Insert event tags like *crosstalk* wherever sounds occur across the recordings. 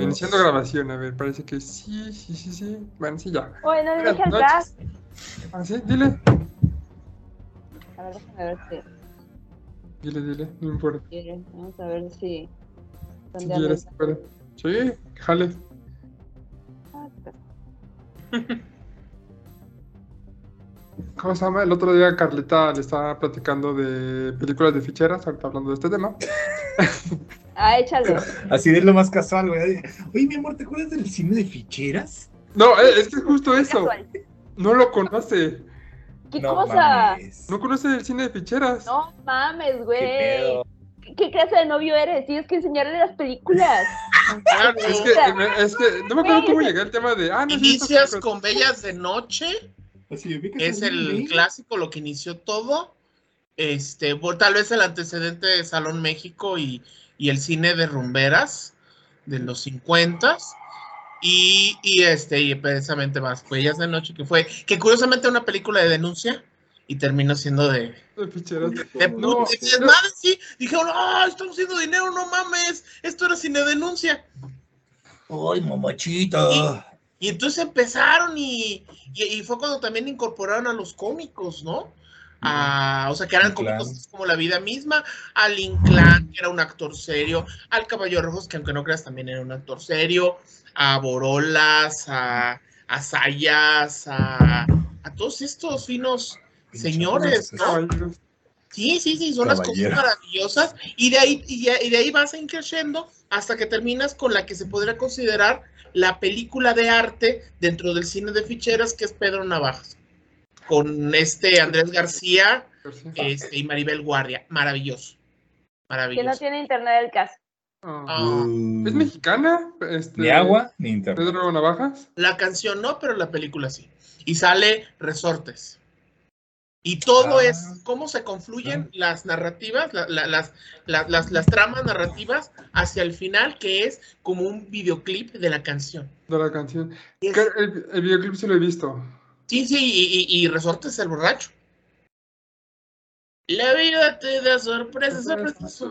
iniciando grabación, a ver, parece que sí, sí, sí, sí. Bueno, sí, ya. Oye, no le dije Buenas cast. Ah, sí, dile. A ver, déjame ver si. Dile, dile, no importa. Vamos a ver si. Si ¿dónde quieres, pero. Sí, jale. Ah. *laughs* ¿Cómo se llama? El otro día Carlita le estaba platicando de películas de ficheras, ahorita hablando de este tema. *laughs* Ah, échale. *laughs* Así de lo más casual, güey. Oye, mi amor, ¿te acuerdas del cine de ficheras? No, eh, es que es justo eso. No lo conoce. ¿Qué No cosa? mames. No conoce el cine de ficheras. No mames, ¿Qué güey. ¿Qué, qué clase de novio eres? Tienes que enseñarle las películas. Claro, *laughs* Es que, es que no me acuerdo cómo llegué al tema de. Ah, no, Inicias con Bellas de Noche, Así, vi que que es el clásico, lo que inició todo. Este, por- tal vez el antecedente de Salón México y, y el cine de rumberas de los 50 y, y este, y precisamente más Bellas de Noche, que fue, que curiosamente una película de denuncia y terminó siendo de, de ficheras. de, No, de desmadre, sí. Dijeron, ah, estamos haciendo dinero, no mames, esto era cine denuncia. Ay, mamachita. Y entonces empezaron y, y, y fue cuando también incorporaron a los cómicos, ¿no? A- o sea, que eran Inclán. cómicos como la vida misma, al Inclán, que era un actor serio, al Caballo Rojos, que aunque no creas también era un actor serio, a Borolas, a, a Sayas, a, a todos estos finos señores. Sí, sí, sí, son las cosas maravillosas. Y de ahí, y de, y de ahí vas creciendo hasta que terminas con la que se podría considerar la película de arte dentro del cine de ficheras, que es Pedro Navajas. Con este Andrés García este, y Maribel Guardia. Maravilloso. Que no Maravilloso. tiene internet el caso. Ah. Ah, Uh, ¿Es mexicana? Este, Ni agua, ni internet. Pedro Navajas. La canción no, pero la película sí. Y sale Resortes. Y todo Ah. es cómo se confluyen las narrativas, la- la- las, la- las, las tramas narrativas hacia el final, que es como un videoclip de la canción. De la canción. Es- el videoclip sí lo he visto. Sí, sí, y, y- y Resortes el borracho. La vida te da sorpresas, sorpresas.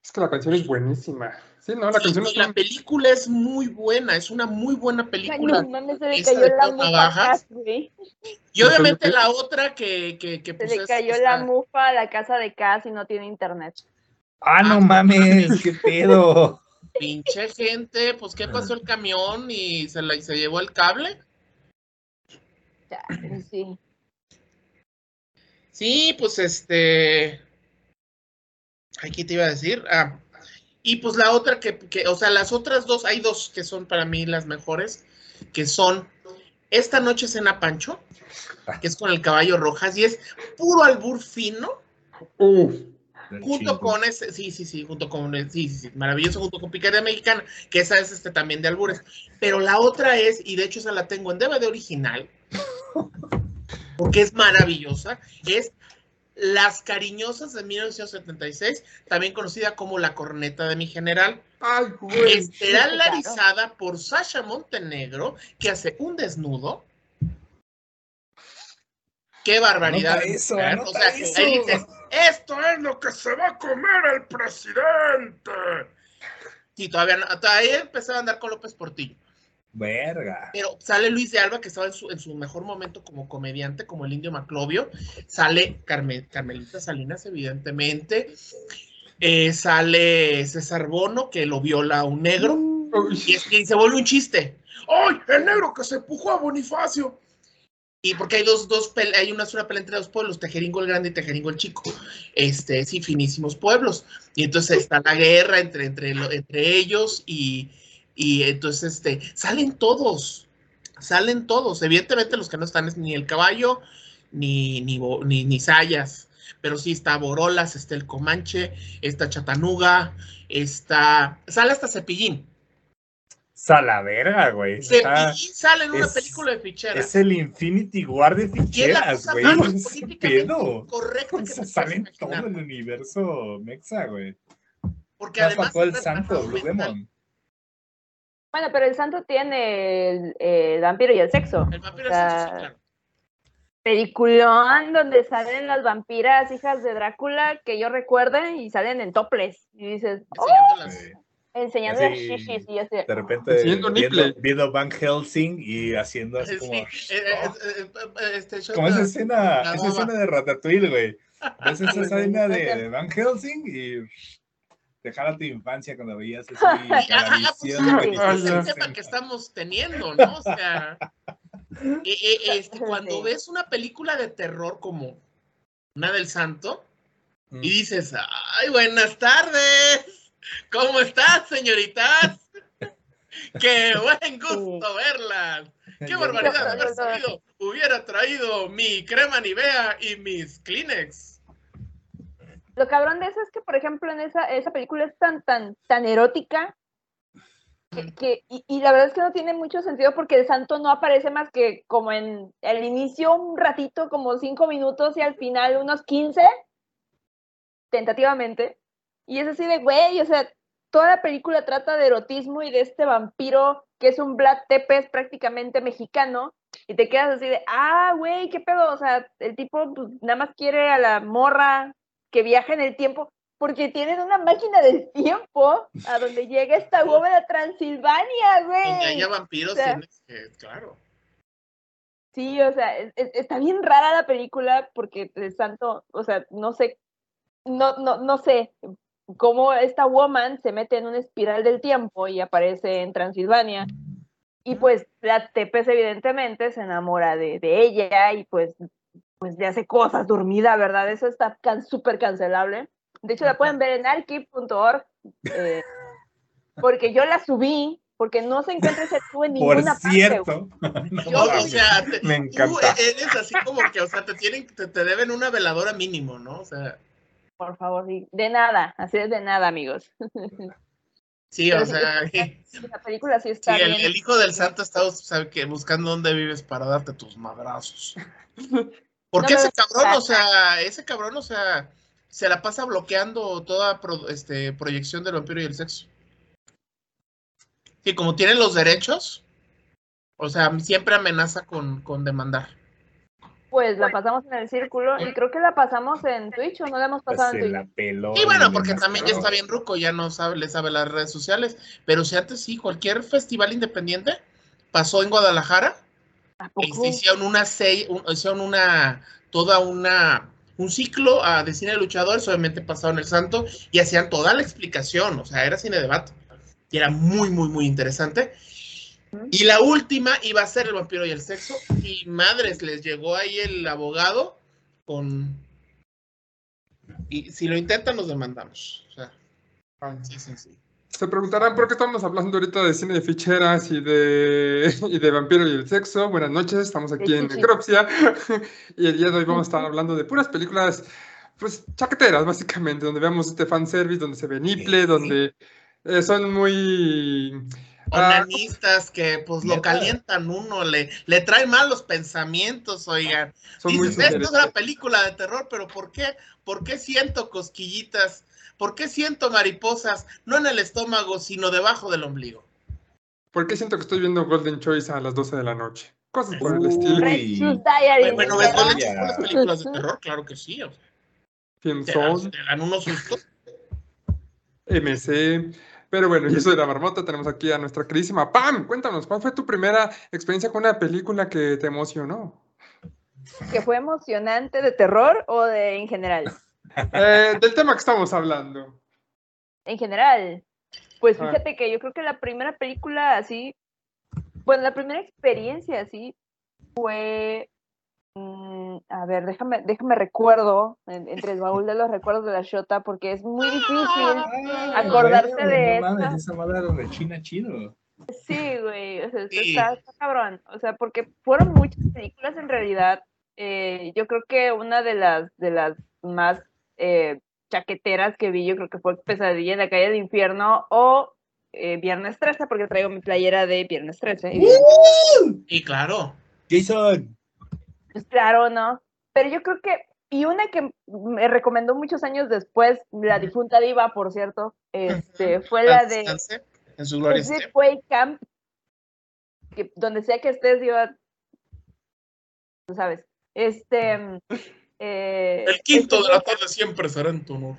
Es que la canción es buenísima. Sí, no, la Sí, canción es la película es muy buena, es una muy buena Ay, película. no mames, se le cayó de la mufa, güey. Y obviamente la otra que, que, que Se pues, le es cayó esta- la mufa a la casa de Cas y no tiene internet. Ah, no mames, qué pedo. Pinche gente, pues ¿qué pasó el camión y se, la, y se llevó el cable? Sí. Sí, pues este. Aquí te iba a decir. Ah, y pues la otra que, que, o sea, las otras dos, hay dos que son para mí las mejores, que son Esta noche cena Pancho, que es con el caballo rojas, y es puro albur fino, Uf, junto con ese, sí, sí, sí, junto con, sí, sí, sí, maravilloso, junto con Picardía Mexicana, que esa es este también de albures. Pero la otra es, y de hecho esa la tengo en DVD original, *laughs* porque es maravillosa, es Las Cariñosas de 1976, también conocida como La Corneta de mi General, ay, güey. estelarizada por Sasha Montenegro, que hace un desnudo. ¡Qué barbaridad! Anota de eso, mujer! anota o sea, eso. ahí dices, esto es lo que se va a comer el presidente. Sí, todavía no, todavía empezaba a andar con López Portillo. Verga. Pero sale Luis de Alba, que estaba en su, en su mejor momento como comediante, como el indio Maclovio. Sale Carme- Carmelita Salinas, evidentemente. Eh, sale César Bono, que lo viola un negro. Uy, Y, es, y se vuelve un chiste. ¡Ay, el negro que se empujó a Bonifacio! Y porque hay dos, dos pele- hay una sola pelea entre dos pueblos, Tejeringo el Grande y Tejeringo el Chico. Este, sí, finísimos pueblos. Y entonces está la guerra entre, entre, entre ellos y, y entonces este, salen todos. Salen todos. Evidentemente los que no están es ni el caballo, ni, ni, ni, ni Sayas. Pero sí está Borolas, está el Comanche, está Chatanuga, está. Sale hasta Cepillín. Sala verga, güey. Cepillín sale en una es- película de ficheras. Es el Infinity War de es ficheras, güey. más ¿Qué políticamente pedo? correcta que O sea, sale en todo el universo mexa, güey. Porque además faltó el es santo, Blue. Demon. Bueno, pero el santo tiene el, el vampiro y el sexo. El vampiro O sea, eso, sí, claro. Peliculón donde salen las vampiras hijas de Drácula que yo recuerde y salen en toples. Y dices, "Oh, Enseñando las- Sí. Enseñando shishis y así. De repente viendo, viendo Van Helsing y haciendo así Sí, como. eh, eh, eh, eh, este, Como esa escena, esa escena de Ratatouille, güey. Ves esa *laughs* Sí, escena de, de Van Helsing y te jala tu infancia cuando veías así Ah, la ah, pues es el tema que estamos teniendo, ¿no? O sea, *laughs* eh, eh, este, cuando Sí. ves una película de terror como una del santo Mm. y dices, ay, buenas tardes, ¿cómo estás, señoritas? *laughs* Qué buen gusto verlas. Qué barbaridad de haber sabido. Hubiera traído mi crema Nivea y mis Kleenex. Lo cabrón de eso es que, por ejemplo, en esa, esa película es tan, tan, tan erótica que, que- y, y la verdad es que no tiene mucho sentido porque el santo no aparece más que como en el inicio un ratito, como cinco minutos y al final unos 15, tentativamente. Y es así de, güey, o sea, toda la película trata de erotismo y de este vampiro que es un Vlad Tepes prácticamente mexicano. Y te quedas así de, ah, güey, qué pedo. O sea, el tipo pues, nada más quiere a la morra que viaja en el tiempo, porque tienen una máquina del tiempo a donde llega esta *laughs* bóveda Transilvania, Donde haya güey. vampiros, O sea, tienes que, claro. Sí, o sea, es- es- está bien rara la película porque el santo, o sea, no sé, no, no, no sé cómo esta woman se mete en una espiral del tiempo y aparece en Transilvania. Y pues la Tepes evidentemente se enamora de, de ella y pues, pues le hace cosas dormida, ¿verdad? Eso está can- súper cancelable. De hecho, la pueden ver en archive.org eh, *laughs* porque yo la subí porque no se encuentra ese archivo en Por ninguna parte. güey. cierto. *laughs* No O sea, te- Me tú encanta. eres así como que, o sea, te tienen, te, te deben una veladora mínimo, ¿no? O sea, Por favor. De nada, así es de nada, amigos. *laughs* sí, Pero o sea, La película sí está el, bien. el hijo del santo está sabe que buscando dónde vives para darte tus madrazos. Porque No ese cabrón, pasa. o sea, ese cabrón, o sea, se la pasa bloqueando toda pro- este, proyección del vampiro y el sexo. Sí, como tienen los derechos, o sea, siempre amenaza con, con demandar. Pues la pasamos en el círculo y creo que la pasamos en Twitch o no la hemos pasado en Se Twitch. la peló. Y bueno, porque también ya está bien ruco, ya no sabe, le sabe las redes sociales. Pero si antes sí, cualquier festival independiente pasó en Guadalajara. Hicieron una hicieron una toda una un ciclo ah, de cine de luchadores, obviamente pasaron el santo y hacían toda la explicación, o sea, era cine debate. Y era muy, muy, muy interesante. Y la última iba a ser el vampiro y el sexo. Y madres, les llegó ahí el abogado con. Y si lo intentan, nos demandamos. O sea, sí, sí, sí. Se preguntarán por qué estamos hablando ahorita de cine de ficheras y de, *laughs* y de vampiro y el sexo. Buenas noches, estamos aquí en. Necropsia *laughs* y el día de hoy vamos a estar hablando de puras películas, pues chaqueteras básicamente, donde veamos este fanservice, donde se ve nipple, Sí. donde eh, son muy... ah, Onanistas que pues lo calientan uno, le, le traen mal los pensamientos, oigan. son Dices, esto es una película de terror, pero ¿por qué? ¿Por qué siento cosquillitas? ¿Por qué siento mariposas? No en el estómago, sino debajo del ombligo. ¿Por qué siento que estoy viendo Golden Choice a las 12 de la noche? Cosas por el estilo. Bueno, ¿ves. Golden Choice las películas de terror? Claro que sí. O sea, te, dan, Zone, te dan unos sustos. MC. Pero bueno, yo soy la marmota, tenemos aquí a nuestra queridísima Pam. Cuéntanos, ¿cuál fue tu primera experiencia con una película que te emocionó? ¿Que fue emocionante de terror o de en general? Eh, del tema que estamos hablando. En general. Pues Ah. fíjate que yo creo que la primera película así, bueno, la primera experiencia así fue, mm, a ver, déjame, déjame recuerdo, en- entre el baúl de los recuerdos de la Shota, porque es muy difícil. Ah, Acordarse de no mames, esa madre era de China chido. Sí, güey, o sea, está, Sí. está- está cabrón. O sea, porque fueron muchas películas en realidad. Eh, yo creo que una de las, de las más eh, chaqueteras que vi, yo creo que fue Pesadilla en la calle del infierno o eh, Viernes 13, porque traigo mi playera de Viernes 13. Y Y claro, Jason. pues, claro, ¿no? Pero yo creo que, y una que me recomendó muchos años después, la difunta diva, por cierto, este, fue la de... en su gloria Camp, que donde sea que estés, yo, tú sabes, este, eh, El quinto este de la tarde siempre será en tu honor.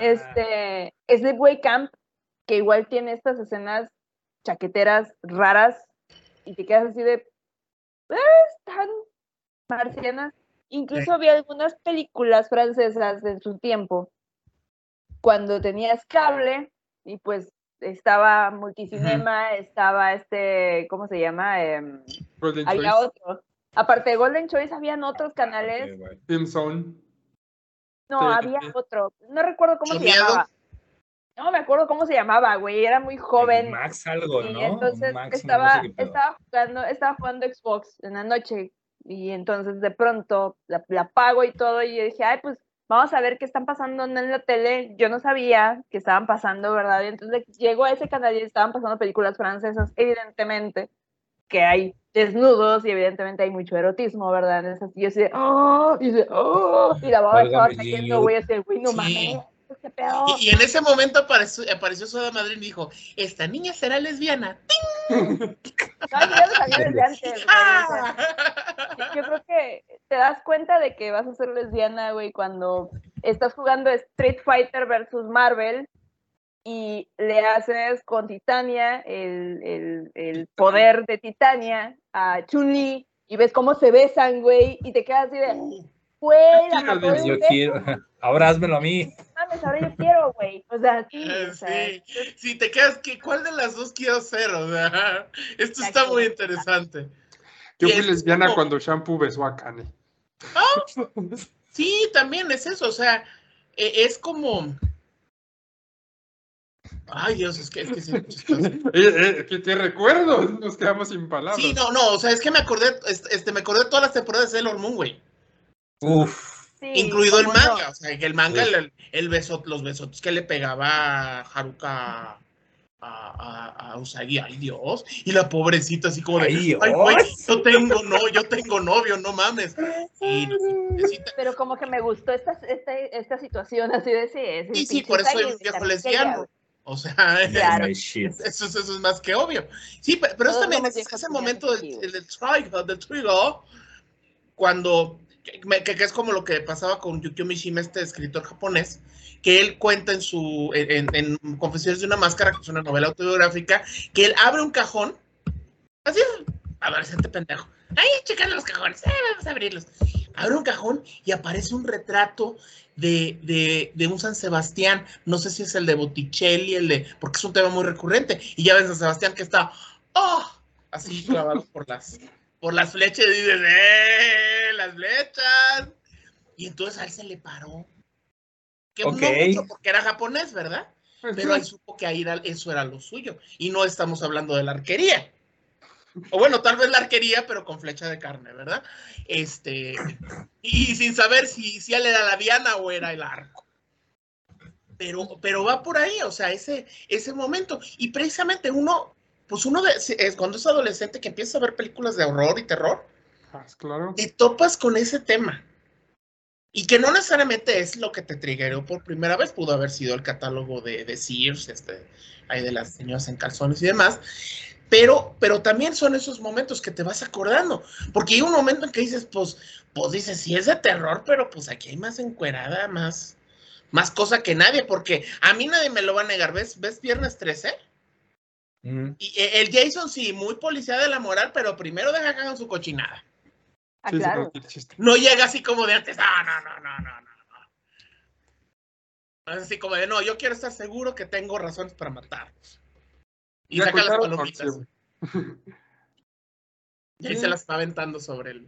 Este, Sleepaway Camp, que igual tiene estas escenas chaqueteras raras y te quedas así de, "Eh, están marcianas. Incluso había algunas películas francesas de su tiempo, cuando tenías cable y pues estaba Multicinema, estaba este, ¿cómo se llama? Había Choice, otro. Aparte de Golden Choice, habían otros canales. Zone. No, Sí, había otro. No recuerdo cómo se miedo. llamaba. No me acuerdo cómo se llamaba, güey. Era muy joven. Max algo, Y ¿no? entonces Max, no estaba, sé estaba jugando, estaba jugando Xbox en la noche. Y entonces de pronto la, la apago y todo. Y yo dije, ay, pues vamos a ver qué están pasando en la tele. Yo no sabía que estaban pasando, ¿verdad? Y entonces llego a ese canal y estaban pasando películas francesas, evidentemente, que hay desnudos y evidentemente hay mucho erotismo, ¿verdad? En esas, y yo así de, "Oh", y, de, "Oh", y la baba estaba cayendo, güey, así güey, no mames. Y, y en ese momento apareció, apareció Soda Madrid y dijo, esta niña será lesbiana. *laughs* No, yo ya lo sabía desde *laughs* antes, güey, o sea. Yo creo que te das cuenta de que vas a ser lesbiana, güey, cuando estás jugando Street Fighter versus Marvel y le haces con Titania el, el- el poder de Titania a Chun-Li y ves cómo se besan, güey, y te quedas así de, de decir, un Yo quiero. *laughs* Ahora házmelo a mí. mames, ahora yo quiero, güey. O sea, sí, o sea, Sí, si te quedas, que ¿cuál de las dos quiero ser? O sea, *laughs* esto está muy interesante. Yo fui es lesbiana como- cuando Shampoo besó a Kanye. Sí, también es eso, o sea, e- es como... Ay, Dios, es que, es que sí, muchas cosas. *laughs* Eh, eh, que te recuerdo, nos quedamos sin palabras. Sí, no, no, o sea, es que me acordé, este, este, me acordé de todas las temporadas de Sailor Moon, güey. Uf. sí, Incluido el no. manga, o sea, que el manga, el, el beso, los besotes que le pegaba Haruka a, a, a Usagi, ay Dios, y la pobrecita así como de, Ay, ay güey, yo tengo, no, yo tengo novio, no mames. Y Pero como que me gustó esta, esta, esta situación así de sí. es Sí, sí, por eso soy un viejo lesbiano. O sea, *laughs* Claro. Ay, eso, eso es más que obvio. Sí, pe- pero es también ese, momento del, güey. del trigger, cuando, que, me- que- que es como lo que pasaba con Yukio Mishima, este escritor japonés, que él cuenta en su, en, en Confesiones de una Máscara, que es una novela autobiográfica, que él abre un cajón, así, adolescente pendejo, ahí checando los cajones, eh, vamos a abrirlos. Abre un cajón y aparece un retrato de, de, de un San Sebastián, no sé si es el de Botticelli, el de, porque es un tema muy recurrente, y ya ves a San Sebastián que está, oh, así *laughs* clavado por las, por las flechas, y dices, ¡eh! Las flechas. Y entonces a él se le paró. Que Ok. no mucho porque era japonés, ¿verdad? Pues Pero él supo que ahí era- eso era lo suyo. Y no estamos hablando de la arquería. O bueno, tal vez la arquería, pero con flecha de carne, ¿verdad? Este. Y sin saber si, si él era la diana o era el arco. Pero, pero va por ahí, o sea, ese, ese momento. Y precisamente uno, pues uno de, es cuando es adolescente que empieza a ver películas de horror y terror, Ah, claro. te topas con ese tema. Y que no necesariamente es lo que te triggeró por primera vez, pudo haber sido el catálogo de, de Sears, este, ahí de las señoras en calzones y demás. Pero, pero también son esos momentos que te vas acordando. Porque hay un momento en que dices, pues, pues dices, sí es de terror, pero pues aquí hay más encuerada, más, más cosa que nadie, porque a mí nadie me lo va a negar. ¿Ves, ¿Ves Viernes 13? Mm. Y eh, el Jason sí, muy policía de la moral, pero primero deja que hagan su cochinada. Ah, claro. No llega así como de antes, ah, no, no, no, no, no, no. Es así como de, no, yo quiero estar seguro que tengo razones para matar. Y saca las palomitas. *laughs* Y se las va aventando sobre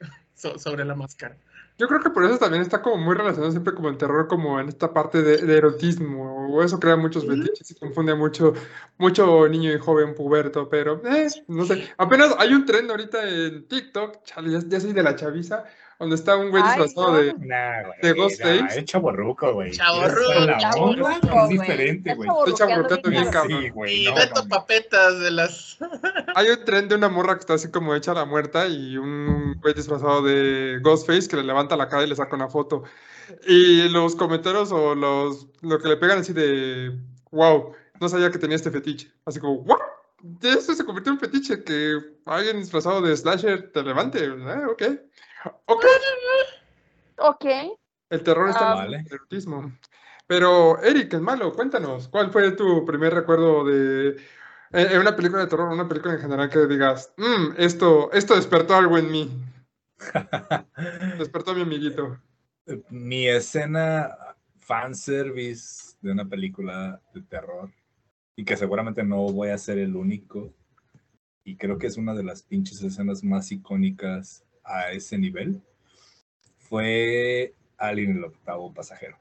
*laughs* so- sobre la máscara. Yo creo que por eso también está como muy relacionado siempre como el terror, como en esta parte de, de erotismo, o eso crea muchos fetiches y confunde mucho, mucho niño y joven puberto, pero eh, no sé, apenas hay un tren ahorita en TikTok, chale, ya, ya soy de la chaviza, donde está un güey disfrazado no. de, Nah, güey. ¿De Ghostface? nah, es chaborruco, güey. Chavorruco, Es diferente, güey. Estoy chavorrucando bien, cabrón. Sí, güey. Y no, Beto mames. Papetas de las. *laughs* Hay un tren de una morra que está así como hecha la muerta y un güey disfrazado de Ghostface que le levanta la cara y le saca una foto. Y los comentarios o los lo que le pegan así de wow, no sabía que tenía este fetiche. Así como, wow, de eso se convirtió en fetiche que alguien disfrazado de slasher te levante, ¿eh? Ok. *laughs* Ok. Ok. El terror está más vale. en el erotismo. Pero, Eric, es malo, cuéntanos, ¿cuál fue tu primer recuerdo de en en una película de terror, una película en general que digas, "Mm, esto, esto despertó algo en mí, *laughs* despertó a mi amiguito? Mi escena fanservice de una película de terror y que seguramente no voy a ser el único y creo que es una de las pinches escenas más icónicas a ese nivel fue Alien el octavo pasajero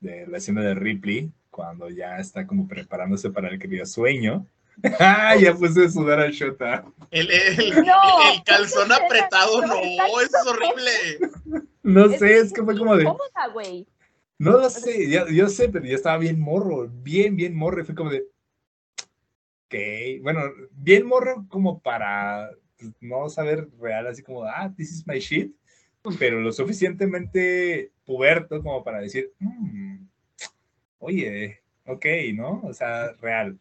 de la escena de Ripley cuando ya está como preparándose para el querido sueño *laughs* ¡Ah! ya puse a sudar a Shota El, el, *laughs* No, el calzón *laughs* apretado, no, eso es horrible. no sé es que fue como de incómoda, güey. No lo sé, ya- yo sé, pero yo estaba bien morro, bien, bien morro, y fue como de, ok, bueno, bien morro como para no saber real, así como, ah, this is my shit, pero lo suficientemente puberto como para decir, "Mm, oye, ok, ¿no? O sea, real.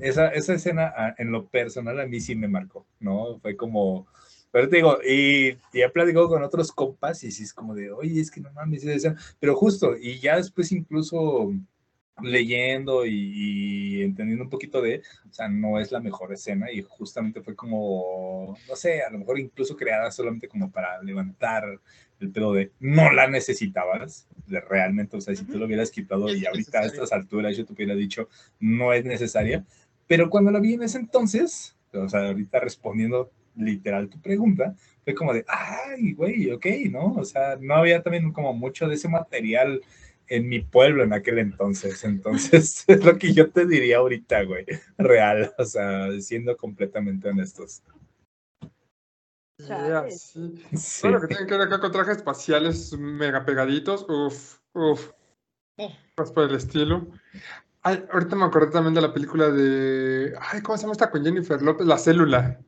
Esa, esa escena ah, en lo personal a mí sí me marcó, ¿no? Fue como, pero te digo, y ya he platicado con otros compas y sí es como de, oye, es que no mames, esa escena", pero justo, y ya después incluso leyendo y, y entendiendo un poquito de, o sea, no es la mejor escena y justamente fue como, no sé, a lo mejor incluso creada solamente como para levantar el pedo de no la necesitabas, de realmente, o sea, si tú lo hubieras quitado Es y ahorita a estas alturas yo te hubiera dicho no es necesaria, pero cuando la vi en ese entonces, o sea, ahorita respondiendo literal tu pregunta, fue como de, ay, güey, ok, ¿no? O sea, no había también como mucho de ese material en mi pueblo en aquel entonces. Entonces, *laughs* es lo que yo te diría ahorita, güey. Real, o sea, siendo completamente honestos. Chales. sí. Sí. Lo que tiene que ver acá con trajes espaciales mega pegaditos, uff, uff, Oh. más por el estilo. Ay, ahorita me acordé también de la película de, ay, ¿cómo se llama esta con Jennifer López? La célula.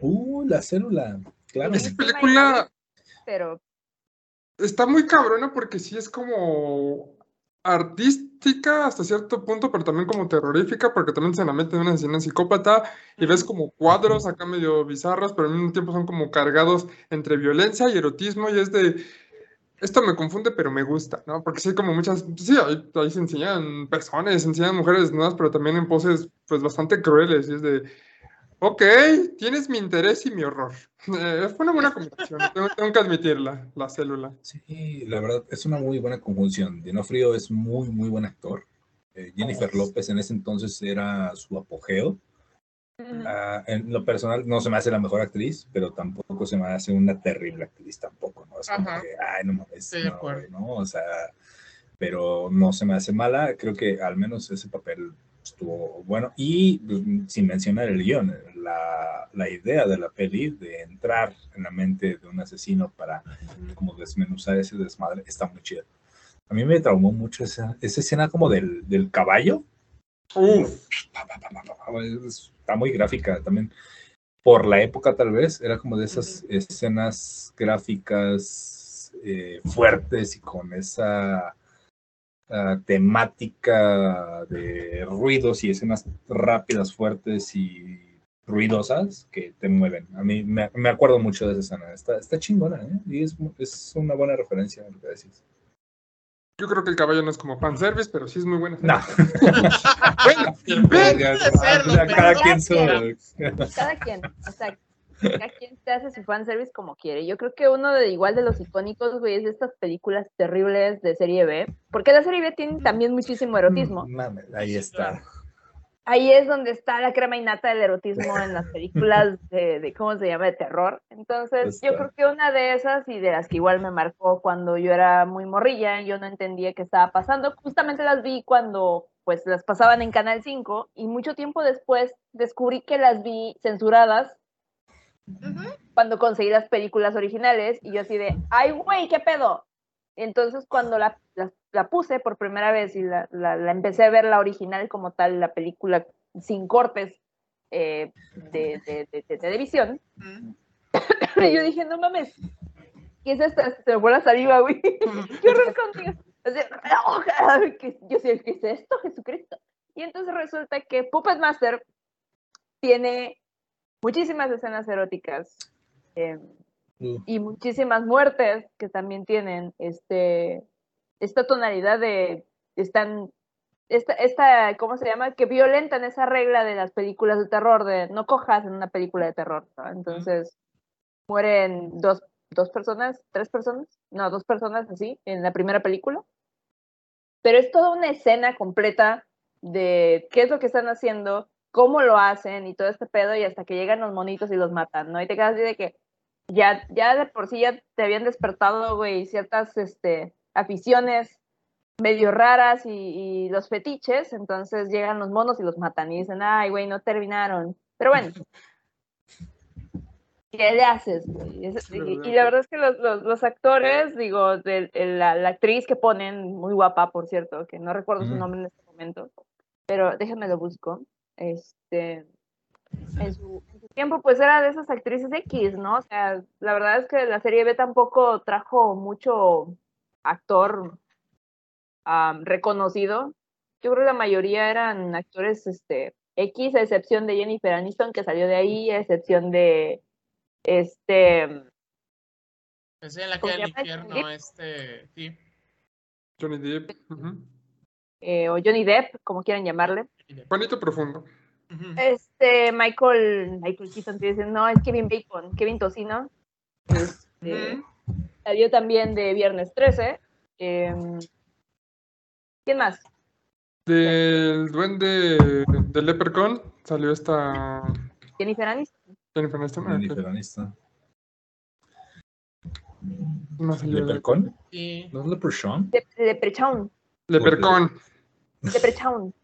Uh, la célula. Claro. Esa película Pero está muy cabrona porque sí es como artística hasta cierto punto, pero también como terrorífica, porque también se la mete en una escena psicópata y ves como cuadros acá medio bizarros, pero al mismo tiempo son como cargados entre violencia y erotismo y es de, esto me confunde, pero me gusta, ¿no? Porque sí como muchas, sí, ahí, ahí se enseñan personas, se enseñan mujeres desnudas, pero también en poses pues bastante crueles y es de, ok, tienes mi interés y mi horror. *laughs* Eh, fue una buena combinación, *laughs* tengo, tengo que admitirla, la célula. Sí, la verdad es una muy buena conjunción. Dinofrio es muy, muy buen actor. Eh, Jennifer López en ese entonces era su apogeo. Ah, en lo personal no se me hace la mejor actriz, pero tampoco se me hace una terrible actriz tampoco, ¿no? Es como Ajá. que, ay, no mames, de no, ¿no? O sea, pero no se me hace mala, creo que al menos ese papel estuvo bueno. Y pues, sin mencionar el guion, la, la idea de la peli de entrar en la mente de un asesino para como desmenuzar ese desmadre está muy chida. A mí me traumó mucho esa, esa escena como del, del caballo, Uf. está muy gráfica también. Por la época, tal vez, era como de esas escenas gráficas eh, fuertes y con esa temática de ruidos y escenas rápidas, fuertes y ruidosas que te mueven. A mí me, me acuerdo mucho de esa escena. Está, está chingona, ¿eh? Y es, es una buena referencia a lo que decís. Yo creo que el caballo no es como fanservice, pero sí es muy buena. No. Bueno, cada quien su. Cada quien, exacto. Cada quien te hace su fanservice como quiere. Yo creo que uno de igual de los icónicos, güey, es de estas películas terribles de serie B. Porque la serie B tiene también muchísimo erotismo. Mames, ahí está. Ahí es donde está la crema innata del erotismo en las películas *laughs* de, de ¿cómo se llama? De terror. Entonces, yo Está. creo que una de esas y de las que igual me marcó cuando yo era muy morrilla, yo no entendía qué estaba pasando. Justamente las vi cuando pues las pasaban en Canal 5 y mucho tiempo después descubrí que las vi censuradas cuando conseguí las películas originales y yo así de, ay, güey, ¿qué pedo? Entonces cuando la, la, la puse por primera vez y la, la, empecé a ver la original como tal, la película sin cortes eh, de, de, de, de, televisión, *coughs* yo dije, no mames, ¿qué es esto? Se me fue la saliva, güey. *laughs* ¿Qué horror contigo? Así, *laughs* oh, ¿qué- yo sé, ¿qué es esto, Jesucristo? Y entonces resulta que Puppet Master tiene muchísimas escenas eróticas. eh, Uh, y muchísimas muertes que también tienen este esta tonalidad de están esta, esta ¿cómo se llama? que violentan esa regla de las películas de terror de no cojas en una película de terror, ¿no? Entonces mueren dos, dos personas, tres personas, no, dos personas así en la primera película. Pero es toda una escena completa de qué es lo que están haciendo, cómo lo hacen y todo este pedo y hasta que llegan los monitos y los matan, ¿no? Y te quedas así de que ya, ya de por sí ya te habían despertado, güey, ciertas este, aficiones medio raras y, y los fetiches, entonces llegan los monos y los matan y dicen, ay, güey, no terminaron. Pero bueno, *laughs* ¿qué le haces? y, y la verdad es que los, los, los actores, digo, de, de la, la actriz que ponen, muy guapa, por cierto, que no recuerdo su nombre en este momento, pero déjenme lo busco. Este, en su, en su tiempo, pues era de esas actrices X, ¿no? O sea, la verdad es que la serie B tampoco trajo mucho actor reconocido. Yo creo que la mayoría eran actores este, X, a excepción de Jennifer Aniston, que salió de ahí, a excepción de este Pensé en la ¿Cómo que del infierno, este, sí. Johnny Depp. eh, o Johnny Depp, como quieran llamarle. Bonito profundo. Este Michael, Michael Keaton, te dicen, no, es Kevin Bacon, Kevin Tocino. Este. Salió también de Viernes 13. em, ¿Quién más? Del duende de Leprechaun salió esta Jennifer Aniston. Jennifer Aniston. ah. Jennifer Aniston. No salió de- ¿Leprechaun? Sí. ¿No es Leprechaun? Le- Leprechaun. Leprechaun. Leprechaun.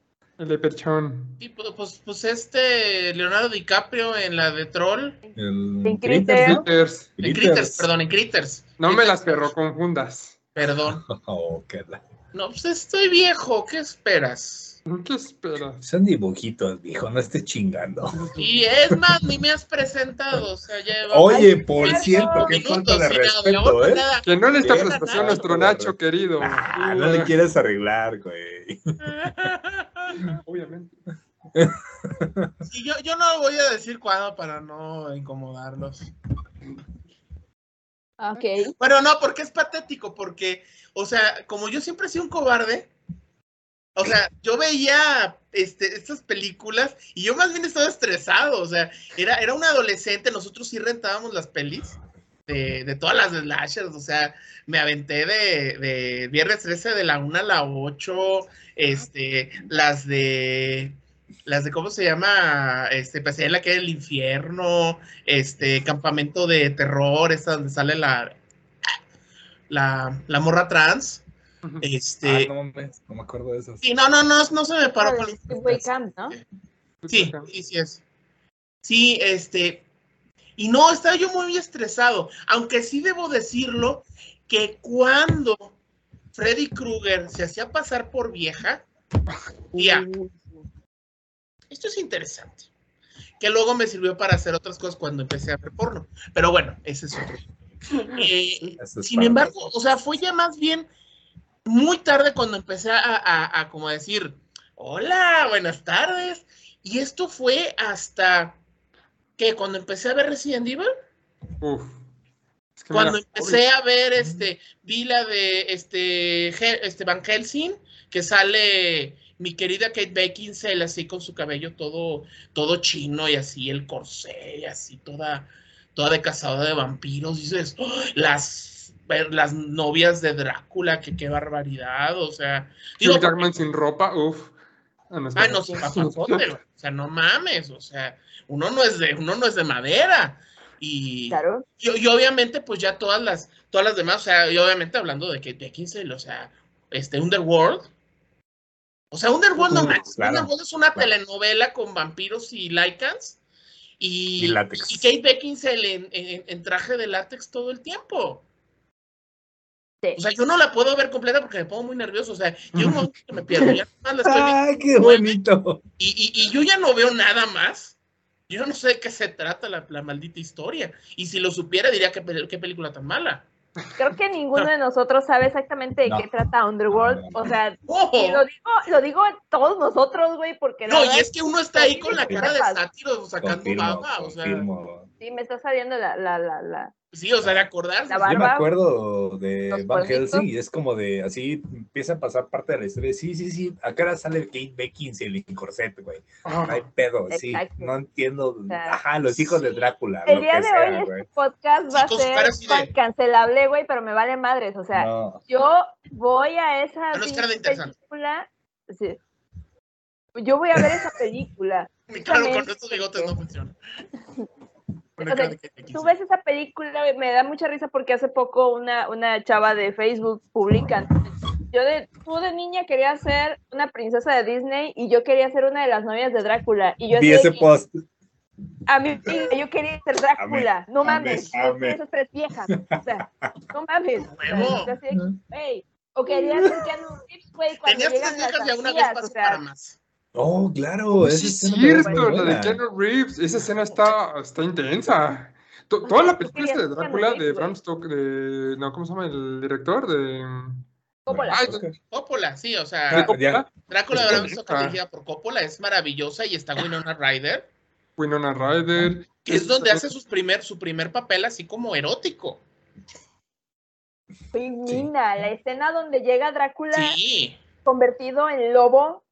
El Leprechaun. Sí, pues, pues, pues este Leonardo DiCaprio en la de Troll, El En Critters, Critters. ¿no? Critters. en Critters, perdón, en Critters. No me las perro confundas. Perdón. *laughs* Oh, qué la- No, pues estoy viejo, ¿qué esperas? ¿Qué esperas? Son dibujitos, viejo, no estés chingando. Y es más, ni me has presentado, o sea, lleva Oye, Ay, por cierto. qué falta de respeto, ¿eh? nada. Que no necesita Bien, prestación ah, nuestro. Nacho, querido. Ah, no le quieres arreglar, güey. *laughs* *laughs* Obviamente. Sí, yo, yo no voy a decir cuándo para no incomodarlos. Ok. Bueno, no, porque es patético, porque, o sea, como yo siempre he sido un cobarde, o sea, yo veía este, estas películas y yo más bien estaba estresado, o sea, era, era un adolescente, nosotros sí rentábamos las pelis de, de todas las slashers, o sea, me aventé de, de Viernes 13 de la 1 a la 8, este, las de... Las de cómo se llama, este, Pesadilla en la calle del infierno, este, campamento de terror, esta donde sale la, la, la morra trans. Este, Ah, no me acuerdo de eso. sí, no, no, no, no se me paró Ah, con Camp, ¿no? Sí, sí, sí es. Sí, este. Y no, estaba yo muy estresado. Aunque sí debo decirlo que cuando Freddy Krueger se hacía pasar por vieja, ya, esto es interesante. Que luego me sirvió para hacer otras cosas cuando empecé a ver porno. Pero bueno, ese es otro. *laughs* Eh, es sin embargo, o sea, fue ya más bien muy tarde cuando empecé a, a- a como decir, hola, buenas tardes. Y esto fue hasta que cuando empecé a ver Resident Evil, Uf. Es que cuando empecé a ver este, vi la de este, este Van Helsing, que sale mi querida Kate Beckinsale así con su cabello todo, todo chino y así el corsé y así toda, toda de cazadora de vampiros. Dices, ¡Oh! las, las novias de Drácula, que qué barbaridad, o sea. digo, Jackman sin ropa, uf. Ah, no, sí, papazote, sea, no mames, o sea, uno no es de, uno no es de madera. Y, Claro. y, y obviamente, pues ya todas las, todas las demás, o sea, y obviamente hablando de que Beckinsale, o sea, este, Underworld. O sea, Underworld no Uh, manches, claro, Underworld es una claro. telenovela con vampiros y lycans. Y, Y látex. y Kate Beckinsale en, en- en traje de látex todo el tiempo. Sí. O sea, yo no la puedo ver completa porque me pongo muy nervioso. O sea, yo *laughs* que me pierdo. Ya nomás la estoy. ¡Ay, qué bonito! Y, y- y yo ya no veo nada más. Yo no sé de qué se trata la, la maldita historia. Y si lo supiera, diría que pel- qué película tan mala. Creo que ninguno de nosotros sabe exactamente de No. qué trata Underworld. O sea, lo digo, lo digo a todos nosotros, güey, porque No, verdad y es que uno está ahí con la cara de sátiro sacando Confirmo, baba. O sea, confirmo. Sí, me está saliendo la, la, la, la, Sí, o sea, de acordarse. Yo me acuerdo de los Van. Helsing y es como de así empieza a pasar parte de la historia. Sí, sí, sí. Acá ahora sale Kate Beckinsale en corset, güey. No hay pedo, sí. No entiendo. sea, Ajá, los hijos de. Drácula. El lo día que de sea, hoy güey. este podcast va a así de- ser cancelable, güey, pero me vale madres. O sea, No. yo voy a esa Ah, película. sí. Yo voy a ver esa película. *laughs* Cara con estos bigotes no funciona. O sea, Tú ves esa película, me da mucha risa porque hace poco una, una chava de Facebook publica. Yo de, tú de niña querías ser una princesa de Disney y yo quería ser una de las novias de Drácula. Y yo Vi ese post. a mí yo quería ser Drácula. no mames. yo amé. quería esas tres viejas. O sea, no mames. O sea, Huevo. yo así de, "Ey", O quería ser Keanu Reeves, güey, cuando Tenías tres las viejas y una vez espías, o pasó sea, para más. Oh, claro. esa Sí, es escena cierto, la de. Keanu Reeves. Esa escena está, está intensa. To- Toda la película esta de Drácula de Bram Stoker, de. No, ¿cómo se llama el director? De. Coppola. Ay, Coppola, sí, o sea, Ah. Coppola, Drácula de Bram Stoker dirigida por Coppola es maravillosa y está Winona Ryder, Winona Ryder. que es donde hace sus primer, su primer papel así como erótico. Güey, Mina, la escena donde llega Drácula Sí, convertido en lobo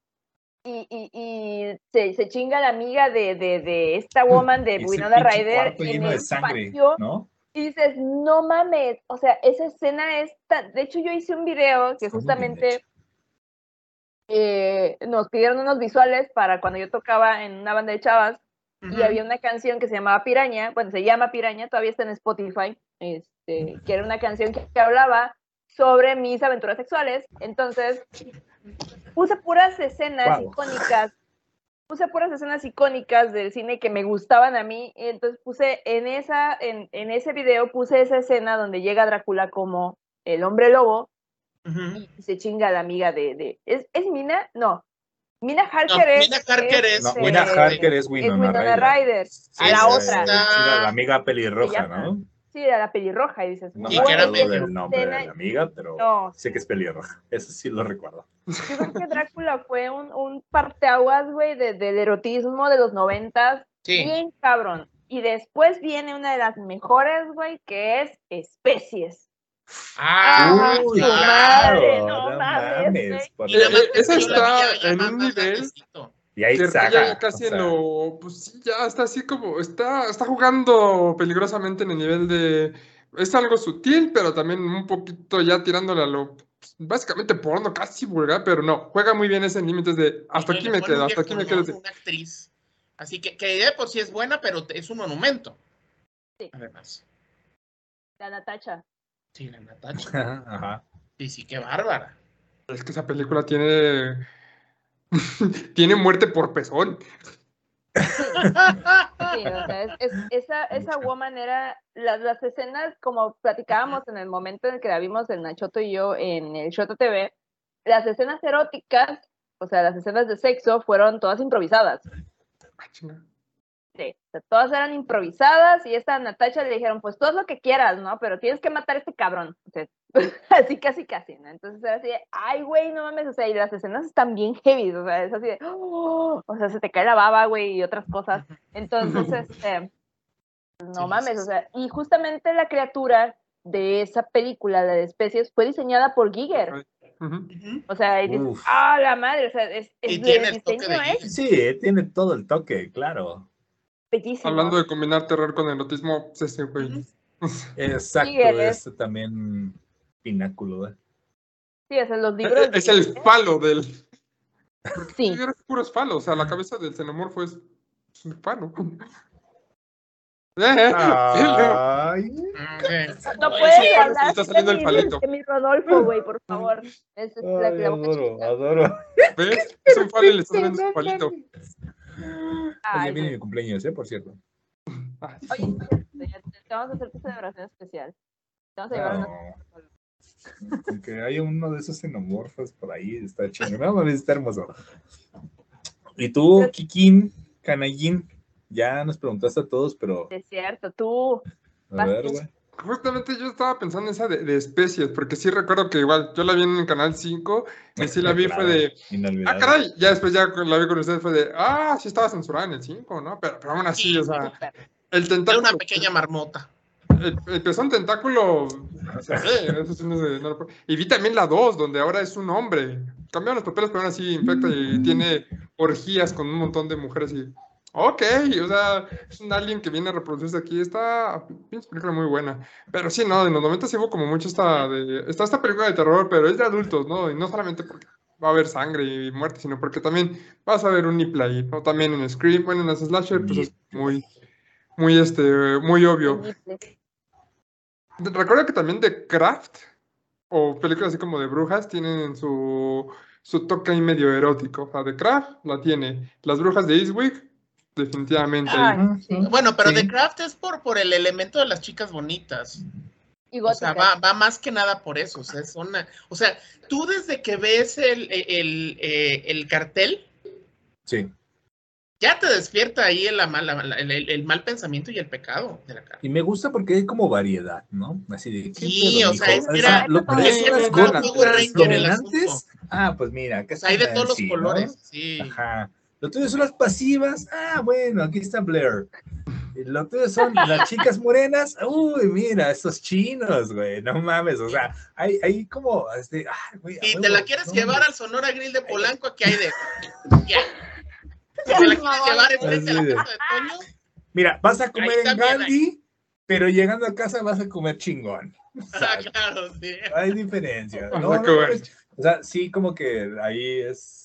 y, y, y se, se chinga la amiga de, de, de esta woman de *laughs* Winona Ryder en de el sangre, patio ¿no? y dices, no mames, o sea, esa escena es tan... De hecho, yo hice un video que Está justamente eh, nos pidieron unos visuales para cuando yo tocaba en una banda de chavas y había una canción que se llamaba Piraña, bueno, se llama Piraña, todavía está en Spotify, este, que era una canción que, que hablaba sobre mis aventuras sexuales. Entonces, puse puras escenas icónicas, puse puras escenas icónicas del cine que me gustaban a mí, y entonces puse en esa, en, en ese video puse esa escena donde llega Drácula como el hombre lobo y se chinga a la amiga de, de ¿es, ¿es Mina? No. Mina No, Harker es. Mina Harker es, No, este, Winona eh, Harker es es Winona, Winona Ryder. Ryder. A la otra. la, amiga pelirroja. ¿no? Sí, era la pelirroja, y dices, No me acuerdo del nombre de la amiga, pero No, sé que es pelirroja. Eso sí lo recuerdo. yo creo que Drácula fue un, un parteaguas, güey, de- del erotismo de los noventas, Sí, bien cabrón. Y después viene una de las mejores, güey, que es Especies. Ah, Uy, claro. madre, no mames, Y nada más Eh, que esa está en un nivel grandecito. Y ahí saga. raya casi o sea. Pues sí, ya está así como. Está, está jugando peligrosamente en el nivel de. Es algo sutil, pero también un poquito ya tirándole a lo. pues, Básicamente porno, casi vulgar, pero no. Juega muy bien ese límite de. Hasta Y aquí me quedo, hasta aquí me quedo. Una actriz. Así que, que de por sí es buena, pero es un monumento. Sí. Además. La Natacha. Sí, la Natacha. *laughs* Ajá. Sí, sí, qué bárbara. Es que esa película tiene. *laughs* tiene muerte por pezón. Sí, o sea, es- es- esa, esa woman era, las, las escenas, como platicábamos en el momento en el que la vimos el Nachoto y yo en el Shoto TV, las escenas eróticas, o sea, las escenas de sexo fueron todas improvisadas. O sea, todas eran improvisadas y esta Natasha le dijeron, pues tú haz lo que quieras, ¿no? Pero tienes que matar a este cabrón. O sea, *laughs* así, casi, casi, ¿no? Entonces era así de, ay, güey, no mames, o sea, y las escenas están bien heavy, o sea, es así de, "Oh", o sea, se te cae la baba, güey, y otras cosas. Entonces, *laughs* este, pues, no Sí, mames, o sea, y justamente la criatura de esa película, la de especies, fue diseñada por Giger. O sea, y dices, ah, la madre, o sea, es, es Y el tiene el toque diseño Giger. Sí, tiene todo el toque, claro. Bellísimo. Hablando de combinar terror con erotismo, pues ese güey. Exacto, Giger es- es también pináculo. ¿eh? Sí, o sea, los libros. Es el falo del. *laughs* Sí. Sí, es puro falo, o sea, la cabeza del xenomorfo es es un falo. *laughs* Eh, eh, Ay. No puedes hablar está saliendo el palito. mi Rodolfo, güey, por favor. Es, es la, ay, la boca adoro, chiquita. adoro. ¿Ves? Es un falo y le estás viendo su palito. *laughs* Oye, Ay, viene mi cumpleaños, ¿eh? Por cierto. Ah, Oye, te, vamos a hacer tu celebración especial. Te vamos a llevar una... Con que hay uno de esos xenomorfos por ahí, está chido. No mames, está hermoso. Y tú, Kikín, Canallín, ya nos preguntaste a todos, pero Es cierto, tú. a ver, güey. Justamente yo estaba pensando en esa de, de especies, porque sí recuerdo que igual yo la vi en el canal 5 y sí la *laughs* vi fue de, ah, caray, ya después ya la vi con ustedes fue de, ah, sí estaba censurada en el 5, ¿no? Pero, pero aún así, o sea, el Era tentáculo. una pequeña marmota. el, el pezón tentáculo. se ve, eso sí no se- no lo puedo- y vi también la 2, donde ahora es un hombre. Cambiaron los papeles, pero aún así infecta y tiene orgías con un montón de mujeres. Y, ok, o sea, es un alien que viene a reproducirse aquí. Está. Pinche película muy buena. Pero sí, no, en los 90 sí hubo como mucho esta, de, está esta película de terror, pero es de adultos, ¿no? Y no solamente porque va a haber sangre y muerte, sino porque también vas a ver un nipple ahí, ¿no? También en Scream, bueno, en las slasher, pues es muy, muy, este, muy obvio. Recuerdo que también The Craft, o películas así como de brujas, tienen su, su toque ahí medio erótico. O sea, The Craft la tiene. Las brujas de Eastwick, definitivamente. sí. Bueno, pero Sí. The Craft es por, por el elemento de las chicas bonitas. Y O sea, va, va más que nada por eso. O sea, es una, o sea tú desde que ves el, el, eh, el cartel, Sí. ya te despierta ahí el, el, el- el mal pensamiento y el pecado de la cara. Y me gusta porque hay como variedad, ¿no? Así de. ¿qué Sí, pedo, o sea, es- mira, lo es. Ah, pues mira, acá O sea, hay de todos los colores. Sí. Ajá. Lo tuyo son las pasivas. Ah, bueno, aquí está Blair. Lo tuyo son las chicas morenas. Uy, mira, estos chinos, güey. No mames. O sea, hay, hay como. Este, ah, güey, Y te huevo, la quieres no, llevar al Sonora Grill de Polanco, aquí hay de. Ya. Si *laughs* te la quieres llevar enfrente a la de- casa de Toño, Mira, vas a comer en hay. Gandhi, pero llegando a casa vas a comer chingón. *laughs* ah, claro, sí. Hay diferencia. No, no, o sea, sí, como que ahí es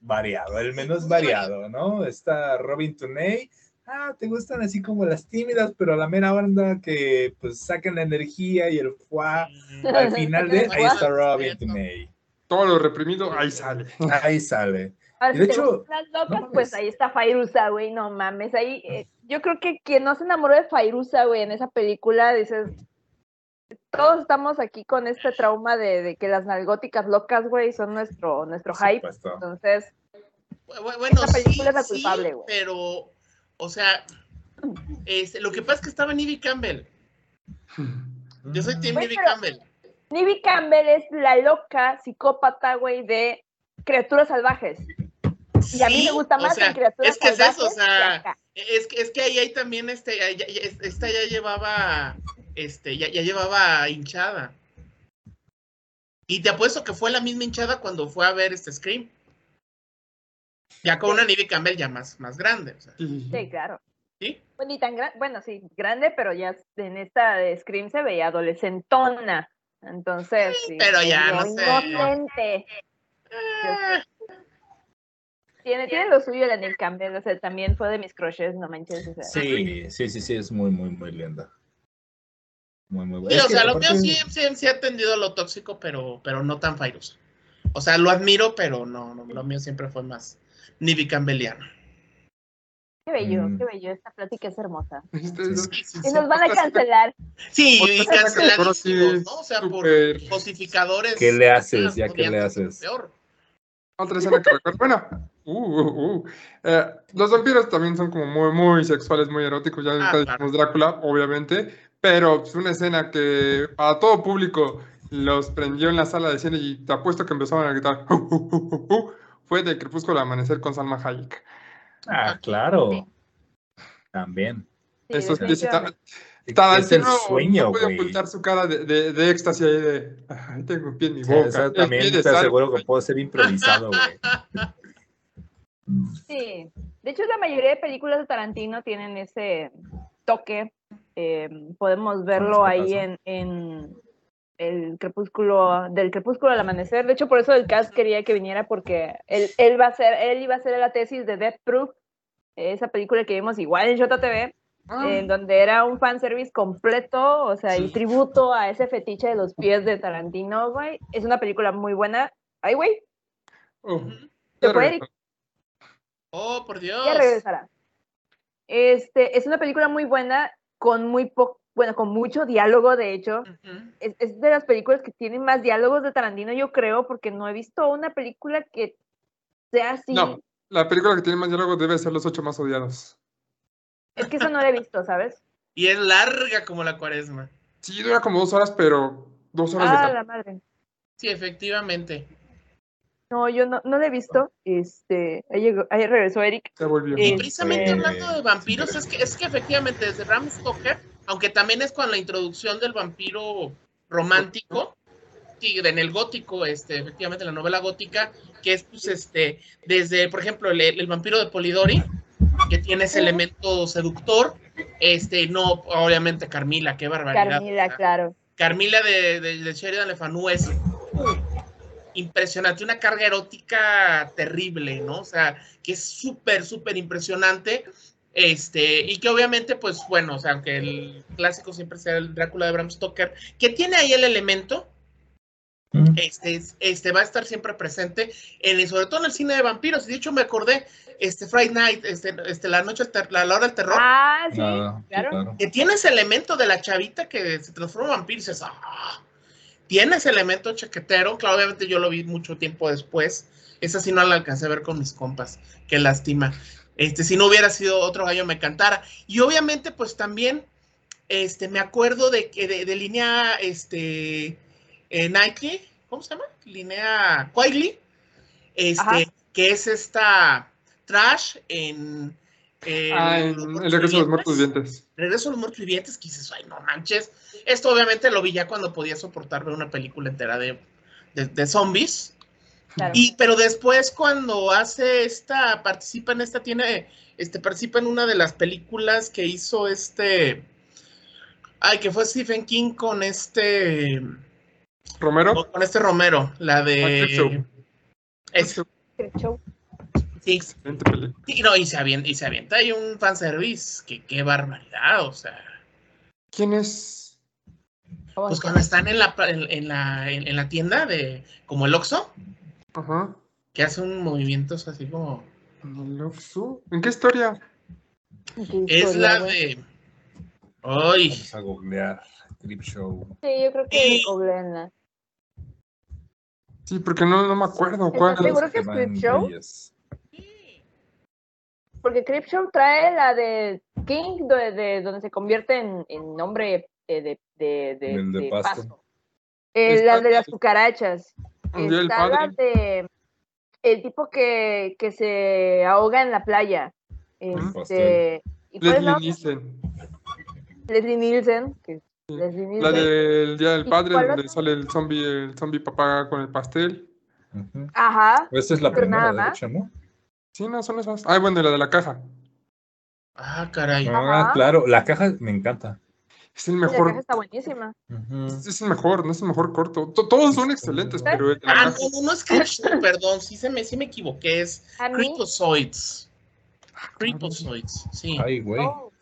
variado, el menos variado, ¿no? Está Robin Tunney. Ah, te gustan así como las tímidas, pero a la mera banda que pues sacan la energía y el fuá al final de *laughs* ahí está Robin Tunney. Todo lo reprimido, ahí sale. Ahí sale. Ahora, Y si de hecho, las locas, no pues ahí está Fairuza, güey, no mames. Ahí, eh, yo creo que quien no se enamoró de Fairuza, güey, en esa película, dices, todos estamos aquí con este trauma de, de que las nalgóticas locas, güey, son nuestro, nuestro Por hype. supuesto. Entonces, Bu- Bueno, Esa película sí, es la culpable, güey. pero, o sea, este, lo que pasa es que estaba Nivy Campbell. Yo soy Nivy pero- Campbell. Nivy Campbell es la loca psicópata, güey, de criaturas salvajes. Y a mí Sí, me gusta o más sea, en criaturas es que es salvajes. eso, o sea, que acá. Es que, es que ahí hay también, este, esta ya llevaba, este, ya, ya llevaba hinchada. Y te apuesto que fue la misma hinchada cuando fue a ver este Scream. Ya con una Nivy Campbell ya más, más grande. o sea, Sí, claro. ¿sí? Pues ni tan bueno, sí, grande, pero ya en esta de Scream se veía adolescentona. Entonces, sí, pero ya, no sé. Inocente. Eh, Tiene, tiene lo suyo la Nick Campbell, o sea, también fue de mis crushes, no manches. O sea, Sí, sí, sí, sí, es muy, muy, muy linda. Muy, muy Sí, buena. Es o sea, lo mío sí, sí, sí ha atendido a lo tóxico, pero, pero no tan fairoso. O sea, lo admiro, pero no, no, lo mío siempre fue más Nivy Campbelliano. Qué bello, Mm. qué bello, esta plática es hermosa. Sí, sí, Y sí. nos van a cancelar. Sí, y así, ¿no? O sea, por cosificadores. ¿Qué le haces? ¿Ya qué le haces? Peor. Otra escena que recuerdo. Bueno, uh, uh, uh. Eh, los vampiros también son como muy, muy sexuales, muy eróticos. Ya Ah, dijimos Drácula, obviamente. Pero es una escena que a todo público los prendió en la sala de cine y te apuesto que empezaron a gritar. "Uh, uh, uh, uh, uh", Fue de Crepúsculo al Amanecer con Salma Hayek. Ah, claro. También. Sí, Eso es es el no- sueño, no puede ocultar su cara de, de, de éxtasis ahí de. Ay, tengo un pie en mi Sí, boca. el también te de sal". aseguro que puede ser improvisado, güey. Sí. De hecho, la mayoría de películas de Tarantino tienen ese toque. Eh, podemos verlo ahí en, en el crepúsculo, del crepúsculo al amanecer. De hecho, por eso el cast quería que viniera, porque él, él va a ser, él iba a hacer la tesis de Death Proof, esa película que vimos igual en JTV, Ah, en donde era un fanservice completo, o sea, y Sí. tributo a ese fetiche de los pies de Tarantino, güey. Es una película muy buena. Ay, güey, oh, ¿Se ya fue, regresó. Oh, por Dios. ya regresará. Este, es una película muy buena, con muy poco, bueno, con mucho diálogo, de hecho. Es, es de las películas que tienen más diálogos de Tarantino, yo creo, porque no he visto una película que sea así. No, la película que tiene más diálogo debe ser Los Ocho Más Odiados. Es que eso no la he visto, ¿sabes? Y es larga como la cuaresma. Sí, dura como dos horas, pero dos horas de Ah, la madre. Sí, efectivamente. No, yo no, no la he visto. Este, ahí, llegó, ahí regresó Eric. se volvió. Y Eh, precisamente eh, hablando de vampiros, es que, es que efectivamente desde Ram Stoker aunque también es con la introducción del vampiro romántico, sí, en el gótico, este, efectivamente, la novela gótica, que es, pues, este, desde, por ejemplo, el, el vampiro de Polidori, que tiene ese elemento seductor, este, no, obviamente Carmila, qué barbaridad. Carmila, claro. Carmila de, de, de Sheridan Le Fanu es impresionante, una carga erótica terrible, ¿no? O sea, que es súper, súper impresionante. Este, y que obviamente, pues bueno, o sea, aunque el clásico siempre sea el Drácula de Bram Stoker, que tiene ahí el elemento, este, este va a estar siempre presente, en, sobre todo en el cine de vampiros. Y de hecho me acordé, este Friday Night, este, este, la noche, la, la hora del terror, Ah, sí, Ah, claro. que tiene ese elemento de la chavita que se transforma en vampiro y dices, ah, tiene ese elemento chaquetero, claro, obviamente yo lo vi mucho tiempo después, esa sí no la alcancé a ver con mis compas, qué lástima, este, si no hubiera sido otro gallo me cantara, y obviamente pues también, este, me acuerdo de que de, de línea, este, eh, Nightly, ¿cómo se llama? Línea Quigley, Ajá. este, que es esta trash en... en Ah, en Los El regreso de los muertos Vivientes. Regreso a los muertos vivientes, que dices, ay, no manches. Esto obviamente lo vi ya cuando podía soportar ver una película entera de, de, de zombies. claro. Y, pero después cuando hace esta, participa en esta, tiene, este, participa en una de las películas que hizo este, ay, que fue Stephen King con este, Romero. con este Romero, la de... Es, Creepshow. Y, no, y se avienta, y se avienta ahí un fanservice, que qué barbaridad, o sea... ¿Quién es? ¿Cómo Pues cuando están en la, en, en la, en, en la tienda de, como el Oxxo, Ajá. que hace un movimientos así como... ¿El Oxxo? ¿En qué historia? Es historia, la de... Ay, Vamos a googlear Creep Show. Sí, yo creo que Sí. es Goblena. Sí, porque no, no me acuerdo cuál. ¿Estás seguro que es Creep Show? Porque Creepshow trae la de King, de, de- donde se convierte en, en nombre de, de, de, de- El de de pasto. pasto. Eh, la de las cucarachas. Del Está la de el tipo que, que se ahoga en la playa. Este, ¿y cuál es la Leslie? Nielsen. Leslie Nielsen. que- Leslie La del Día del ¿Y Padre, donde sale el zombie, el zombie papá con el pastel. Ajá. Esta es la Pero primera, de hecho, ¿no? Sí, no, son esas. Ah, bueno, y la de la caja. ah, caray. Ah, Ajá. claro, la caja me encanta. Es el La caja mejor. está buenísima. Ujú. Es es el mejor, no es el mejor corto. To- Todos son excelentes, pero el de la Ah, caja. no, no, no es Creepshow, *laughs* perdón, sí, se me, sí me equivoqué, es. Creepozoids. Creepozoids, sí. Ay, güey. oh,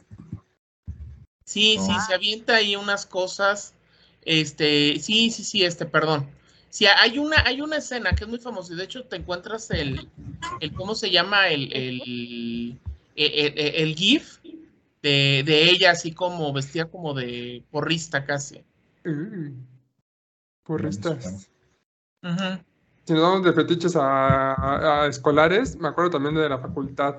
Sí, sí, Ah. se avienta ahí unas cosas. Este, sí, sí, sí, este, perdón. Sí, hay una, hay una escena que es muy famosa y de hecho te encuentras el, el ¿cómo se llama? El, el, el, el- el GIF de, de ella así como vestida como de porrista casi. Uh, porristas. Si nos vamos de fetiches a, a- a escolares, me acuerdo también de la facultad.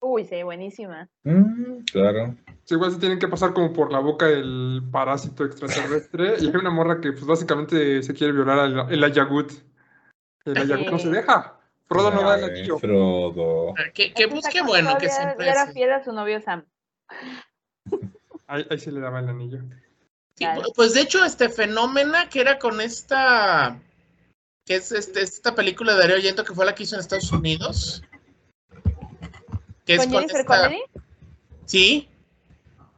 Uy, sí, buenísima. Mm, claro. Sí, igual se tienen que pasar como por la boca el parásito extraterrestre. Y hay una morra que, pues, básicamente se quiere violar al el Ayagut. El Ayagut no se Sí. deja. Frodo no da el Ay, anillo. Frodo. Busque esa bueno, que siempre era fiel a su novio Sam. Ahí, ahí se le daba el anillo. Sí, pues de hecho, este fenómeno que era con esta, que es este, esta película de Darío Argento que fue la que hizo en Estados Unidos. Que es ¿Con con Jennifer esta- Connelly? Sí.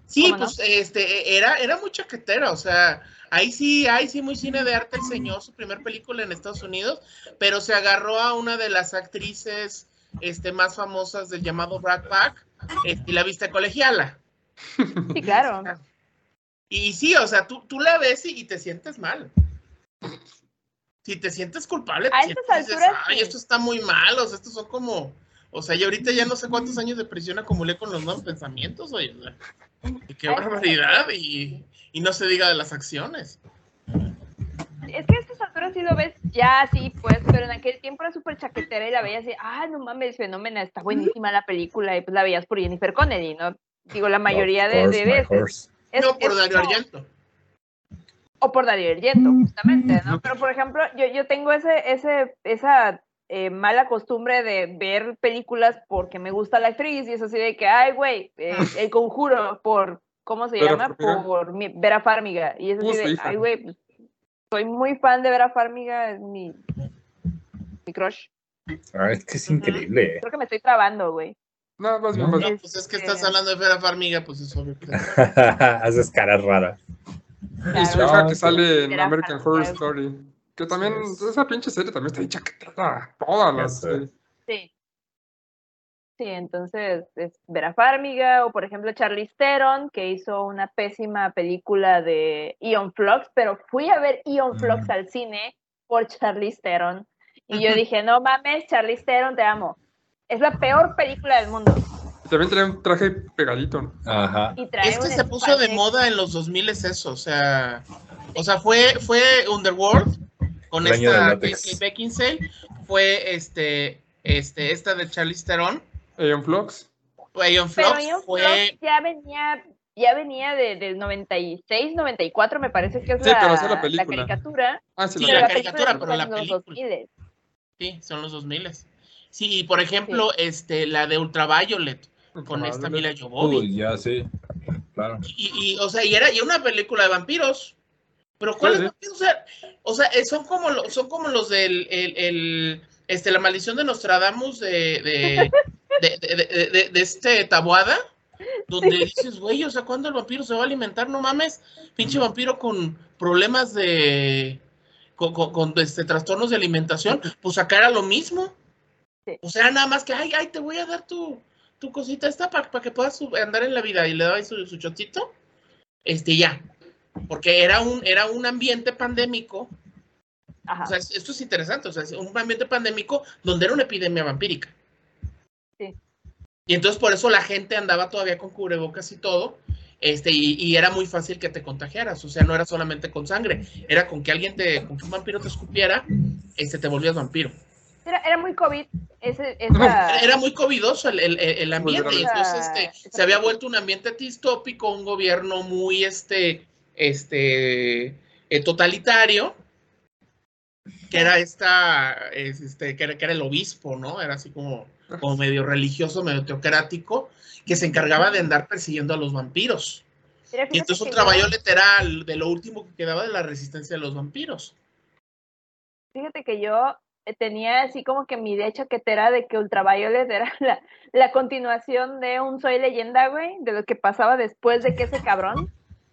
Sí, pues este, era, era muy chaquetera, o sea, ahí sí, ahí sí muy cine de arte el señor, su primer película en Estados Unidos, pero se agarró a una de las actrices este, más famosas del llamado Brad Pack este, y la viste colegiala. Sí, claro. Y sí, o sea, tú, tú la ves y, y te sientes mal. Si te sientes culpable, te A sientes, estas dices, alturas, ay, sí. esto está muy mal, o sea, estos son como, o sea, yo ahorita ya no sé cuántos años de prisión acumulé con los malos pensamientos, oye, qué barbaridad, y, y no se diga de las acciones. Es que a estas alturas sí lo ves ya sí, pues, pero en aquel tiempo era súper chaquetera y la veías así, ah, no mames, fenómena, está buenísima la película, y pues la veías por Jennifer Connelly, ¿no? Digo, la mayoría de, course, de veces. Es- no por como- Argento. O por Darío Argento, justamente, ¿no? Pero, por ejemplo, yo, yo tengo ese, ese, esa eh, mala costumbre de ver películas porque me gusta la actriz y es así de que, ay, güey, eh, *laughs* El Conjuro por ¿cómo se Vera llama? Farmiga. Por mi, Vera Farmiga. Y es así de, hija. ay, güey, pues, soy muy fan de Vera Farmiga, es mi, mi crush. Ah, es que es increíble. Creo que me estoy trabando, güey. No, más bien, No. más bien. No, pues es que estás Este- hablando de Vera Farmiga, pues es obvio que. *laughs* Haces caras raras. Y su Claro. hija No, que sí. sale en American Horror claro. Story. Que también, Sí. esa pinche serie también está hecha que toda, todas las. eh, Sí. Sí, entonces es Vera Farmiga o por ejemplo Charlize Theron que hizo una pésima película de Ion Flux, pero fui a ver Ion Flux Mm. al cine por Charlize Theron y yo dije, no mames, Charlize Theron, te amo. Es la peor película del mundo. y también tenía un traje pegadito. ¿no? Ajá. Y trae Es que se puso de moda en los 2000 es eso, o sea, o sea, fue, fue Underworld con El esta. Kate Beckinsale, fue este, este, esta de Charlize Theron, Aeon Flux. Pero Flux, fue, ya venía ya venía de, del 96, 94, me parece que es Sí, la, pero es la la película. caricatura. Ah, sí, Sí, la la caricatura, película pero la los película. 2000. sí, son los 2000 Sí, y por ejemplo, este, la de Ultraviolet, con esta Mila Jovovich. Uy, ya sí. Claro. Y, y, o sea, y era y una película de vampiros. Pero ¿cuáles Sí, sí. vampiros? O sea, o sea, eh, son como lo- son como los del el, el, este la maldición de Nostradamus de de, *laughs* de, de, de- de- de este Tabuada, donde dices, güey, o sea, ¿cuándo el vampiro se va a alimentar? No mames, pinche vampiro con problemas de con, con- con, este trastornos de alimentación, pues acá era lo mismo. O sea, nada más que, ay, ay, te voy a dar tu, tu cosita esta para que puedas andar en la vida y le daba su, su chotito, este ya. Porque era un, era un ambiente pandémico. Ajá. O sea, es- esto es interesante. O sea, es un ambiente pandémico donde era una epidemia vampírica. Sí. Y entonces por eso la gente andaba todavía con cubrebocas y todo. Este, y, y era muy fácil que te contagiaras. O sea, no era solamente con sangre. Era con que alguien te, con que un vampiro te escupiera, este, te volvías vampiro. Era, era muy COVID. Ese, No, esa, Era muy covidoso el, el- el ambiente. Y entonces este, se había vuelto un ambiente distópico, un gobierno muy este, este, eh, totalitario, que era esta, es, este, que era, que era el obispo, ¿no? Era así como, como medio religioso, medio teocrático, que se encargaba de andar persiguiendo a los vampiros. Y entonces un yo- trabajo literal de lo último que quedaba de la resistencia de los vampiros. Fíjate que yo eh, tenía así como que mi idea chaquetera de que Ultraviolet era *laughs* la, la continuación de un Soy Leyenda, güey, de lo que pasaba después de que ese cabrón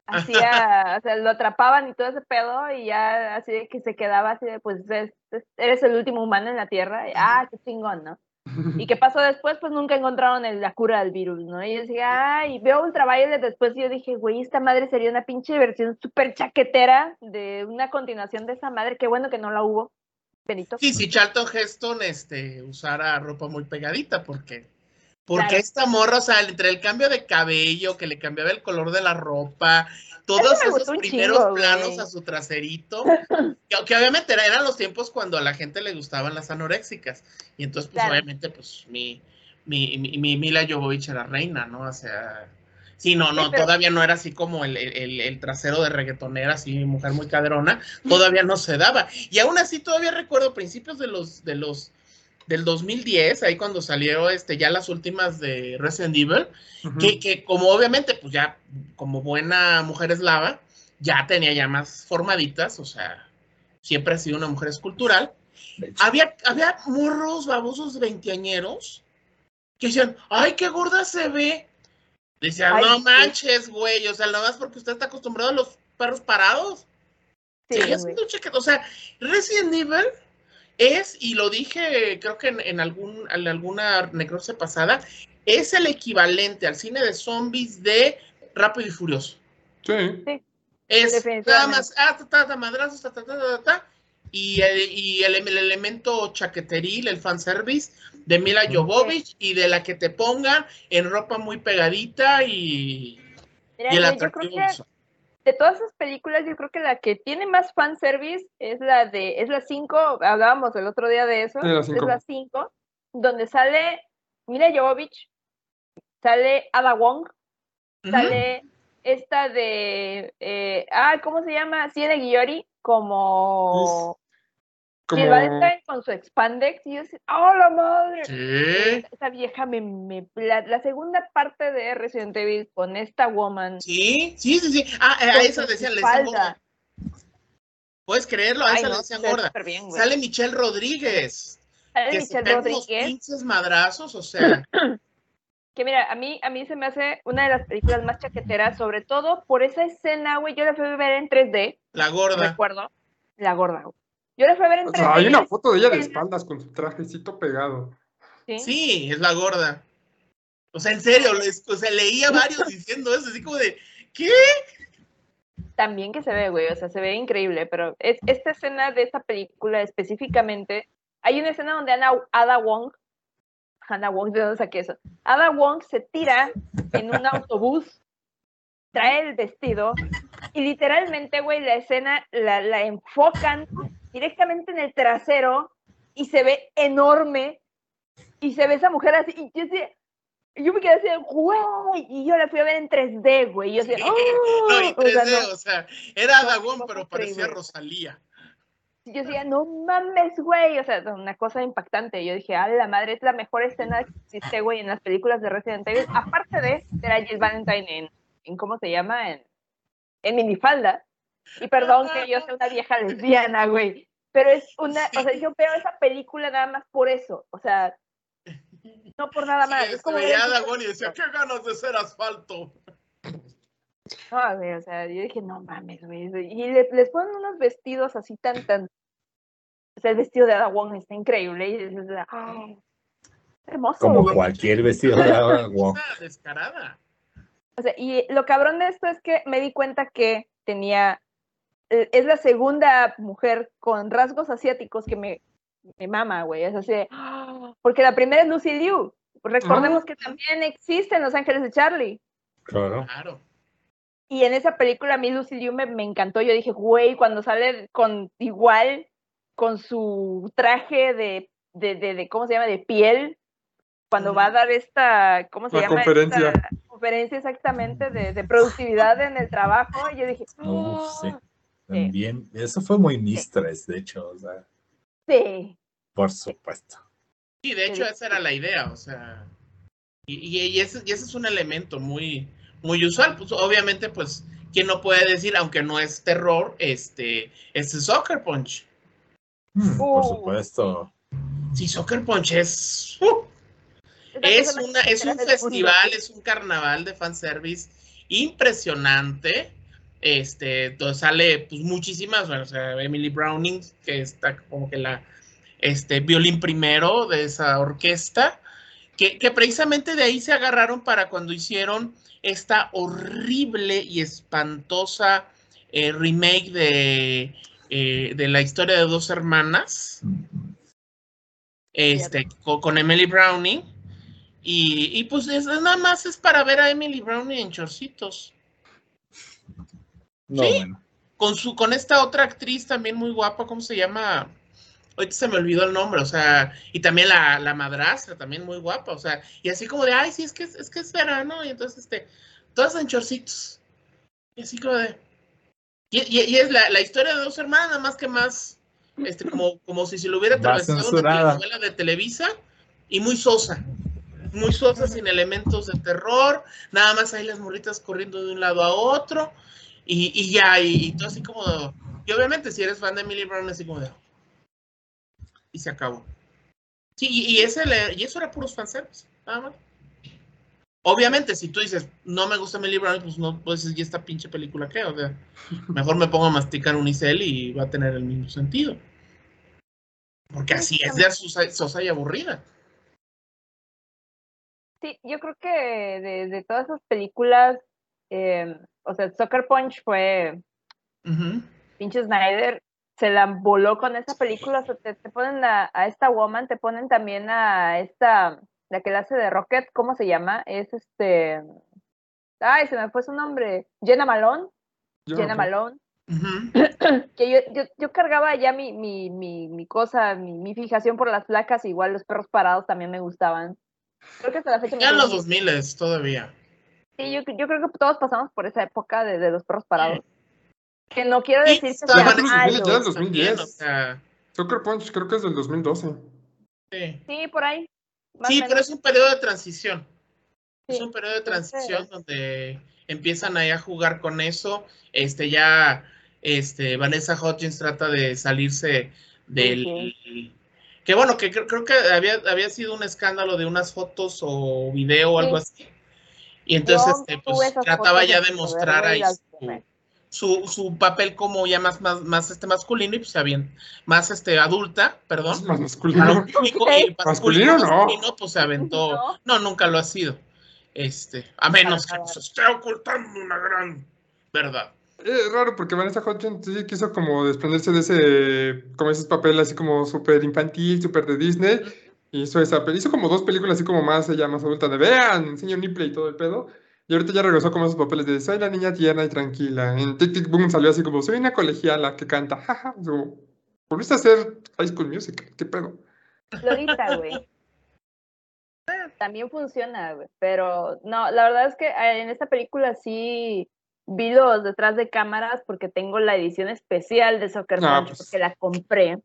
hacía, *laughs* o sea, lo atrapaban y todo ese pedo y ya así de que se quedaba así de, pues es- es- eres el último humano en la Tierra, y, ah, qué chingón, ¿no? ¿Y qué *laughs* pasó después? Pues nunca encontraron el- la cura del virus, ¿no? Y yo decía, ay, veo Ultraviolet después y yo dije, güey, esta madre sería una pinche versión súper chaquetera de una continuación de esa madre, qué bueno que no la hubo. Benito. Sí, si Charlton Heston este, usara ropa muy pegadita, porque porque Claro. esta morra, o sea, entre el cambio de cabello, que le cambiaba el color de la ropa, todos esos primeros chingo, planos a su traserito, *laughs* que, que obviamente era- eran los tiempos cuando a la gente le gustaban las anoréxicas, y entonces, pues Claro. obviamente, pues mi, mi, mi, mi Mila Jovovich era reina, ¿no? O sea, sí, no, no, Sí, pero- todavía no era así como el, el- el trasero de reggaetonera, así, mujer muy caderona, todavía no se daba. Y aún así todavía recuerdo principios de los, de los, del 2010, ahí cuando salieron este, ya las últimas de Resident Evil, Ujú. que, que como obviamente, pues ya como buena mujer eslava, ya tenía ya más formaditas, o sea, siempre ha sido una mujer escultural. Había, había morros babosos veinteañeros que decían, ay, qué gorda se ve. Decían, Ay, no sí. manches, güey, o sea, nada más porque usted está acostumbrado a los perros parados. Sí, siendo chaqueta. O sea, Resident Evil es, y lo dije, creo que en, en algún, en alguna necrosis pasada, es el equivalente al cine de zombies de Rápido y Furioso. Sí. Es nada más, ah, ta, ta, ta, madrazos, ta, ta, ta, ta, ta, y, el, y el, el elemento chaqueteril, el fanservice de Mila Jovovich y de la que te pongan en ropa muy pegadita y, Mira, y el yo creo que. De todas esas películas, yo creo que la que tiene más fanservice es la de, es la 5, hablábamos el otro día de eso, Sí, es cinco. la 5, donde sale Mila Jovovich, sale Ada Wong, sale esta de, eh, ah, ¿cómo se llama? Siene Guiori, como, Y el con su expandex y yo decía, ¡oh, la madre! Sí. Esa vieja me... me la, la segunda parte de Resident Evil con esta woman. Sí, sí, sí, sí. Ah, eh, a esa su decían, le gorda. Puedes creerlo, a esa le no, decían se gorda. bien. Sale Michelle Rodríguez. Sale que se Michelle unos Rodríguez. pinches madrazos, o sea. *clears throat* Que mira, a mí, a mí se me hace una de las películas más chaqueteras, sobre todo por esa escena, güey. Yo la fui a ver en 3D, La gorda. recuerdo. La gorda, güey. Yo la fui a ver en O 3D. sea, hay una foto de ella de espaldas con su trajecito pegado. ¿sí? Sí, es la gorda. O sea, en serio, les- o sea, leía varios *laughs* diciendo eso, así como de, ¿qué? También que se ve, güey, o sea, se ve increíble, pero es, esta escena de esta película específicamente, hay una escena donde Ana, Ada Wong, Ana Wong, ¿de dónde saqué eso? Ada Wong se tira en un autobús, trae el vestido y literalmente, güey, la escena la, la enfocan directamente en el trasero y se ve enorme y se ve esa mujer así y yo me quedé así, güey, y yo la fui a ver en 3D, güey, yo *laughs* No, ¡oh! O sea, 3D, no. o sea, era Dagón, no, pero parecía. Rosalía. yo decía, no mames, güey, o sea, una cosa impactante. Yo dije, ah, la madre, es la mejor escena que existe, güey, en las películas de Resident Evil, aparte de a Jill Valentine en, en ¿cómo se llama? En, en minifalda. Y perdón que yo sea una *laughs* vieja lesbiana, güey, pero es una, o sea, yo veo esa película nada más por eso, o sea, no por nada más. Sí, es como veía y decía, qué ganas de ser asfalto. No, güey, o sea, yo dije, no mames, güey. Y le- les ponen unos vestidos así tan, tan. O sea, el vestido de Ada Wong está increíble. Y dices, ah, hermoso. Como güey. cualquier vestido de Ada *laughs* Wong. Descarada. O sea, y lo cabrón de esto es que me di cuenta que tenía. Eh, Es la segunda mujer con rasgos asiáticos que me, me mama, güey. Es así de, ah, Porque la primera es Lucy Liu. Recordemos que también existe en Los Ángeles de Charlie. Claro. Claro. Y en esa película a mí Lucy Liu me, me encantó. Yo dije, güey, cuando sale con igual, con su traje de, de, de, de- ¿cómo se llama? De piel, cuando va a dar esta, ¿cómo se La llama? conferencia. Esta conferencia exactamente de, de productividad en el trabajo. Y yo dije, Uf, sí. "Ah, También. Eso fue muy mistress, de hecho. O sea, sí. por supuesto. Sí, de hecho, esa era la idea, o sea. Y, y- y ese, y ese es un elemento muy, muy usual. Pues obviamente, pues, quien no puede decir, aunque no es terror, este, este Soccer Punch. Hmm, por supuesto. Sí, Soccer Punch es. ¡uh! Es Es, una, es un festival, es un carnaval de fanservice impresionante. Este, entonces sale pues muchísimas, bueno, o sea, Emily Browning, que está como que la este, violín primero de esa orquesta, que, que precisamente de ahí se agarraron para cuando hicieron esta horrible y espantosa eh, remake de, eh, de la historia de dos hermanas este, con, con Emily Browning. Y, y pues es, nada más es para ver a Emily Browning en chorcitos. No, Sí. bueno. Con su, con esta otra actriz también muy guapa, ¿cómo se llama? Ahorita se me olvidó el nombre, o sea, y también la, la madrastra, también muy guapa, o sea, y así como de, ay, sí, es que es, que es verano, y entonces, este, todas en chorcitos. Y así como de. Y, y- y es la, la historia de dos hermanas, nada más que más, este, como, como si se lo hubiera atravesado una telenovela de Televisa, y muy sosa. Muy sosa, sin elementos de terror, nada más ahí las morritas corriendo de un lado a otro, y, y ya, y, y todo así como. Y obviamente, si eres fan de Emily Brown, así como de. Y se acabó. Sí, y, y ese le- y eso era puros fanservice, nada más. Obviamente, si tú dices, no me gusta Emily Brown, pues no puedes decir, ¿y esta pinche película qué? O sea, *laughs* mejor me pongo a masticar un Isel y va a tener el mismo sentido. Porque así es de sosa, sosa y aburrida. Sí, yo creo que de, de todas esas películas, eh, o sea, Soccer Punch fue Ujú. pinche Snyder, se la voló con esa película, o sea, te, te ponen a, a esta woman, te ponen también a esta, la que la hace de Rocket, ¿cómo se llama? Es este, ay, se me fue su nombre, Jenna Malone, Yo, Jenna. Malone, *clears throat* que yo, yo, yo cargaba ya mi, mi, mi, mi cosa, mi, mi fijación por las placas, igual los perros parados también me gustaban. Creo que hasta la fecha Ya en los siguen 2000 todavía. Sí, yo, yo creo que todos pasamos por esa época de, de los perros parados. *laughs* Que no quiero decir que estaban sea en los 2000 malo. ya en los- También, 2010. o sea, Sucker Punch creo que es del 2012. Sí, Sí, por ahí. más Sí, pero es un periodo de transición. Es un periodo de transición donde empiezan ahí a jugar con eso. Este ya, este, Vanessa Hudgens trata de salirse del. Que bueno, que creo, creo que había, había sido un escándalo de unas fotos o video o algo así. Y entonces, este, pues trataba ya de mostrar ahí su, su, su papel como ya más, más, más este masculino y pues ya bien, más este adulta, perdón. Es más masculino. público y para un Masculino, público no. masculino, pues se aventó. No. No, nunca lo ha sido. Este, a menos que se esté ocultando una gran verdad. Es raro porque Vanessa Hudgens sí quiso como desprenderse de ese, como ese papel así como súper infantil, súper de Disney. Hizo esa, hizo como dos películas así como más, ella más adulta, de vean, enseño nipple y todo el pedo. Y ahorita ya regresó como esos papeles de soy la niña tierna y tranquila. En Tic Tic Boom salió así como soy una colegiala que canta, *laughs* jaja. Como, volviste a hacer High School Music, ¿qué pedo? Lolita, güey. *laughs* También funciona, güey. Pero no, la verdad es que eh, en esta película sí vi los detrás de cámaras porque tengo la edición especial de Soccer Ah, Punch pues. porque la compré.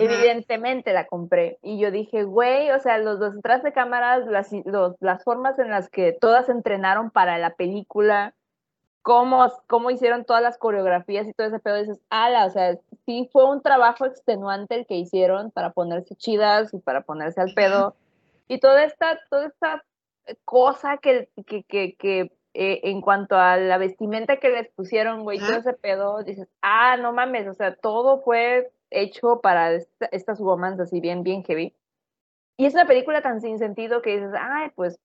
Evidentemente la compré. Y yo dije, güey, o sea, los, los detrás de cámaras, las, los- las formas en las que todas entrenaron para la película, cómo, cómo hicieron todas las coreografías y todo ese pedo, dices, ala, o sea, sí fue un trabajo extenuante el que hicieron para ponerse chidas y para ponerse al pedo. Y toda esta, toda esta cosa que, que, que, que, eh, en cuanto a la vestimenta que les pusieron, güey, todo ese pedo, dices, ah, no mames, o sea, todo fue hecho para esta- estas womans así bien, bien heavy. Y es una película tan sin sentido que dices, ay, pues,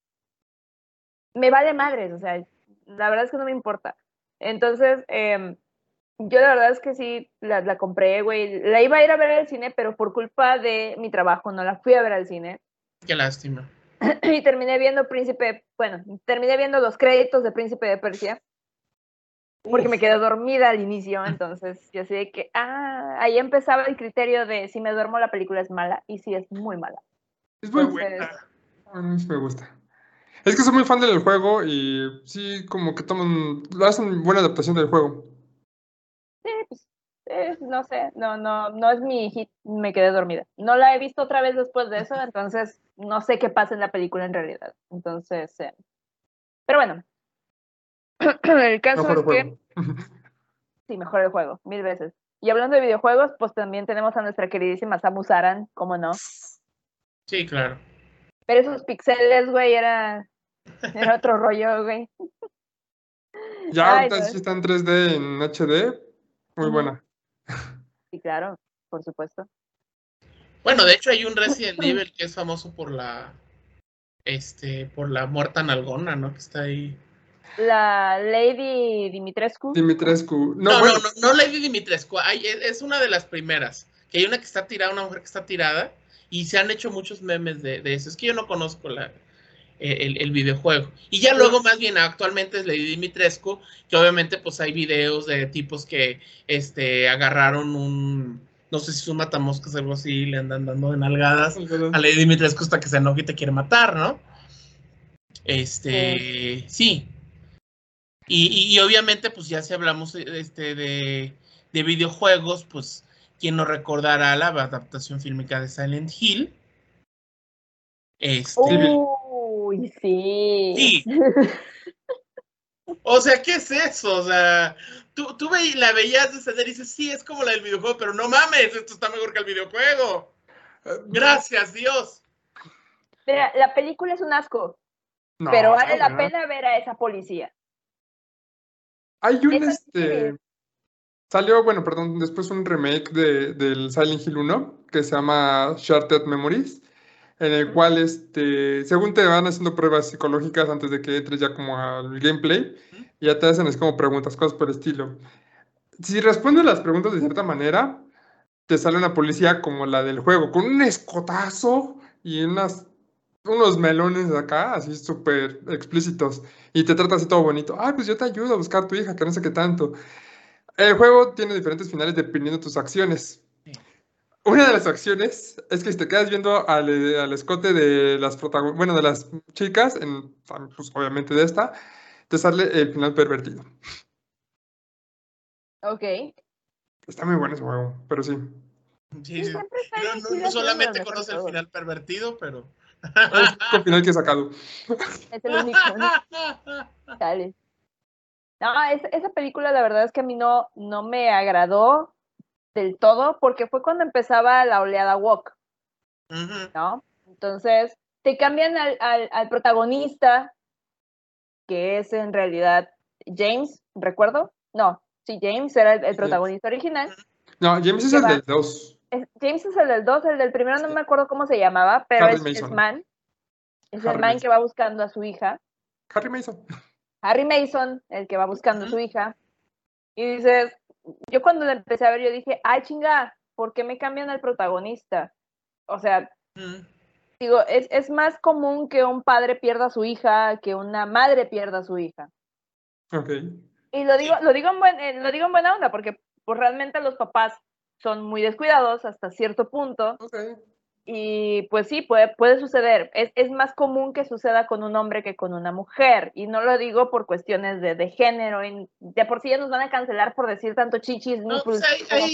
me vale madres, o sea, la verdad es que no me importa. Entonces, em, yo la verdad es que sí, la, la compré, güey, la iba a ir a ver al cine, pero por culpa de mi trabajo no la fui a ver al cine. Qué lástima. *clears throat* y terminé viendo Príncipe, bueno, terminé viendo los créditos de Príncipe de Persia, porque me quedé dormida al inicio, entonces yo sé de que, ah, ahí empezaba el criterio de si me duermo la película es mala, y sí es muy mala. Es muy Entonces, buena. A mí sí me gusta. Es que soy muy fan del juego y sí, como que toman, hacen buena adaptación del juego. Sí, pues, eh, no sé, no, no, no es mi hit, me quedé dormida. No la he visto otra vez después de eso, *laughs* entonces no sé qué pasa en la película en realidad. Entonces, eh, pero bueno. *clears throat* El caso Mejor es que. *laughs* Sí, mejor el juego, mil veces. Y hablando de videojuegos, pues también tenemos a nuestra queridísima Samus Aran, ¿cómo no? Sí, claro. Pero esos pixeles, güey, era, era otro *laughs* rollo, güey. Ya Ay, ahorita no. sí está en 3D en HD. Muy buena. Sí, claro, por supuesto. Bueno, de hecho hay un Resident Evil que es famoso por la este, por la muerta nalgona, ¿no? Que está ahí. La Lady Dimitrescu. Dimitrescu. No, No, bueno, no, no, no Lady Dimitrescu. Hay- es, es una de las primeras. Que hay una que está tirada, una mujer que está tirada. Y se han hecho muchos memes de, de eso. Es que yo no conozco la, eh, el, el videojuego. Y ya luego, más bien, actualmente es Lady Dimitrescu. Que obviamente, pues hay videos de tipos que este, agarraron un. No sé si es un matamoscas o algo así, le andan dando de nalgadas a Lady Dimitrescu hasta que se enoja y te quiere matar, ¿no? Este, sí. Y, y- y obviamente, pues ya si hablamos este, de, de videojuegos, pues, ¿quién no recordará la adaptación fílmica de Silent Hill? Este, Uy, sí. Sí. O sea, ¿qué es eso? O sea, tú, tú ve- la veías descender y dices, sí, es como la del videojuego, pero no mames, esto está mejor que el videojuego. Gracias, Dios. Mira, la película es un asco, No, pero vale la pena ver a esa policía. Hay un Esa este. Salió, bueno, perdón, después un remake de, del Silent Hill 1 que se llama Shattered Memories, en el cual, este, según te van haciendo pruebas psicológicas antes de que entres ya como al gameplay, y ya te hacen así como preguntas, cosas por el estilo. Si respondes las preguntas de cierta manera, te sale una policía como la del juego, con un escotazo y unas, unos melones acá, así súper explícitos, y te trata así todo bonito. Ah, pues yo te ayudo a buscar a tu hija, que no sé qué tanto. El juego tiene diferentes finales dependiendo de tus acciones. Sí. Una de las acciones es que si te quedas viendo al, al escote de las protagon- bueno, de las chicas, en, pues, obviamente de esta, te sale el final pervertido. Ok. Está muy bueno ese juego, pero sí. Sí, Sí, No, no- no solamente conoce el final pervertido, pero. Es el final que he sacado. Es el único, ¿no? No, es- esa película la verdad es que a mí no, no me agradó del todo porque fue cuando empezaba la oleada walk. ¿no? Entonces, te cambian al, al, al protagonista, que es en realidad James, ¿recuerdo? No, sí, James era el, protagonista original. No, James es ¿Qué el del 2. Es- James es el del 2, el del primero no me acuerdo cómo se llamaba, pero Harry es, man. Es el man Mason. que va buscando a su hija. Harry Mason. Harry Mason, el que va buscando a su hija. Y dices, yo cuando la empecé a ver, yo dije, ay chinga, ¿por qué me cambian al protagonista? O sea, Ujú. digo, es, es más común que un padre pierda a su hija que una madre pierda a su hija. Ok. Y lo digo, lo digo en buen, eh, lo digo en buena onda, porque pues, realmente los papás son muy descuidados hasta cierto punto. Y pues sí, puede, puede suceder. Es, es más común que suceda con un hombre que con una mujer. Y no lo digo por cuestiones de, de género. de por sí ya nos van a cancelar por decir tanto chichis, No, pues hay-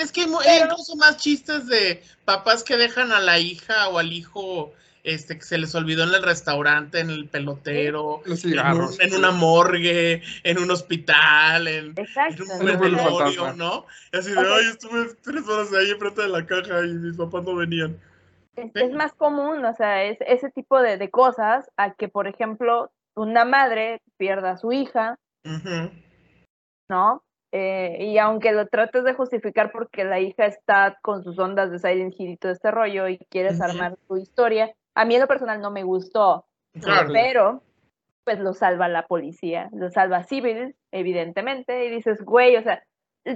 es que hay mu- hay Pero- incluso más chistes de papás que dejan a la hija o al hijo este, que se les olvidó en el restaurante, en el pelotero, en, un- cigarros. en una morgue, en un hospital, en, un fantasma. ¿no? Y así de, ay, estuve tres horas ahí enfrente de la caja y mis papás no venían. es, es más común, o sea, es, ese tipo de, de cosas a que, por ejemplo, una madre pierda a su hija. ¿no? Eh, y aunque lo trates de justificar porque la hija está con sus ondas de Silent Hill y todo este rollo y quieres armar tu historia, a mí en lo personal no me gustó, Claro. pero pues lo salva la policía, lo salva Civil, evidentemente, y dices, güey, o sea,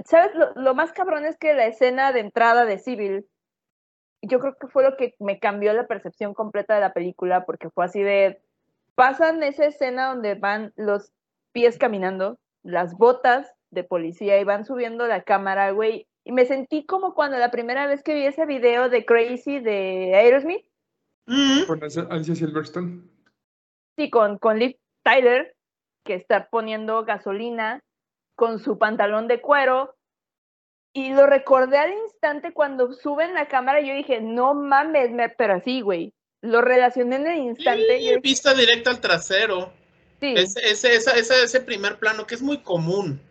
¿sabes? Lo, lo más cabrón es que la escena de entrada de Civil, yo creo que fue lo que me cambió la percepción completa de la película, porque fue así de, pasan esa escena donde van los pies caminando, las botas de policía y van subiendo la cámara, güey, y me sentí como cuando la primera vez que vi ese video de Crazy de Aerosmith, Ujú. Con Alicia Silverstone. Sí, con, con Liv Tyler, que está poniendo gasolina con su pantalón de cuero. Y lo recordé al instante cuando suben la cámara y yo dije, no mames, me- pero así, güey. Lo relacioné en el instante. y dije, Vista directa al trasero. sí, Ese, ese, esa- esa- ese primer plano que es muy común.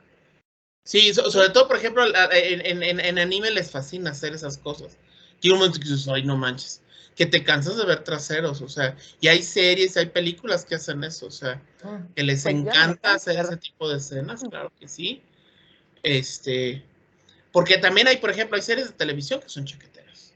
Sí, so- sobre todo, por ejemplo, en, en- en- en anime les fascina hacer esas cosas. Y un momento que dices, ay, no manches, que te cansas de ver traseros, o sea, y hay series, hay películas que hacen eso, o sea, que les Pues encanta hacer ese tipo de escenas, claro que sí. Este, porque también hay, por ejemplo, hay series de televisión que son chaqueteras.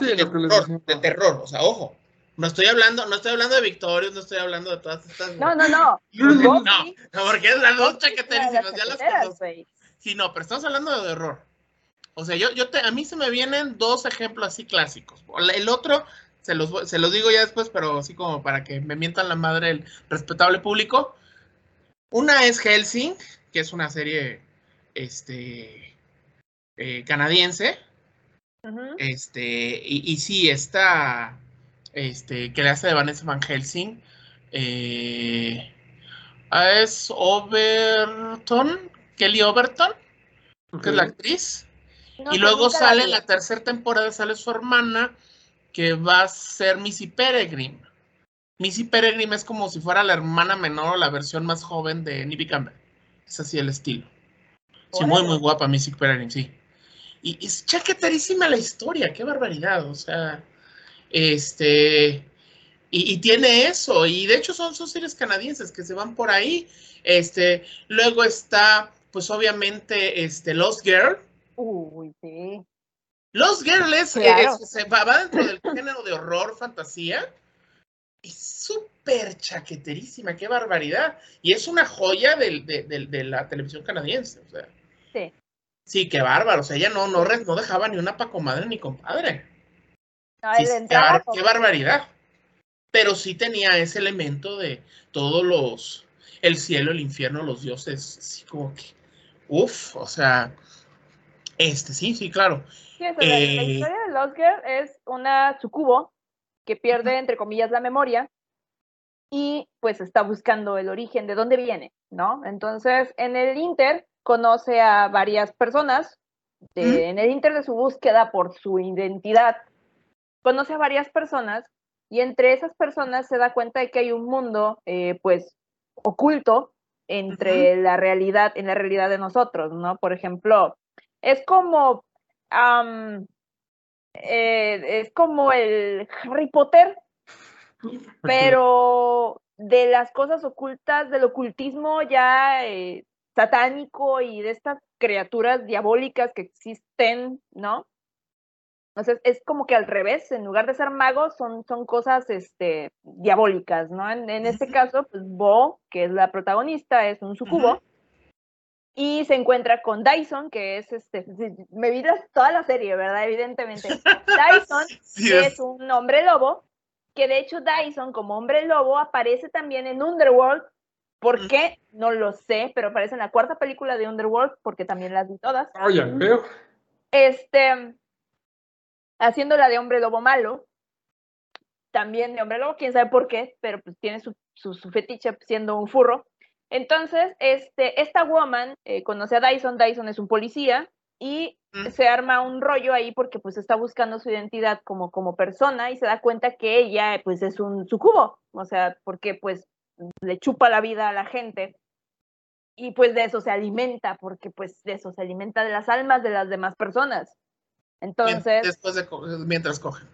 Sí, de terror, de terror, o sea, ojo. No estoy hablando, no estoy hablando de Victorious, no estoy hablando de todas estas. No, no, no. *laughs* No, No, porque las dos de chaqueterísimas, las ya las chaqueteras, conozco. güey. Sí, no, pero estamos hablando de error. O sea, yo, yo te, a mí se me vienen dos ejemplos así clásicos. El otro, se los, se los digo ya después, pero así como para que me mientan la madre el respetable público. Una es Helsing, que es una serie este, eh, canadiense. Este, y, y sí, esta, este, que le hace de Vanessa Van Helsing, eh, ah, es Overton, Kelly Overton, que es la actriz. No y luego sale en vi. la tercera temporada, sale su hermana, que va a ser Missy Peregrine. Missy Peregrine es como si fuera la hermana menor o la versión más joven de Nibby Campbell. Es así el estilo. Sí, muy, muy guapa Missy Peregrine, sí. Y es chaqueterísima la historia, qué barbaridad. O sea, este. Y, y tiene eso, y de hecho son, son series canadienses que se van por ahí. Este, luego está, pues obviamente, este, Lost Girl. Uy, sí. Lost Girl es, Claro. es- se va, va dentro del *laughs* género de horror, fantasía. Es súper chaqueterísima, qué barbaridad. Y es una joya del- de, de- de la televisión canadiense. O sea. Sí. Sí, qué bárbaro. O sea, ella no, no, no dejaba ni una pa' comadre ni compadre. No, Sí, sí, qué, bar- qué barbaridad. Pero sí tenía ese elemento de todos los, el cielo, el infierno, los dioses, así como que, uff, o sea, este, sí, sí, claro. Sí, la- Eh, historia de Lost Girl es una sucubo que pierde, entre comillas, la memoria y pues está buscando el origen de dónde viene, ¿no? Entonces, en el Inter conoce a varias personas, de- en el inter de su búsqueda por su identidad, conoce a varias personas y entre esas personas se da cuenta de que hay un mundo, eh, pues, oculto entre la realidad, en la realidad de nosotros, ¿no? Por ejemplo, es como, eh, es como el Harry Potter, pero de las cosas ocultas, del ocultismo ya eh, satánico y de estas criaturas diabólicas que existen, ¿no? Entonces es como que al revés, en lugar de ser magos, son, son cosas este, diabólicas, ¿no? En, en este caso, pues Bo, que es la protagonista, es un sucubo. Y se encuentra con Dyson, que es este. Me vi toda la serie, ¿verdad? Evidentemente. Dyson *laughs* Sí, es- es un hombre lobo, que de hecho Dyson como hombre lobo aparece también en Underworld. ¿Por Mm. qué? No lo sé, pero aparece en la cuarta película de Underworld, porque también las vi todas. Oye, veo. Este, haciéndola de hombre lobo malo, también de hombre lobo, quién sabe por qué, pero pues tiene su, su, su fetiche siendo un furro. Entonces, este, esta woman eh, conoce a Dyson, Dyson es un policía, y Mm. se arma un rollo ahí porque pues está buscando su identidad como, como persona y se da cuenta que ella pues es un sucubo, o sea, porque pues le chupa la vida a la gente y pues de eso se alimenta, porque pues de eso se alimenta de las almas de las demás personas. Entonces, Después de mientras coge.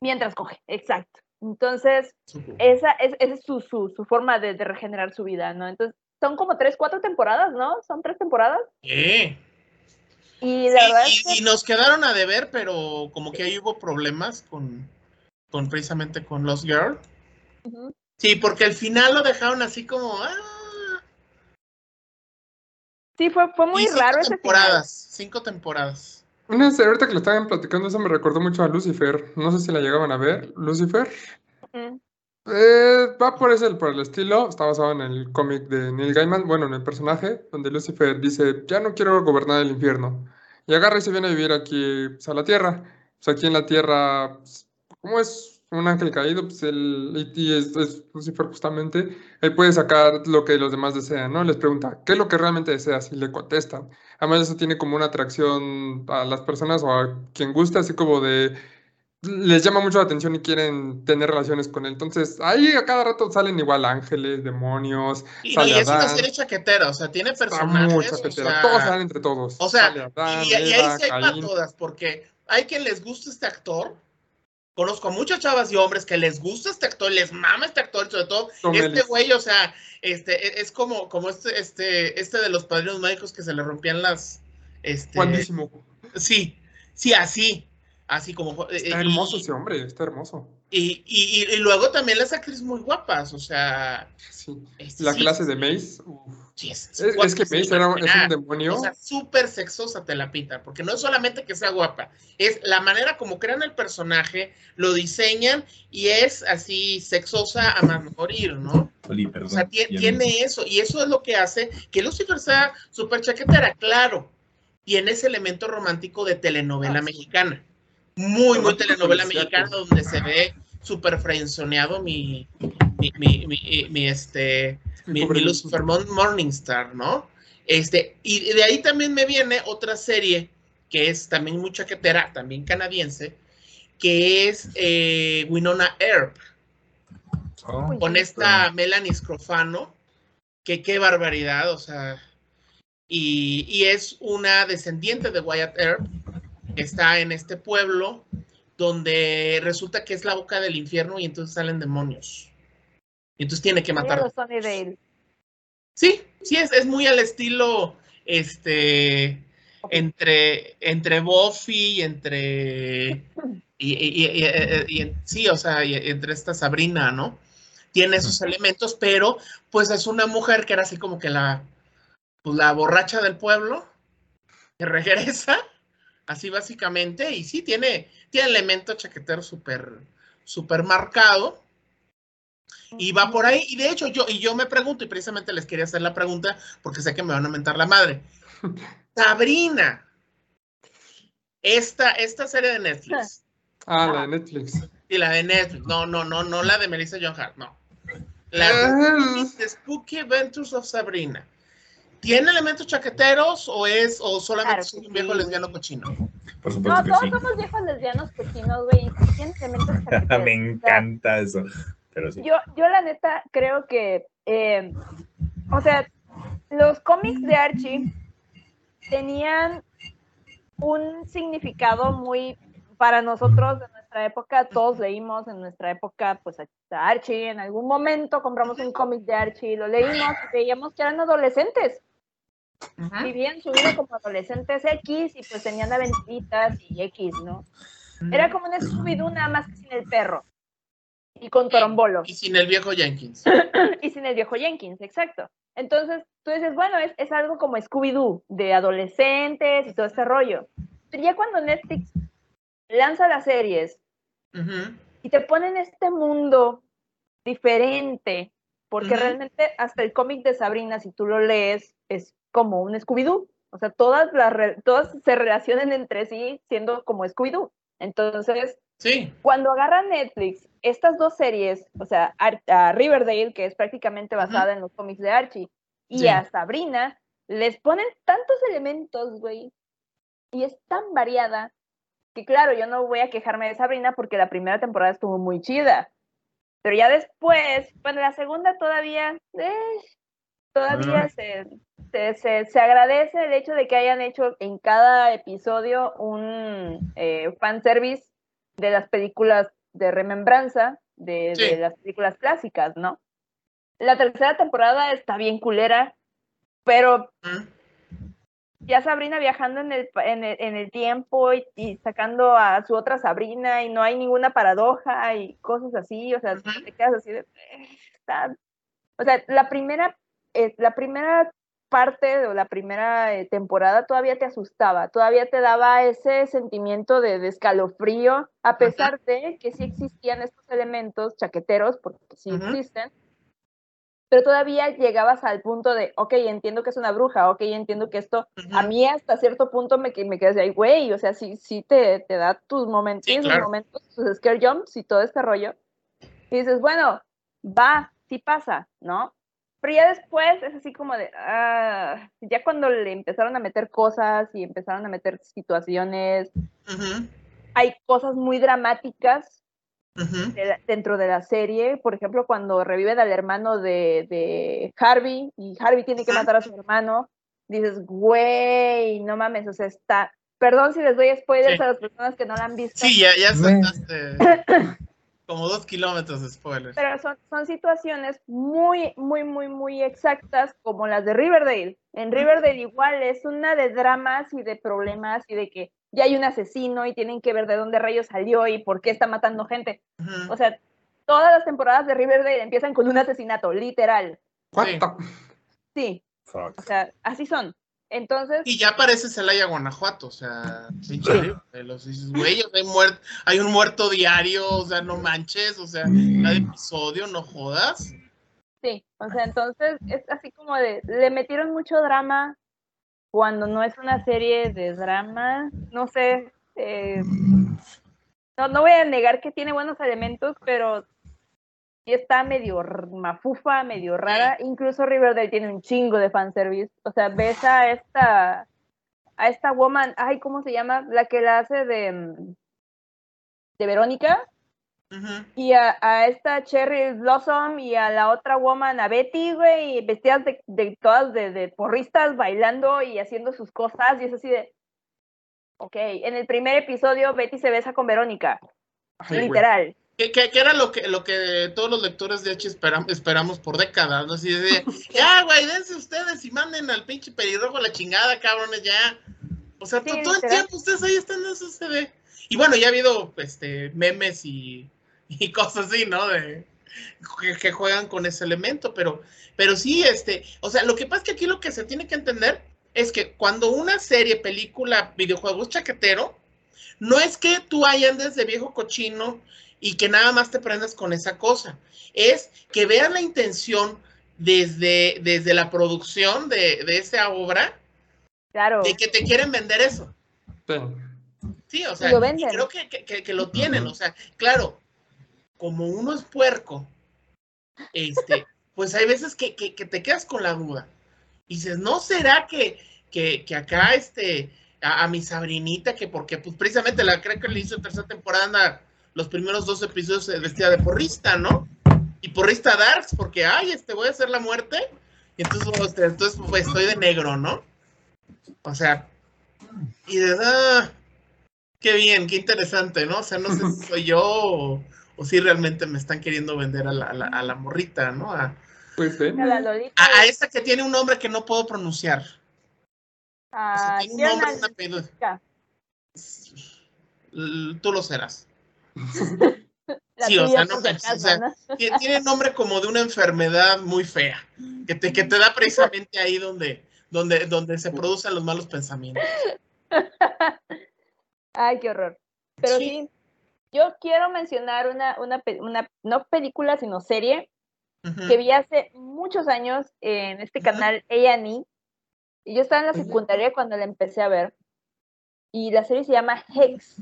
mientras coge, exacto. Entonces, esa es, esa es su, su, su forma de, de regenerar su vida, ¿no? Entonces, son como tres, cuatro temporadas, ¿no? Son tres temporadas. Sí. Y la verdad Sí, es que y, y nos quedaron a deber, pero como que ahí hubo problemas con, con precisamente con los Girl. Sí, porque al final lo dejaron así como. ah, sí, fue, fue muy y raro ese final. temporadas. Cinco temporadas. Una serie, ahorita que lo estaban platicando, eso me recordó mucho a Lucifer. No sé si la llegaban a ver. Lucifer. Eh, va por ese, por el estilo. Está basado en el cómic de Neil Gaiman, bueno, en el personaje, donde Lucifer dice, ya no quiero gobernar el infierno. Y agarra y se viene a vivir aquí, pues, a la tierra. Pues aquí en la tierra, pues, como es un ángel caído, pues él, y es, es Lucifer justamente, él puede sacar lo que los demás desean, ¿no? Les pregunta, ¿qué es lo que realmente deseas? Y le contestan. Además, eso tiene como una atracción a las personas o a quien gusta, así como de les llama mucho la atención y quieren tener relaciones con él. Entonces, ahí a cada rato salen igual ángeles, demonios, Y, sale y es una serie chaquetera, o sea, tiene personajes. muy o chaquetera. sea, Todos salen entre todos. O sea, Adán, y, y ahí Eva, sí hay para todas, porque hay quien les gusta este actor. Conozco a muchas chavas y hombres que les gusta este actor, les mama este actor, y sobre todo este güey, o sea, este e- es como, como este, este, este de los padrinos mágicos que se le rompían las, este, Guapísimo. sí, sí, así, así como, eh, Está y- hermoso ese hombre, está hermoso. Y, y, y, y luego también las actrices muy guapas, o sea, Sí. este, La sí, clase de Mace. uf. Sí, es, Es, es que Mace era, es un demonio. O sea, súper sexosa te la pintan, porque no es solamente que sea guapa, es la manera como crean el personaje, lo diseñan y es así sexosa a más morir, ¿no? Oli, O sea, tiene eso, y eso es lo que hace que Lucifer sea súper chaquetera, claro. Tiene ese elemento romántico de telenovela Ah, sí. mexicana. Muy, muy telenovela mexicana, donde se ve súper frenzoneado mi, mi, mi, mi, mi, este, mi, mi Lucifer Mon- Morningstar, ¿no? Este, y de ahí también me viene otra serie que es también muy chaquetera, también canadiense, que es eh, Winona Earp. Oh, con esta Melanie Scrofano, que qué barbaridad, o sea, y, y es una descendiente de Wyatt Earp, que está en este pueblo donde resulta que es la boca del infierno y entonces salen demonios. Y entonces tiene que matar. Sí, sí, es, es muy al estilo, este, entre, entre Buffy y entre, y, y- y- y- y- sí, o sea, y- entre esta Sabrina, ¿no? Tiene esos elementos, pero pues es una mujer que era así como que la, pues, la borracha del pueblo, que *laughs* regresa, así básicamente, y sí, tiene, tiene elemento chaquetero súper, súper marcado. Y va por ahí, y de hecho yo, y yo me pregunto, y precisamente les quería hacer la pregunta, porque sé que me van a mentar la madre. *laughs* Sabrina, esta, esta serie de Netflix, *laughs* Ah, la de Netflix. y la de Netflix, no, no, no, no la de Melissa John Hart, no. La Eh, de The Spooky Adventures of Sabrina. ¿Tiene elementos chaqueteros o es o solamente Claro es que un viejo sí. lesbiano cochino? Por No, supuesto que todos sí. somos viejos lesbianos cochinos, güey. y sí tienen elementos *laughs* chaqueteros. Me encanta eso. Pero sí. Yo, yo la neta creo que, eh, o sea, los cómics de Archie tenían un significado muy, para nosotros de nuestra época, todos leímos en nuestra época, pues a Archie, en algún momento compramos un cómic de Archie, lo leímos y veíamos que eran adolescentes, Ujú. vivían su vida como adolescentes X y pues tenían aventuritas y X, ¿no? Era como un Scooby-Doo nada más que sin el perro y con Torombolo Y sin el viejo Jenkins. *laughs* y sin el viejo Jenkins, exacto. Entonces, tú dices, bueno, es, es algo como Scooby-Doo, de adolescentes y todo este rollo. Pero ya cuando Netflix lanza las series y te ponen este mundo diferente, porque realmente hasta el cómic de Sabrina, si tú lo lees, es como un Scooby-Doo. O sea, todas, las todas se relacionan entre sí siendo como Scooby-Doo. Entonces, Sí. cuando agarra Netflix estas dos series, o sea, a Riverdale, que es prácticamente basada en los cómics de Archie, y Sí. a Sabrina, les ponen tantos elementos, güey, y es tan variada, que claro, yo no voy a quejarme de Sabrina porque la primera temporada estuvo muy chida, pero ya después, bueno, la segunda todavía, eh, todavía se, se, se- se agradece el hecho de que hayan hecho en cada episodio un eh, fanservice de las películas de remembranza, de, de Sí. las películas clásicas, ¿no? La tercera temporada está bien culera, pero ya Sabrina viajando en el, en el, en el tiempo y, y sacando a su otra Sabrina y no hay ninguna paradoja y cosas así, o sea, te quedas así de... "Eh, está-". O sea, la primera, eh, la primera parte o la primera eh, temporada todavía te asustaba, todavía te daba ese sentimiento de, de escalofrío, a pesar de que sí existían estos elementos chaqueteros, porque sí existen, pero todavía llegabas al punto de, ok, entiendo que es una bruja, ok, entiendo que esto, a mí hasta cierto punto me, me quedé "Ay, güey, o sea, sí, sí te, te da tus momentos, Sí, claro. momentos, tus scare jumps y todo este rollo, y dices, bueno, va, sí pasa, ¿no? Pero ya después es así como de, ah, ya cuando le empezaron a meter cosas y empezaron a meter situaciones, Ujú. hay cosas muy dramáticas Ujú. de la- dentro de la serie, por ejemplo, cuando reviven al hermano de, de Harvey y Harvey tiene que matar a su hermano, dices, güey, no mames, o sea, está... Perdón si les doy spoilers Sí. a las personas que no la han visto, Sí, ya, ya saltaste *clears throat* como dos kilómetros de spoilers. pero son, son situaciones muy, muy, muy, muy exactas como las de Riverdale. En Riverdale igual es una de dramas y de problemas y de que ya hay un asesino y tienen que ver de dónde rayos salió y por qué está matando gente. O sea, todas las temporadas de Riverdale empiezan con un asesinato, literal. What Sí. o sea, así son. Entonces, Y ya parece Celaya, Guanajuato, o sea, pinche de los dices, güey, hay, muer- hay un muerto diario, o sea, no manches, o sea, cada episodio, no jodas. sí, o sea, entonces es así como de, le metieron mucho drama cuando no es una serie de drama, no sé, eh, no, no voy a negar que tiene buenos elementos, pero está medio mafufa, medio rara, incluso Riverdale tiene un chingo de fanservice, o sea, ves a esta, a esta woman, ay, ¿cómo se llama? La que la hace de, mm, de Verónica, y a, a esta Cherry Blossom y a la otra woman, a Betty, güey, vestidas de, de todas de, de porristas bailando y haciendo sus cosas, y es así de. Ok, en el primer episodio Betty se besa con Verónica, Ay, literal. Que- que era lo que, lo que todos los lectores de H esperam- esperamos por décadas, ¿no? Así de, *laughs* ya, güey, dense ustedes y manden al pinche pelirrojo a la chingada, cabrones, ya. O sea, Sí, todo el tiempo ustedes ahí están, eso se ve. Y bueno, ya ha habido este, memes y, y cosas así, ¿no? De, que, que juegan con ese elemento, pero, pero sí, este, o sea, lo que pasa es que aquí lo que se tiene que entender es que cuando una serie, película, videojuego es chaquetero, no es que tú ahí andes de viejo cochino y que nada más te prendas con esa cosa. Es que vean la intención desde, desde la producción de, de esa obra, Claro. de que te quieren vender eso. Sí. Sí, o sea, lo y venden. creo que, que- que- que lo tienen. O sea, claro, como uno es puerco, este, *laughs* pues hay veces que, que- que te quedas con la duda. Y dices, ¿no será que, que, que acá este, a, a mi sabrinita, que porque pues precisamente la creo que le hizo tercera temporada, anda los primeros dos episodios eh, vestida de porrista, ¿no? Y porrista Darks, porque, ay, este, voy a hacer la muerte. Y entonces, este, entonces pues, estoy de negro, ¿no? O sea, y de ah, qué bien, qué interesante, ¿no? O sea, no sé si soy yo o, o si realmente me están queriendo vender a la, a la, a la morrita, ¿no? A, Pues ven. A la Lolita. a, esta que tiene un nombre que no puedo pronunciar. O sea, a tiene un nombre, Kiernan un apellido. ya. L- Tú lo serás. *laughs* Sí, o sea, Tiene nombre como de una enfermedad muy fea, que te, que te da precisamente ahí donde, donde, donde se producen los malos pensamientos. *laughs* Ay, qué horror. Pero Sí. sí, yo quiero mencionar una, una, no película, sino serie que vi hace muchos años en este canal A&E. Y yo estaba en la secundaria cuando la empecé a ver. Y la serie se llama Hex.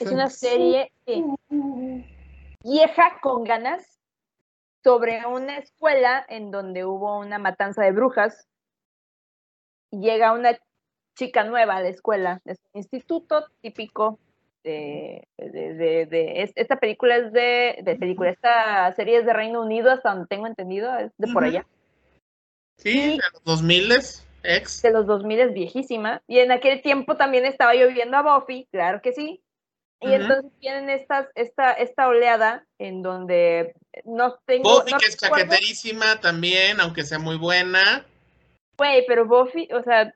Es una serie sí, vieja con ganas sobre una escuela en donde hubo una matanza de brujas. Llega una chica nueva a la escuela. Es un instituto típico de, de, de- de- es- esta película es de, de película, esta serie es de Reino Unido, hasta donde tengo entendido, es de por allá. Sí, de los 2000 ex. de los 2000 es viejísima. Y en aquel tiempo también estaba yo viendo a Buffy, claro que sí. Y entonces tienen estas, esta, esta oleada en donde no tengo. Buffy, no que es chaqueterísima también, aunque sea muy buena. Güey, pero Buffy, o sea.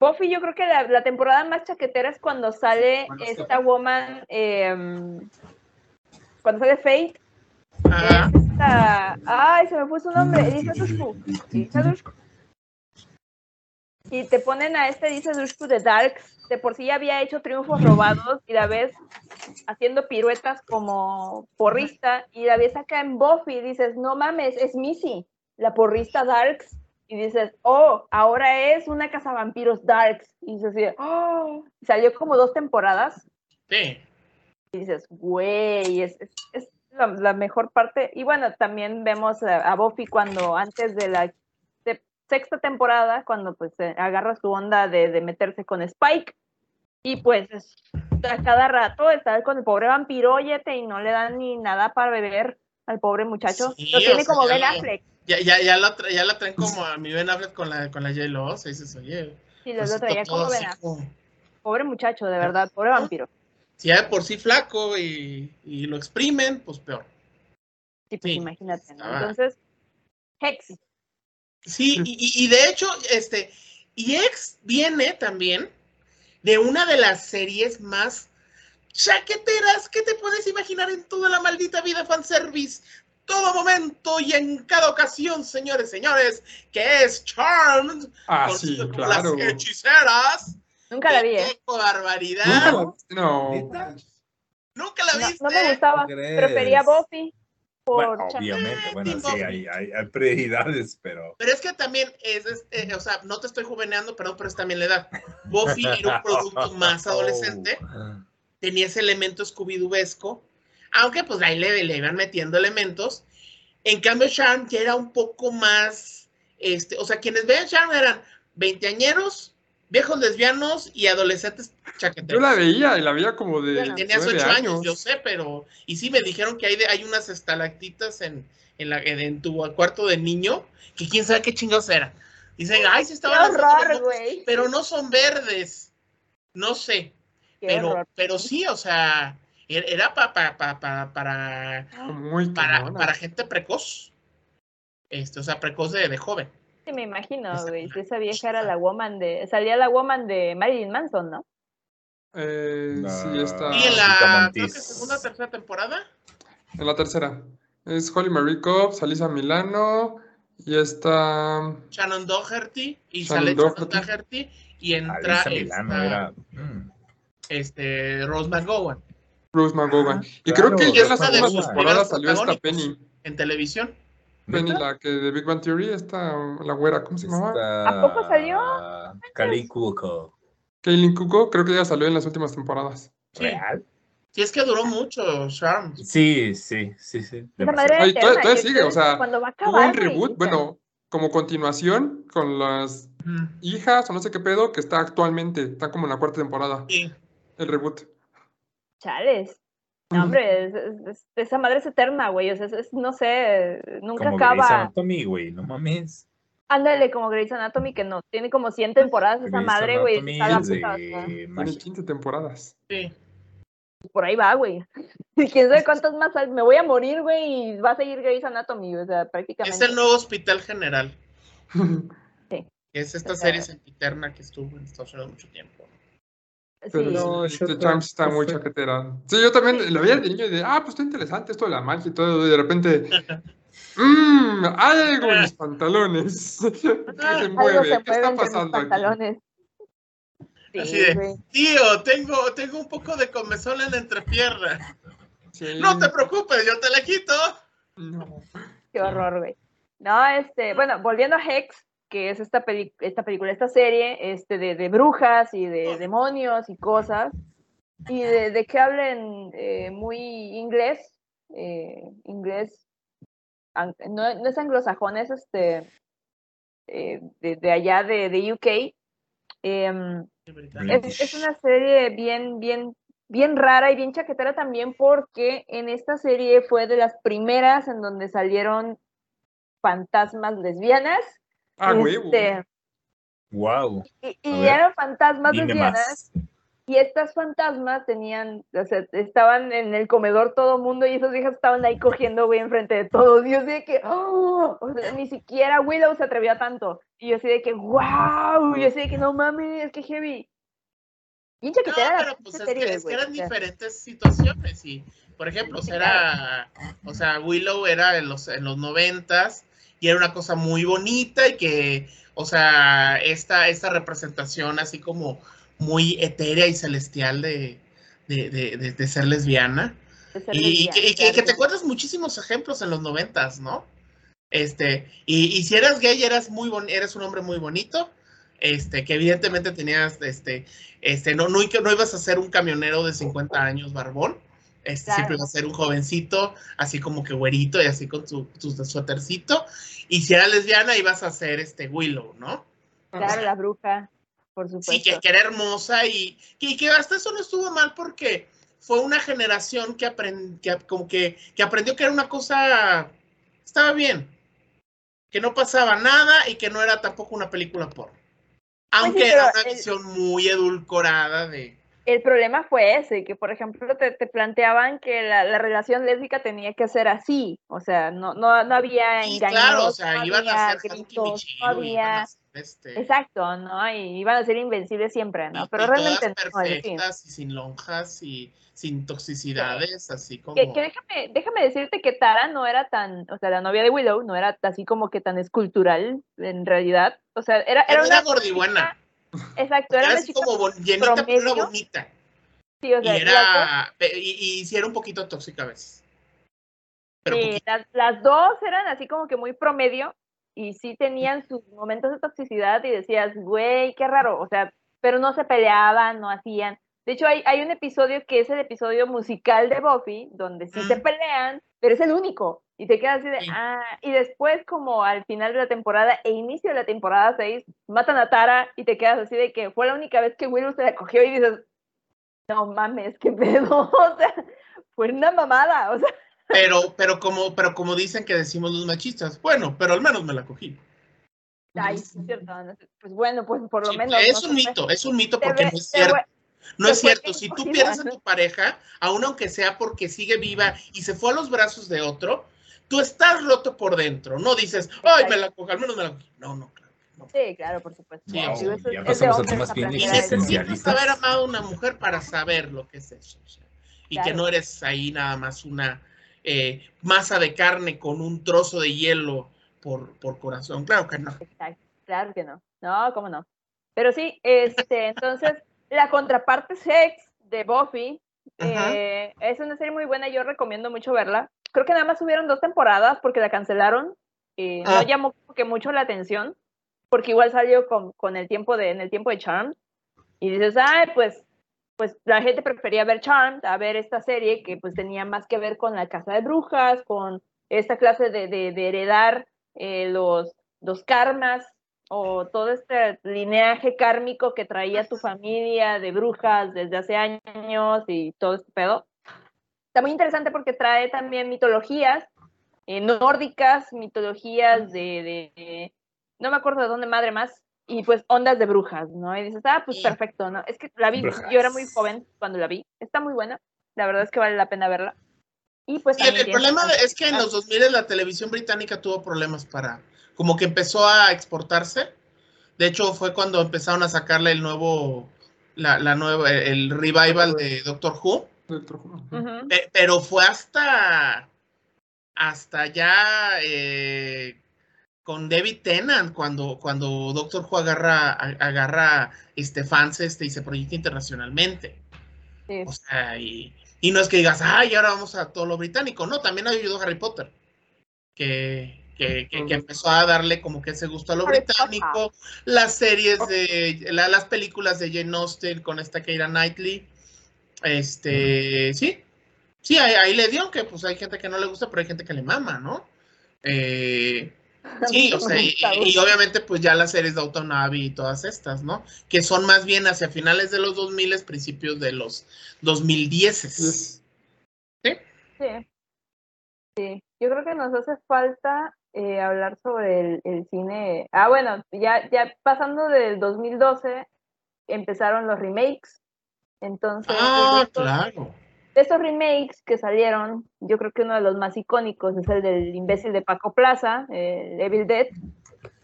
Buffy, yo creo que la, la temporada más chaquetera es cuando sale Bueno, esta woman. em, cuando sale Faith. Ajá. Es esta. Ay, se me fue su nombre. Elisa Dushku. Elisa Dushku. Y te ponen a esta Elisa Dushku de Darks. De por sí ya había hecho triunfos robados y la ves haciendo piruetas como porrista. Y la ves acá en Buffy y dices, no mames, es Missy, la porrista Darks. Y dices, oh, ahora es una cazavampiros Darks. Y dices, así, oh. Salió como dos temporadas Sí. y dices, güey, es, es, es la, la mejor parte. Y bueno, también vemos a, a Buffy cuando antes de la sexta temporada, cuando pues eh, agarra su onda de, de meterse con Spike. Y pues es- a cada rato está con el pobre vampiroyete y no le dan ni nada para beber al pobre muchacho. Sí, lo tiene sea, como Ben lo- Affleck. Ya, ya, ya, la tra- ya la traen como a mi Ben Affleck con la, con la J-Lo. O sea, dices, oye. Sí, lo, pues, lo traía como Ben Affleck. como- Pobre muchacho, de verdad, pobre vampiro. Si ya de por sí flaco y, y lo exprimen, pues peor. Sí, pues Sí. imagínate. ¿no? Ah. Entonces, Hex. Sí, y, de hecho, este, y Ex viene también de una de las series más chaqueteras que te puedes imaginar en toda la maldita vida fanservice. Todo momento y en cada ocasión, señores, señores, que es Charmed, Ah, sí, claro. las hechiceras. Nunca la vi, ¿eh? ¡Qué barbaridad! Nunca la viste, No. ¿Nunca la No, viste? no me gustaba. ¿Tú Prefería? Buffy por Bueno, Cham- obviamente, bueno, sí, hay, hay, hay prioridades, pero. Pero es que también es, es, eh, o sea, no te estoy juveneando, perdón, pero es también la edad. Buffy era un *laughs* producto más adolescente, Oh. tenía ese elemento scooby aunque pues ahí le, le iban metiendo elementos. En cambio, Charm ya era un poco más, este, o sea, quienes vean Charm eran veinteañeros, viejos lesbianos y adolescentes Yo chaqueteros. la veía y la veía como de Bueno. Tenías ocho años, yo sé, pero, y sí me dijeron que hay, de- hay unas estalactitas en, en, la, en, en tu cuarto de niño, que quién sabe qué chingados eran. Dicen, ay, sí Qué estaban las horror, güey. pero no son verdes. No sé, Qué pero, horror. pero sí, o sea, er- era pa, pa- pa- pa- para, Muy para, para gente precoz. Este, o sea, precoz de, de joven. Sí, me imagino, Esa- güey. *laughs* Si esa vieja era la woman de. Salía la woman de Marilyn Manson, ¿no? Eh, sí, está Y en la creo Montis. que segunda tercera temporada, en la tercera. Es Holly Marie Cobb, Salisa Milano y está Shannon Doherty, y Shannon sale Shannon Doherty. Y entra Alisa Milano esta, era. mm, este, Rose McGowan Rose McGowan. y claro, creo que y ya en las últimas sus temporadas salió esta. Penny. en televisión. Penny, la que de Big Bang Theory, esta, la güera, ¿cómo se llamaba? Está- ¿A poco salió? Kali Cuoco. Kaylin Kuko, creo que ya salió en las últimas temporadas. Sí. ¿Real? Sí, es que duró mucho, Charm. Sí, sí, sí, sí. Ay, todavía- sigue, o sea, Cuando va a Hubo un reboot, bueno, como continuación con las hijas o no sé qué pedo que está actualmente. Está como en la cuarta temporada, Sí. el reboot. Chales. No, hombre, es- es- es- esa madre es eterna, güey. O sea, es, es- no sé, nunca Como Grey's acaba. Anatomy, güey, no mames. Ándale, como Grey's Anatomy, que no, tiene como 100 temporadas esa Grey's madre, güey. Tiene magia. 15 temporadas. Sí. por ahí va, güey. *laughs* Y quién sabe cuántas más hay. Me voy a morir, güey, y va a seguir Grey's Anatomy, o sea, prácticamente. Es el nuevo Hospital General. Sí. Es esta O sea- serie sempiterna que estuvo en Estados Unidos mucho tiempo. Pero Sí. No, The up, Charms está ¿qué muy fue? chaquetera. Sí, yo también la veía de niño y de, ah, pues está interesante esto de la magia y todo. Y de repente, mmm, hay algo en mis pantalones. *laughs* ¿Qué se mueve? se ¿Qué mueve está pasando aquí? pantalones. Sí, Así de- güey. Tío, tengo, tengo un poco de comezón en la entrepierna. Sí. No te preocupes, yo te la quito. No. Qué horror, güey. No, este, bueno, volviendo a Hex, que es esta, peli- esta película, esta serie, este, de, de brujas y de demonios y cosas, y de, de que hablen eh, muy inglés, eh, inglés, no, no es anglosajón, es este, eh, de, de allá de, de UK. em, es, es una serie bien, bien, bien rara y bien chaquetera también porque en esta serie fue de las primeras en donde salieron fantasmas lesbianas. Ah, güey. este, Wow. y y eran fantasmas Dime lesbianas más. y estas fantasmas tenían, o sea, estaban en el comedor todo mundo y esas viejas estaban ahí cogiendo, güey, enfrente de todos. Y yo así de que, ¡oh! o sea, ni siquiera Willow se atrevió a tanto. Y yo así de que, wow, y yo así de que, no mames, es que heavy. Bien No, pero pues es que, es que güey, eran o sea. diferentes situaciones y, por ejemplo, o sea, era, o sea, Willow era en los, en los noventas y era una cosa muy bonita y que, o sea, esta, esta representación así como muy etérea y celestial de, de, de, ser lesbiana. ser Y, que, y que- claro que te encuentras muchísimos ejemplos en los noventas, ¿no? Este, y, y si eras gay, eras muy bon- eres un hombre muy bonito, este, que evidentemente tenías, este, este, no, no, no ibas a ser un camionero de 50 años barbón, este, Claro. siempre ibas a ser un jovencito, así como que güerito y así con tu suétercito, y si eras lesbiana ibas a ser, este, Willow, ¿no? Claro, la bruja, por supuesto. Sí, que, que era hermosa y que, que hasta eso no estuvo mal porque fue una generación que, aprend, que, como que, que aprendió que era una cosa, estaba bien, que no pasaba nada y que no era tampoco una película porno. Aunque Pues sí, era una el- visión muy edulcorada de... El problema fue ese, que por ejemplo te, te planteaban que la, la relación lésbica tenía que ser así, o sea, no, no, no había Sí, engaños, claro, o sea, no iban había a ser gritos, no había... este, Exacto, ¿no? Y iban a ser invencibles siempre, ¿no? y- Pero y realmente todas no, perfectas y sin lonjas y sin toxicidades, así como... Que, que déjame, déjame decirte que Tara no era tan, o sea, la novia de Willow no era así como que tan escultural en realidad. O sea, era, era Era una gordibuena. Exacto, era Era así como llenita, pero era promedio. bonita. sí, o Y sea, dos- era, y, y sí era un poquito tóxica a veces. Pero Sí, las, las dos eran así como que muy promedio y sí tenían sus momentos de toxicidad y decías, güey, qué raro, o sea, pero no se peleaban, no hacían. De hecho, hay, hay un episodio que es el episodio musical de Buffy, donde sí se pelean, pero es el único. Y te quedas así de, Sí. ah, y después como al final de la temporada e inicio de la temporada 6, matan a Tara y te quedas así de que fue la única vez que Willow se la cogió y dices, no mames, qué pedo, *laughs* o sea, fue una mamada, o sea, Pero, pero como, pero como dicen que decimos los machistas, bueno, pero al menos me la cogí. Ay, es cierto. Pues bueno, pues por lo Sí, menos. es no un mito, es un mito porque ve- no es cierto. No es cierto, si tú pierdes a tu pareja, aun aunque sea porque sigue viva y se fue a los brazos de otro, tú estás roto por dentro. No dices, ay, me la cogí, al menos me la cogí. No, no, claro. que no. Sí, claro, por supuesto. Sí, Digo, sí, eso ya pasamos a temas bien Y necesitas haber amado a una mujer para saber lo que es eso. o sea, y que Claro. no eres ahí nada más una eh, masa de carne con un trozo de hielo por, por corazón. Claro que no. Exacto, claro que no. No, cómo no. Pero sí, este, entonces, la contraparte sex de Buffy eh, es una serie muy buena, yo recomiendo mucho verla. Creo que nada más subieron dos temporadas porque la cancelaron. eh, Ah. No llamó como que mucho la atención, porque igual salió con, con el tiempo de, en el tiempo de Charm. Y dices, ay, pues, pues la gente prefería ver Charmed a ver esta serie que pues tenía más que ver con la casa de brujas, con esta clase de, de, de heredar eh, los, los karmas o todo este lineaje kármico que traía tu familia de brujas desde hace años y todo este pedo. Está muy interesante porque trae también mitologías eh, nórdicas, mitologías de, de- no me acuerdo de dónde madre más, y pues ondas de brujas, ¿no? Y dices, ah, pues Sí. perfecto, ¿no? Es que la vi, Brujas. yo era muy joven cuando la vi, está muy buena, la verdad es que vale la pena verla. Y pues el, el problema es que en los 2000 la televisión británica tuvo problemas para, como que empezó a exportarse. De hecho, fue cuando empezaron a sacarle el nuevo, la, la nueva, el revival de Doctor Who. Doctor Who. Pero fue hasta, hasta ya eh, con David Tennant cuando, cuando Doctor Who agarra, agarra este, fans este, y se proyecta internacionalmente. Sí. O sea, y, y no es que digas, ay, ahora vamos a todo lo británico. No, también ayudó Harry Potter, que, que, que- que empezó a darle como que ese gusto a lo británico. Las series de, la- las películas de Jane Austen con esta Keira Knightley. Este, sí, sí, ahí, ahí le dio, que pues hay gente que no le gusta, pero hay gente que le mama, ¿no? Eh, Sí, o sea, y, obviamente pues ya las series de Autonavi y todas estas, ¿no? Que son más bien hacia finales de los 2000, principios de los 2010. Yes. Sí. Sí. Yo creo que nos hace falta eh, hablar sobre el, el cine. Ah, bueno, ya, ya pasando del 2012 empezaron los remakes. Entonces, Ah, de, estos, claro. de estos remakes que salieron, yo creo que uno de los más icónicos es el del imbécil de Paco Plaza, eh, Evil Dead.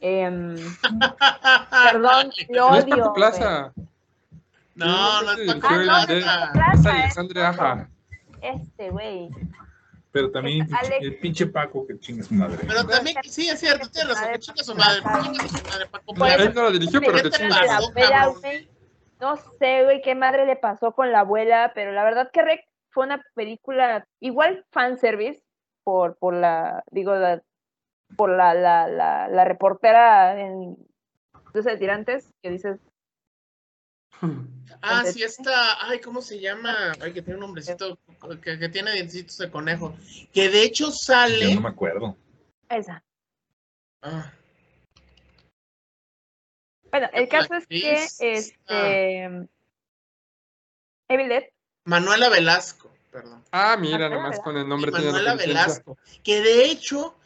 Em, *laughs* perdón, lo No es odio. Paco. Plaza. No, no es Paco no, no es Plaza. Paco Plaza, es Alexandre Aja. Este, güey. Pero también Alex- el pinche Paco que chingue su madre. Pero también, sí, es cierto, tienes razón, que chinga su madre, chinga su madre, Paco. Él no la dirigió, pero ¿Qué que abuela, cabrón. güey. No sé, güey, qué madre le pasó con la abuela, pero la verdad que Rec fue una película igual fanservice por, por la, digo, la, por la, la, la, la reportera en de Tirantes, que dices, Ah, sí, esta, ay, ¿cómo se llama? Ay, que tiene un nombrecito, que, que tiene dientecitos de conejo. Que de hecho Yo sale. no me acuerdo. esa. Ah, Bueno, el caso es que este Evil Dead, Manuela Velasco, perdón. Ah, mira, Manuela nomás con el Y nombre tiene Manuela. Velasco. Que de hecho,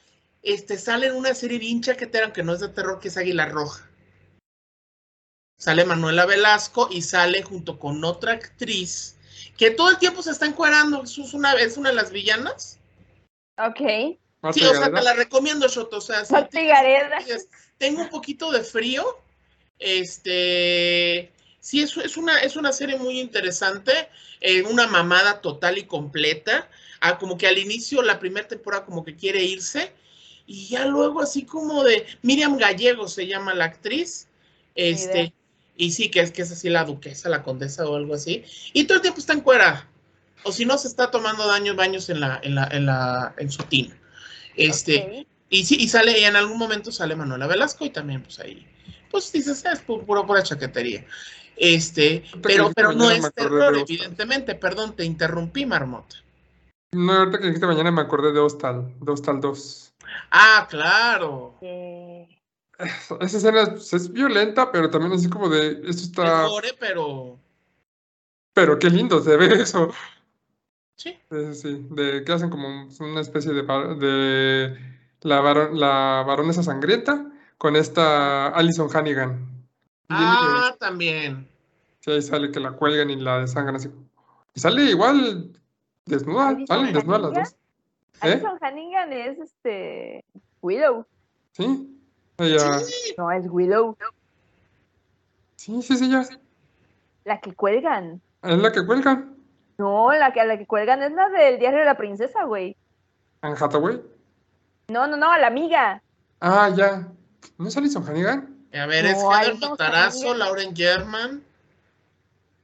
este, sale en una serie bien chaquetera, aunque no es de terror, que es Águila Roja. Sale Manuela Velasco y sale junto con otra actriz que todo el tiempo se está encuerando. Es una, es una de las villanas. ok, Sí, o sea, te la recomiendo, Shoto. O sea, si tengo un poquito de frío. Este, sí, es, es, una, es una serie muy interesante. eh, una mamada total y completa. Ah, como que al inicio, la primera temporada, como que quiere irse. Y ya luego, así como de Miriam Gallego se llama la actriz. Este. Y sí, que es que es así la duquesa, la condesa o algo así. Y todo el tiempo está en cuera. O si no, se está tomando daños, baños en la, en la, en la, en su tina. Este, y sí, y sale, y en algún momento sale Manuela Velasco y también, pues ahí, pues dices, "Ah, es pu- pura, pura chaquetería. Este, pero, pero no es terror, evidentemente. Perdón, te interrumpí, Marmota. No, ahorita que dijiste mañana me acordé de Hostal, de Hostal 2. Ah, claro. Eh, *laughs* Esa escena es, es violenta, pero también así como de, esto Es está, gore, pero pero qué lindo se ve eso. sí. Sí, sí, sí, de que hacen como una especie de, de la, varo- la baronesa sangrienta con esta Alison Hannigan. Ah, también. Sí, ahí sale que la cuelgan y la desangran así. Y sale igual desnuda, ¿Alison salen desnudas las dos. ¿Eh? Alison Hannigan es este Willow. Sí. Ella, Sí, No, es Willow. sí, sí, sí, ya. La que cuelgan. Es la que cuelgan. No, la que, la que cuelgan es la del diario de la princesa, güey. Anne Hathaway. No, no, no, la amiga. Ah, ya. ¿No es Alison Hannigan? A ver, es No, Heather Matarazo, Hannigan. Lauren German.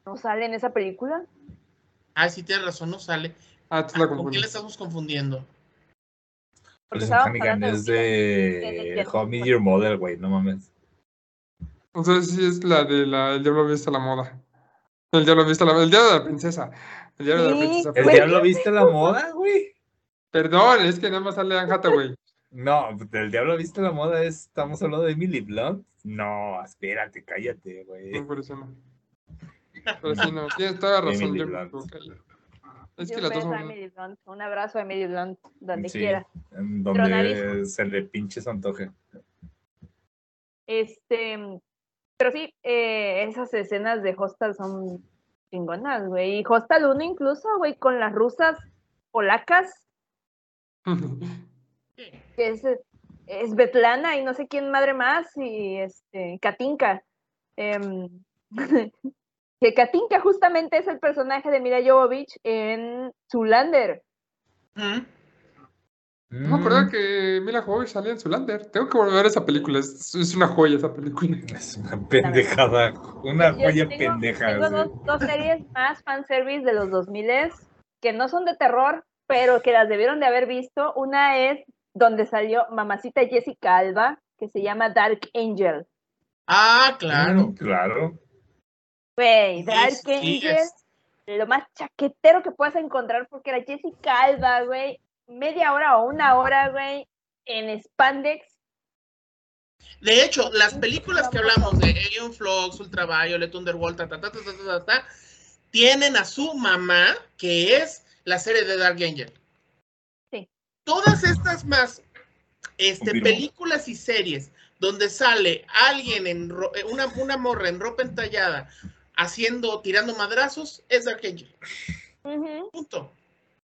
¿No sale en esa película? Ah, sí, tienes razón, no sale. Ah, tú la ¿Con quién confundí. le estamos confundiendo? Porque Hannigan es de- Met Your Mother, güey, no mames. Entonces sí es la de la, el diablo viste a la moda. El diablo viste a la el diablo de la princesa. El diablo de la princesa. ¿El diablo viste la moda, güey? Perdón, es que nada más sale Anne Hathaway. *laughs* No, del diablo viste la moda es, estamos hablando de Emily Blunt. No, espérate, cállate, güey. No, por eso no. Pero sí, no, tienes toda *laughs* la razón. Emily yo me Blunt. equivoqué ahí. Es que dos beso a son. Emily Blunt. Un abrazo a Emily Blunt, donde Sí, quiera. donde se le pinche su antoje. Este, pero sí, eh, esas escenas de Hostel son chingonas, güey. Y Hostel 1 incluso, güey, con las rusas polacas, *laughs* que es, es Betlana y no sé quién madre más, y este, Katinka. Em, *laughs* que Katinka justamente es el personaje de Mila Jovovich en Zulander. ¿Mm? No me acordaba que Mila Jovovich salía en Zulander. Tengo que volver a esa película. Es, es una joya esa película. *laughs* Es una pendejada, una Yo joya tengo- pendeja. Tengo dos series más fanservice de los 2000 que no son de terror, pero que las debieron de haber visto. Una es donde salió mamacita Jessica Alba, que se llama Dark Angel. Ah, claro. Mm, Claro. Güey, Dark Angel, lo más chaquetero que puedas encontrar porque era Jessica Alba, güey, media hora o una hora, güey, en spandex. De hecho, las películas que hablamos de Alien Flux, Ultraviolet, Underworld, ta, ta, ta, ta, ta, ta, ta, tienen a su mamá, que es la serie de Dark Angel. Sí. Todas estas más este, películas y series donde sale alguien en ro eh, una, una morra en ropa entallada haciendo, tirando madrazos, es Dark Angel. Punto.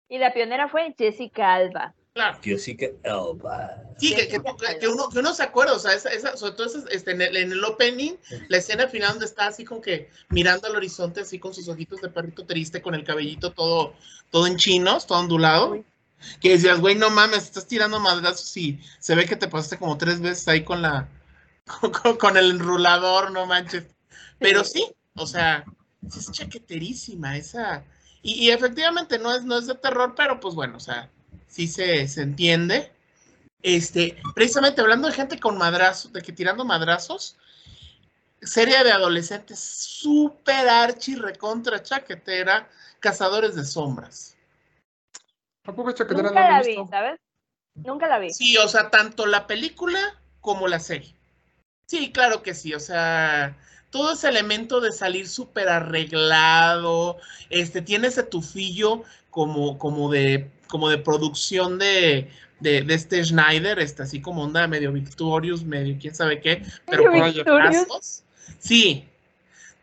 Y la pionera fue Jessica Alba. Claro. Jessica Alba. Sí, que, uno, que uno se acuerda, o sea, esa, esa- sobre todo esa- este, en, el, en el opening, la escena final donde está así como que mirando al horizonte, así con sus ojitos de perrito triste, con el cabellito todo, todo en chinos, todo ondulado, Uy. que decías, güey, no mames, estás tirando madrazos y se ve que te pasaste como tres veces ahí con la, *laughs* con el enrulador, no manches. Pero sí, o sea, es chaqueterísima esa. Y, y efectivamente no es, no es de terror, pero pues bueno, o sea, sí se, se entiende. Este, precisamente hablando de gente con madrazos, de que tirando madrazos, serie de adolescentes súper archi recontra chaquetera, cazadores de sombras. Tampoco es chaquetera, Nunca no la vi, visto. ¿sabes? Nunca la vi. Sí, o sea, tanto la película como la serie. Sí, claro que sí, o sea, todo ese elemento de salir súper arreglado, este, tiene ese tufillo como, como de, como de producción de, de, de este Schneider, este, así como onda medio Victorious, medio quién sabe qué, pero con Victorious. brazos. Sí,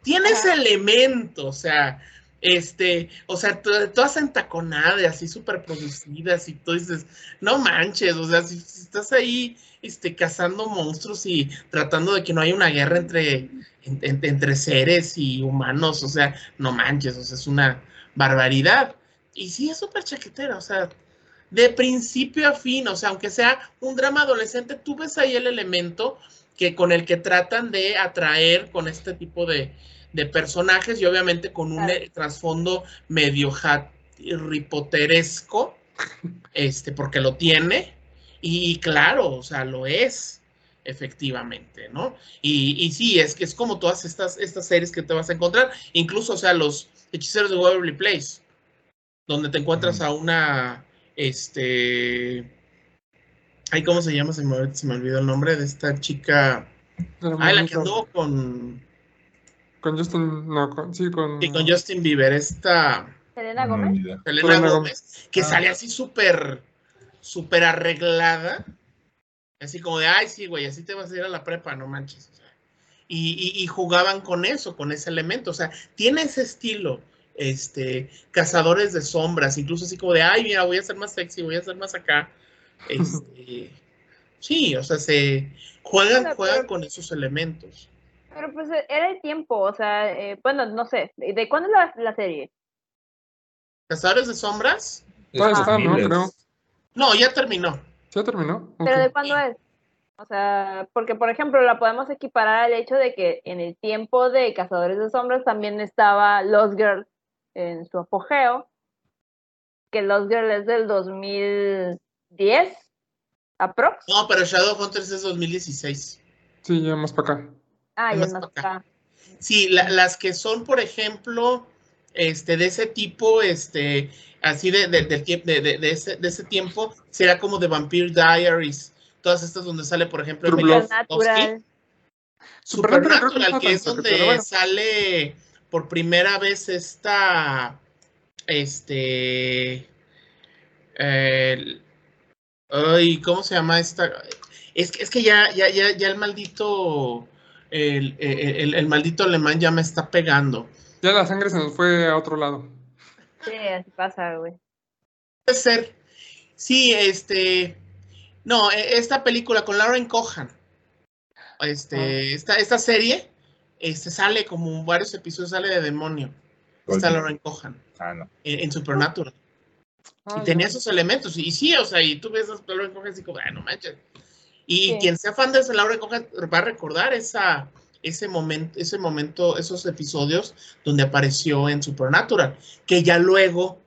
tiene ese elemento, o sea, este, o sea, to- todas entaconadas, así súper producidas, y tú dices, no manches, o sea, si, estás ahí, este, cazando monstruos y tratando de que no haya una guerra entre, en- en- entre seres y humanos, o sea, no manches, o sea, es una barbaridad. Y sí, es súper chaquetera, o sea, de principio a fin, o sea, aunque sea un drama adolescente, tú ves ahí el elemento que con el que tratan de atraer con este tipo de, de personajes y obviamente con un Claro. eh, trasfondo medio Harry Potteresco, este, porque lo tiene, y claro, o sea, lo es, efectivamente, ¿no? Y, y sí, es que es como todas estas, estas series que te vas a encontrar, incluso, o sea, los hechiceros de Waverly Place, donde te encuentras a una, este, ay, ¿cómo se llama? Se me, se me olvidó el nombre de esta chica, ay, la que anduvo con, Con Justin, no, con, sí, con. sí, con Justin Bieber, esta... Selena Gómez. Selena Selena Gómez, que Ah. sale así súper, súper arreglada. Así como de, ay, sí, güey, así te vas a ir a la prepa, no manches. y, y- y jugaban con eso, con ese elemento. O sea, tiene ese estilo, este, cazadores de sombras, incluso así como de, ay, mira, voy a ser más sexy, voy a ser más acá. *laughs* Este, sí, o sea, se juegan, juegan con esos elementos. Pero pues eh, era el tiempo, o sea, eh, bueno, no sé, ¿de cuándo es la, la serie? ¿Cazadores de sombras? Todavía está, ¿no? miles. Creo. No, ya terminó. ¿Ya terminó? ¿Pero de cuándo es? O sea, porque por ejemplo la podemos equiparar al hecho de que en el tiempo de Cazadores de Sombras también estaba Lost Girl en su apogeo, que Lost Girl es del 2010, aprox. No, pero Shadowhunters es 2016. Sí, ya más para acá. Ah, es más acá. Sí, la- las que son, por ejemplo, este, de ese tipo, este, así de, de, de, de- de ese, de ese tiempo, será como de Vampire Diaries, todas estas donde sale, por ejemplo, True Emilia Blood. Supernatural, Natural. Supernatural que es donde bueno. sale por primera vez esta, este, el- ay, ¿cómo se llama esta? Es que, es que ya, ya, ya, ya el maldito, el, el- el- el maldito alemán ya me está pegando. Ya la sangre se nos fue a otro lado. Sí, así pasa, güey. Puede ser. Sí, este. No, e- esta película con Lauren Cohan. Este, esta, esta serie este, sale como varios episodios, sale de demonio. Está Lauren Cohan Ah, no. en, en Supernatural. Ah, y tenía esos elementos. Y sí, o sea, y tú ves a Lauren Cohan así como, ah, no manches. Y Sí. quien sea fan de esa Lauren Cohan va a recordar esa, ese momento, ese momento, esos episodios donde apareció en Supernatural, que ya luego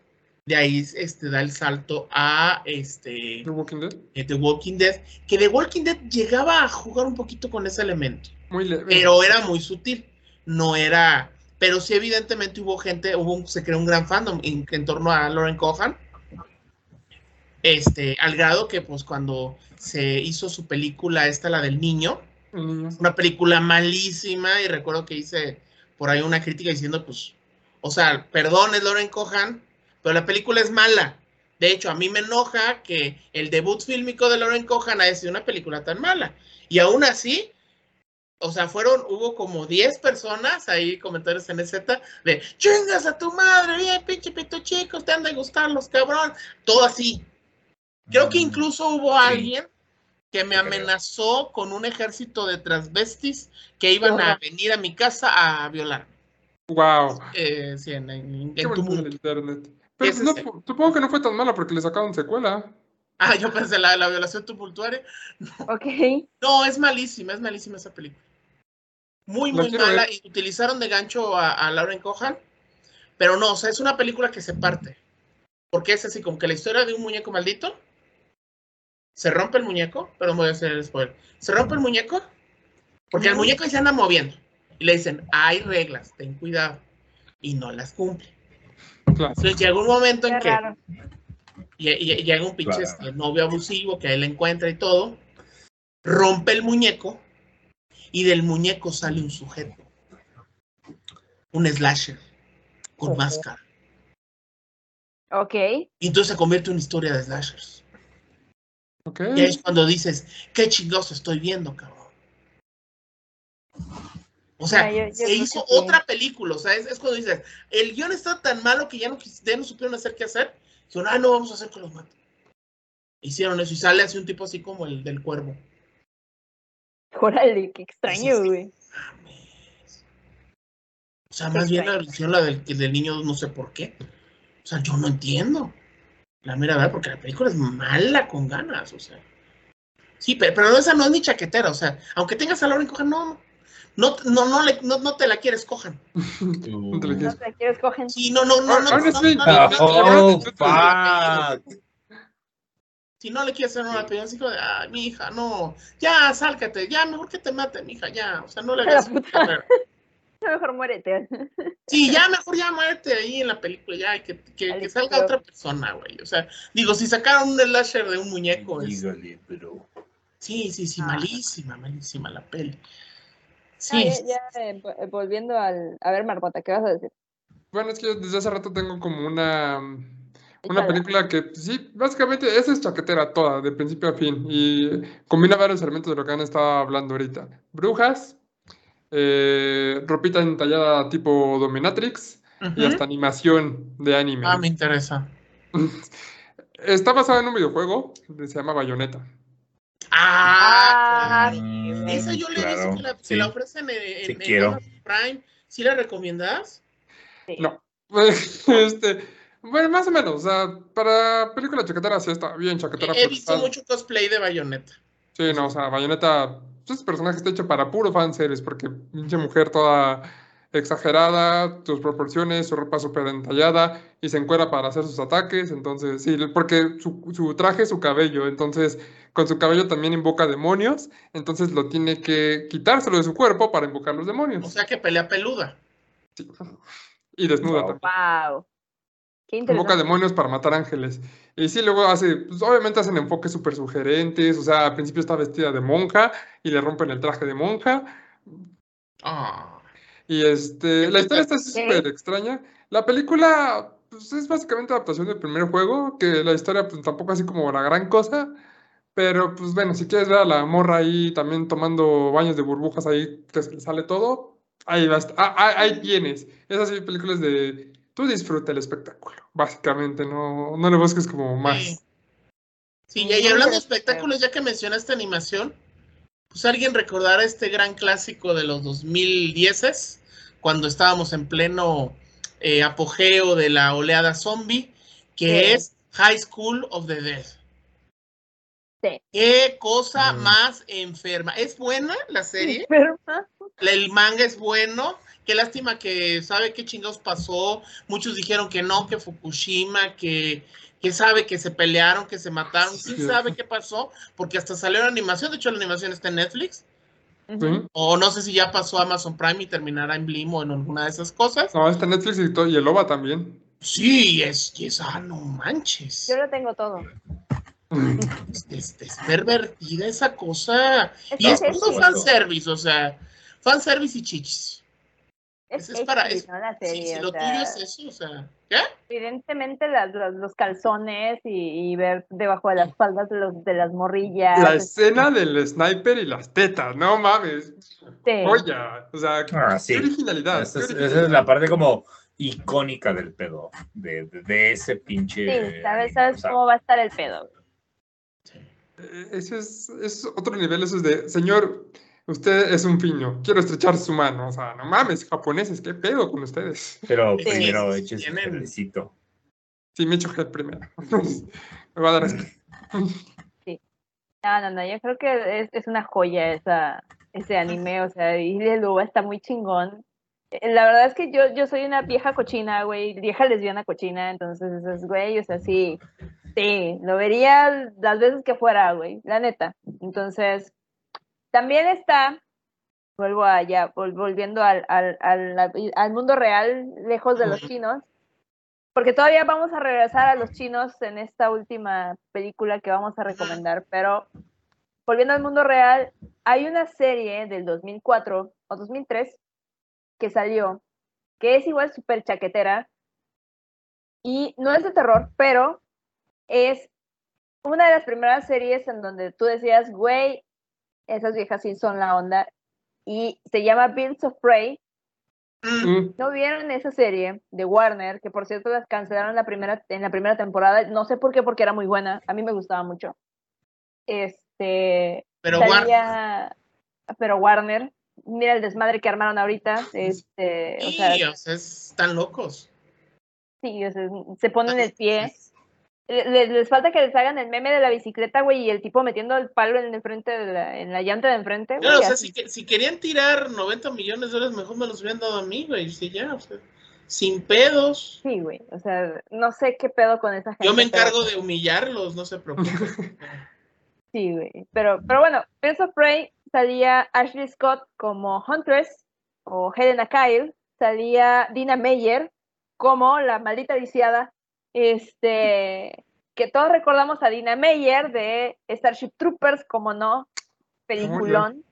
de ahí este, da el salto a este, The Walking Dead. eh, The Walking Dead, que The Walking Dead llegaba a jugar un poquito con ese elemento, Muy pero era muy sutil, no era, pero sí evidentemente hubo gente, hubo un- se creó un gran fandom en, en torno a Lauren Cohan, este, al grado que pues cuando se hizo su película esta, la del niño, una película malísima y recuerdo que hice por ahí una crítica diciendo pues, o sea, perdón, es Lauren Cohan, pero la película es mala. De hecho, a mí me enoja que el debut fílmico de Lauren Cohan haya sido una película tan mala. Y aún así, o sea, fueron, hubo como 10 personas ahí, comentarios en EZ, de chingas a tu madre, bien, pinche pito chicos, te han de gustar los cabrón. Todo así. Creo que incluso hubo Sí. alguien que me amenazó con un ejército de transvestis que iban a venir a mi casa a violar. Wow. Eh, sí, en, en- Qué en tu mundo. internet. Pero no supongo que no fue tan mala porque le sacaron secuela. Ah, yo pensé la, la violación tumultuaria. Ok. No, es malísima, es malísima esa película. Muy, muy mala. ver. Y utilizaron de gancho a, a Lauren Cohan. Pero no, o sea, es una película que se parte. Porque es así, como que la historia de un muñeco maldito. Se rompe el muñeco, pero no voy a hacer el spoiler. Se rompe el muñeco porque el muñeco se anda moviendo. Y le dicen, hay reglas, ten cuidado. Y no las cumple. Claro. Entonces llega un momento en Qué que raro. y, y- llega un pinche Claro. este, novio abusivo que él le encuentra y todo, rompe el muñeco y del muñeco sale un sujeto, un slasher con Ojo. máscara. Ok. Y entonces se convierte en una historia de slashers. Ok. Y ahí es cuando dices, qué chingados estoy viendo, cabrón. O sea, Ya, yo- yo se hizo que otra película, o sea, es, es cuando dices, el guion está tan malo que ya no, ya no supieron hacer qué hacer. Dijeron, ah, no, vamos a hacer que los maten. Hicieron eso y sale así un tipo así como el del cuervo. Órale, qué extraño, güey. O sea, más bien la versión la del, del niño, no sé por qué. O sea, yo no entiendo. La mera verdad, porque la película es mala con ganas, o sea. Sí, pero, pero esa no es ni chaquetera, o sea, aunque tengas a Lauren Cohan, no, no, no, no, le- no, no te la quieres cojan. No te la No quieres. te quieres cogen. Sí, no, no, no, no, Ahora no, sí. no, no, no, no, Oh, no, fuck. Si no le quieres hacer una película así como de, ay, mi hija, no, ya, sálgate, ya, mejor que te mate, mi hija, ya, o sea, no le puta. *laughs* Mejor muérete. *laughs* Sí, ya mejor ya muerte ahí en la película, ya, que, que, Al que salga otra persona, güey. O sea, digo, si sacaron un slasher de un muñeco, es- Híjole, pero. sí, sí, sí, Ah. malísima, malísima la peli. Ah, Sí, ya, ya, eh, eh, volviendo al. A ver, Marmota, ¿qué vas a decir? Bueno, es que yo desde hace rato tengo como una, una película que, pues, sí, básicamente esa es chaquetera toda, de principio a fin, y combina varios elementos de lo que han estado hablando ahorita. Brujas, eh, ropita entallada tipo Dominatrix, y hasta animación de anime. Ah, me interesa. *laughs* Está basado en un videojuego, que se llama Bayonetta. Ah, Ah, esa yo le he visto claro, que la, sí. la ofrecen en, en, Sí en quiero. Amazon Prime. ¿Sí la recomiendas? Sí. No. *laughs* este, bueno, más o menos, o sea, para película chaquetera sí está bien chaquetera. He visto está- mucho cosplay de Bayonetta. Sí, no, o sea, Bayonetta, ese personaje está hecho para puro fanservice, porque pinche mujer toda exagerada, sus proporciones, su ropa súper entallada, y se encuera para hacer sus ataques, entonces, sí, porque su, su traje es su cabello, entonces, con su cabello también invoca demonios, entonces lo tiene que quitárselo de su cuerpo para invocar los O demonios. sea que pelea peluda. Sí. *laughs* Y desnuda Wow. también. Wow. Qué interesante. demonios para matar ángeles. Y sí, luego hace, pues obviamente hacen enfoques súper sugerentes. O sea, al principio está vestida de monja y le rompen el traje de monja. Ah. Y este, la historia está súper extraña. La película, pues es básicamente adaptación del primer juego, que la historia, pues tampoco así como la gran cosa. Pero, pues bueno, si quieres ver a la morra ahí también tomando baños de burbujas ahí, que se le sale todo, ahí, va a est- ah, ah, ahí tienes. Esas películas de, tú disfruta el espectáculo, básicamente, no, no le busques como más. Sí. Sí, y, hablando de espectáculos, ya que mencionaste animación, pues alguien recordará este gran clásico de los 2010 cuando estábamos en pleno eh, apogeo de la oleada zombie, que Sí. es High School of the Dead. Sí. Qué cosa Mm. más enferma. ¿Es buena la serie? Enferma. El manga es bueno. Qué lástima que sabe qué chingados pasó. Muchos dijeron que no, que Fukushima, que, que sabe que se pelearon, que se mataron. Sí, ¿Quién cierto. sabe qué pasó? Porque hasta salió la animación. De hecho, la animación está en Netflix. O no sé si ya pasó a Amazon Prime y terminará en Blim o en alguna de esas cosas. No, está en Netflix y, todo, y el OVA también. Sí, es que es, ah, no manches. Yo lo tengo todo. Es, es- es pervertida esa cosa. Es Y es Netflix, fanservice, o sea, fanservice y chichis. Es es para- Netflix, es- ¿no? La Sí, serie, si lo sea, tuyo es eso, o sea, ¿qué? Evidentemente las- las- los calzones y, y ver debajo de las faldas de, los, de las morrillas. La es- escena del sniper y las tetas, no mames. Sí. Joya. O sea, Ah, sí. qué originalidad. Esa qué es, esa originalidad. es la parte como icónica del pedo, de, de, de ese pinche. Sí, ¿sabes, sabes o sea, cómo va a estar el pedo? Eh, Eso es, es otro nivel, eso es de, señor, usted es un piño, quiero estrechar su mano. O sea, no mames, japoneses, qué pedo con ustedes. Pero Sí, primero sí, eches tienen- el gelecito. Sí, me echo gel primero. *laughs* Me va a dar asco. No, no, no, yo creo que es, es una joya esa, ese anime, o sea, y el Luba está muy chingón. Eh, La verdad es que yo, yo soy una vieja cochina, güey, vieja lesbiana cochina, entonces, es, güey, o sea, sí, sí, lo vería las veces que fuera, güey, la neta. Entonces, también está, vuelvo allá, vol- volviendo al, al, al, al mundo real, lejos de los chinos, porque todavía vamos a regresar a los chinos en esta última película que vamos a recomendar, pero volviendo al mundo real, hay una serie del 2004 o 2003 que salió, que es igual súper chaquetera, y no es de terror, pero es una de las primeras series en donde tú decías, güey, esas viejas sí son la onda, y se llama Birds of Prey, Mm, ¿No vieron esa serie de Warner? Que por cierto las cancelaron la primera, en la primera temporada. No sé por qué, porque era muy buena. A mí me gustaba mucho. Este. Pero Warner, Pero Warner. Mira el desmadre que armaron ahorita. Este. Sí, o sea, están locos. sí, o sea, se ponen el pie. Le- le- Les, falta que les hagan el meme de la bicicleta, güey, y el tipo metiendo el palo en el frente de la, en la llanta de enfrente. Claro, o güey, sea, si, que- si querían tirar 90 millones de dólares, mejor me los hubieran dado a mí, güey. Sí, ya, o sea, sin pedos. Sí, güey. O sea, no sé qué pedo con esa gente. Yo me pero- encargo de humillarlos, no se preocupen. *laughs* Sí, güey. Pero, pero bueno, Birds of Prey salía Ashley Scott como Huntress o Helena Kyle, salía Dina Meyer como la maldita viciada. Este, que todos recordamos a Dina Meyer de Starship Troopers, como no, peliculón.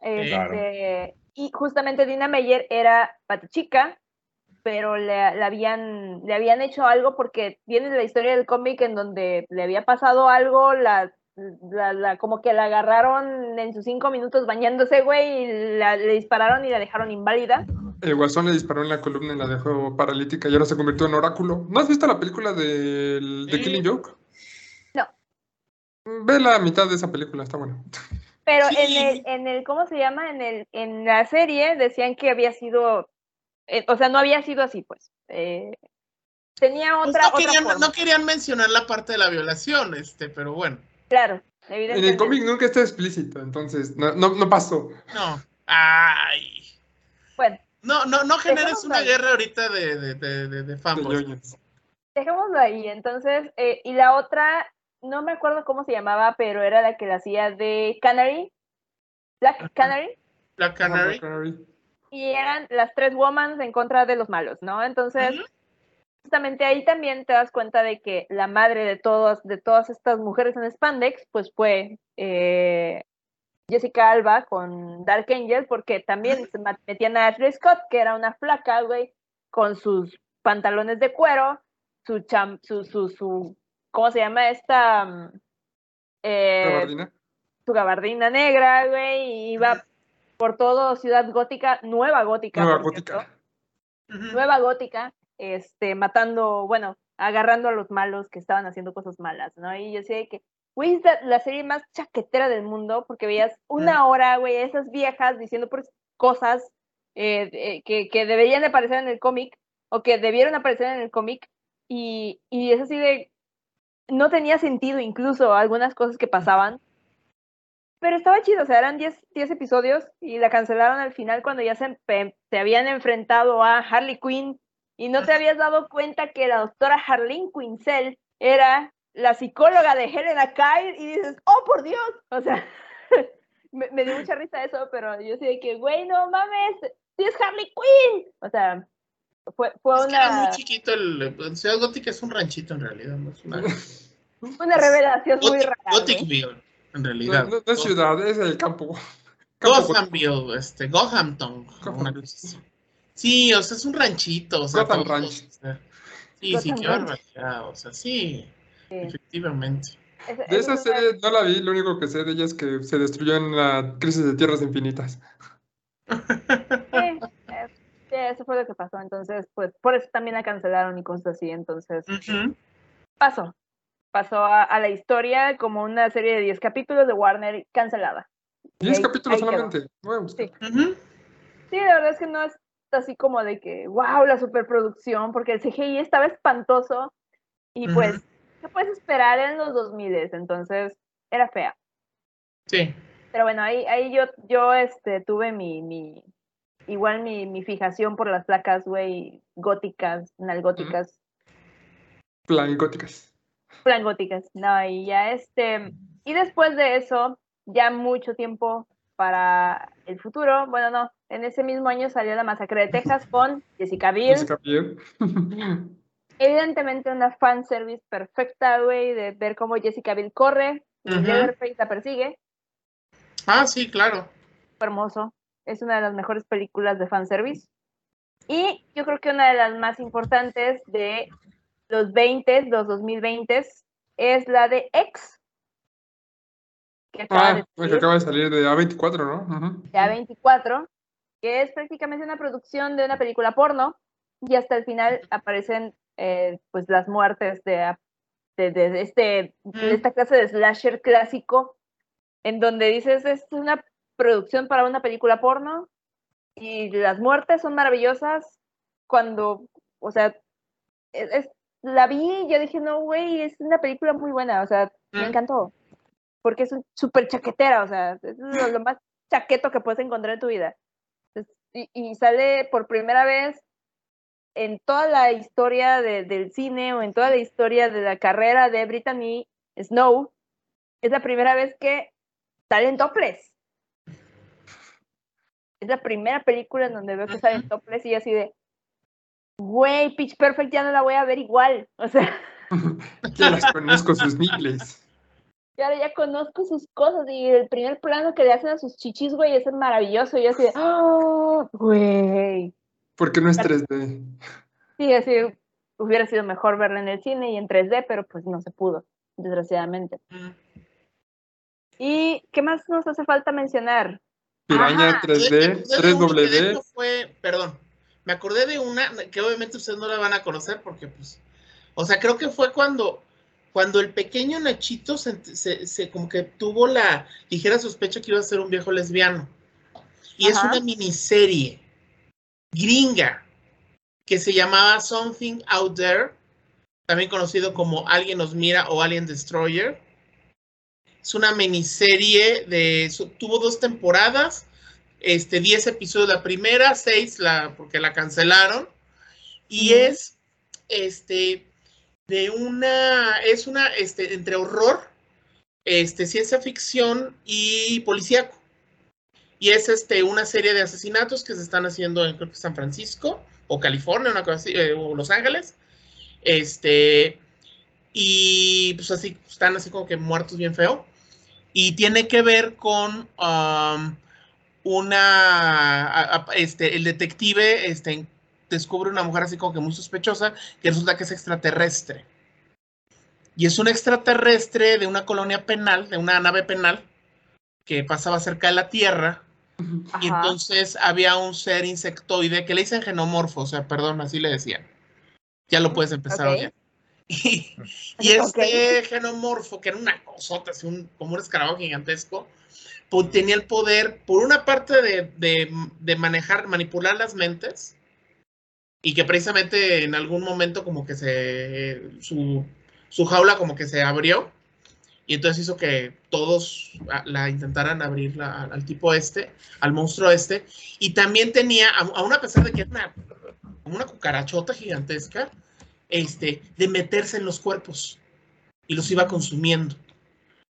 Claro. Este, Y justamente Dina Meyer era Chica, pero le, le habían, le habían hecho algo porque viene de la historia del cómic en donde le había pasado algo, la, la, la- como que la agarraron en sus cinco minutos bañándose, güey, y la- le dispararon y la dejaron inválida. El guasón le disparó en la columna y la dejó paralítica y ahora se convirtió en oráculo. ¿No has visto la película de Sí. Killing Joke? No. Ve la mitad de esa película, está buena. Pero Sí. en, el, en el, ¿cómo se llama? En, el, en la serie decían que había sido, eh, o sea, no había sido así, pues. Eh, tenía Pues otra, no, otra querían, forma. no querían mencionar la parte de la violación, este, pero bueno. Claro, En evidentemente. el cómic nunca está explícito, entonces no, no, no pasó. No. Ay. Bueno, No, no, no generes una ahí. guerra ahorita de, de, de, de, fanboys. dejémoslo ahí. Entonces, eh, y la otra, no me acuerdo cómo se llamaba, pero era la que la hacía de Canary. Black Canary. Black Canary. Canary. y eran las tres woman en contra de los malos, ¿no? Entonces, justamente ahí también te das cuenta de que la madre de todas, de todas estas mujeres en Spandex, pues fue eh, Jessica Alba con Dark Angel, porque también se metían a Ashley Scott, que era una flaca, güey, con sus pantalones de cuero, su cham, su, su, su, ¿cómo se llama esta? mm, eh, Gabardina. su gabardina negra, güey, y iba por todo Ciudad Gótica, Nueva Gótica. Nueva gótica. Nueva Gótica, este, matando, bueno, agarrando a los malos que estaban haciendo cosas malas, ¿no? Y yo sé que, güey, es la, la serie más chaquetera del mundo, porque veías una hora, güey, esas viejas diciendo por cosas eh, eh, que, que deberían de aparecer en el cómic, o que debieron aparecer en el cómic, y, y es así de, no tenía sentido incluso algunas cosas que pasaban, pero estaba chido, o sea, eran 10, 10 episodios y la cancelaron al final cuando ya se, se habían enfrentado a Harley Quinn y no te habías dado cuenta que la doctora Harleen Quinzel era la psicóloga de Helena Kyle y dices, oh, por Dios, o sea, *laughs* me, me dio mucha risa eso, pero yo sí de que, güey, no mames, sí es Harley Quinn, o sea, fue, fue Es que era muy una, chiquito. El, el Ciudad Gótica es un ranchito en realidad. No es una, una revelación muy Gothic, rara. Gothicville, en No, realidad. no- no es ciudad, es el campo. campo Gothamville, este, Gothampton. Gotham. una. Sí, o sea, es un ranchito. O sea, Gotham todo, Ranch. o sea, sí, sí, qué barbaridad. O sea, sí, Sí, efectivamente. esa- De esa serie no la vi, lo único que sé de ella es que se destruyó en la crisis de tierras infinitas. Sí, eh, sí, eso fue lo que pasó. Entonces, pues, por eso también la cancelaron y cosas así. Entonces, pasó. Pasó a, a la historia como una serie de 10 capítulos de Warner cancelada. Y 10 ahí- capítulos ahí solamente. Sí. Ujú. Sí, la verdad es que no es así como de que, wow, la superproducción, porque el CGI estaba espantoso. Y pues, ¿qué puedes esperar en los 2000? Entonces, era fea. Sí. Pero bueno, ahí, ahí yo, yo este, tuve mi, mi igual mi, mi fijación por las placas, güey, góticas, nalgóticas, Plan góticas. plan góticas, no, y ya este, y después de eso, ya mucho tiempo para el futuro, bueno, no, en ese mismo año salió La Masacre de Texas con Jessica Biel, Jessica Biel. *laughs* evidentemente una fanservice perfecta, güey, de ver cómo Jessica Biel corre, y. Leatherface la persigue, Ah, sí, claro. hermoso. Es una de las mejores películas de fanservice. Y yo creo que una de las más importantes de los 20, los 2020, es la de X. Que acaba de Ah, que salir, acaba de salir de A24, ¿no? Ujú. de A24, que es prácticamente una producción de una película porno. Y hasta el final aparecen eh, pues las muertes de, de, de este, de esta clase de slasher clásico, en donde dices, es una producción para una película porno y las muertes son maravillosas cuando, o sea, es, es- la vi y yo dije, no, güey, es una película muy buena, o sea, me Mm. encantó, porque es súper chaquetera, o sea, es lo, lo más chaqueto que puedes encontrar en tu vida. Y sale por primera vez en toda la historia de- del cine o en toda la historia de la carrera de Brittany Snow, es la primera vez que salen topless. Es la primera película en donde veo que salen Ujú. topless y yo así de, güey, Pitch Perfect ya no la voy a ver igual. O sea, *laughs* Ya las conozco sus nickles. y ahora ya conozco sus cosas y el primer plano que le hacen a sus chichis, güey, es maravilloso. Y yo así de, ¡ah, güey! Porque no es 3D. Sí, así hubiera sido mejor verla en el cine y en 3D, pero pues no se pudo, desgraciadamente. ¿Y qué más nos hace falta mencionar? Piraña Ajá, 3D, Me acordé de uno que de 3W. hecho fue, perdón, me acordé de una que obviamente ustedes no la van a conocer porque, pues, o sea, creo que fue cuando, cuando el pequeño Nachito se, se- se- como que tuvo la ligera sospecha que iba a ser un viejo lesbiano. Y es una miniserie gringa que se llamaba Something Out There, también conocido como Alguien nos mira o Alien Destroyer. Es una miniserie de, tuvo dos temporadas, este, 10 episodios la primera, 6 la, porque la cancelaron. Y es, este, de una, es una, este, entre horror, este, ciencia ficción y policíaco. Y es este, una serie de asesinatos que se están haciendo en creo que San Francisco o California, una cosa eh, o Los Ángeles. Este, y pues así, están así como que muertos bien feo. Y tiene que ver con um, una, este, el detective este, descubre una mujer así como que muy sospechosa, que resulta que es extraterrestre. Y es un extraterrestre de una colonia penal, de una nave penal, que pasaba cerca de la Tierra. Y entonces había un ser insectoide que le dicen genomorfo, o sea, perdón, así le decían. Ya lo puedes empezar a Ok. odiar. *laughs* Y, *laughs* este genomorfo, que era una cosota, así un, como un escarabajo gigantesco, pues, tenía el poder, por una parte, de, de- de manejar, manipular las mentes, y que precisamente en algún momento como que se, su, su jaula como que se abrió, y entonces hizo que todos la intentaran abrir la- al tipo este, al monstruo este, y también tenía, a- aún a pesar de que era una, una cucarachota gigantesca, este, de meterse en los cuerpos, y los iba consumiendo.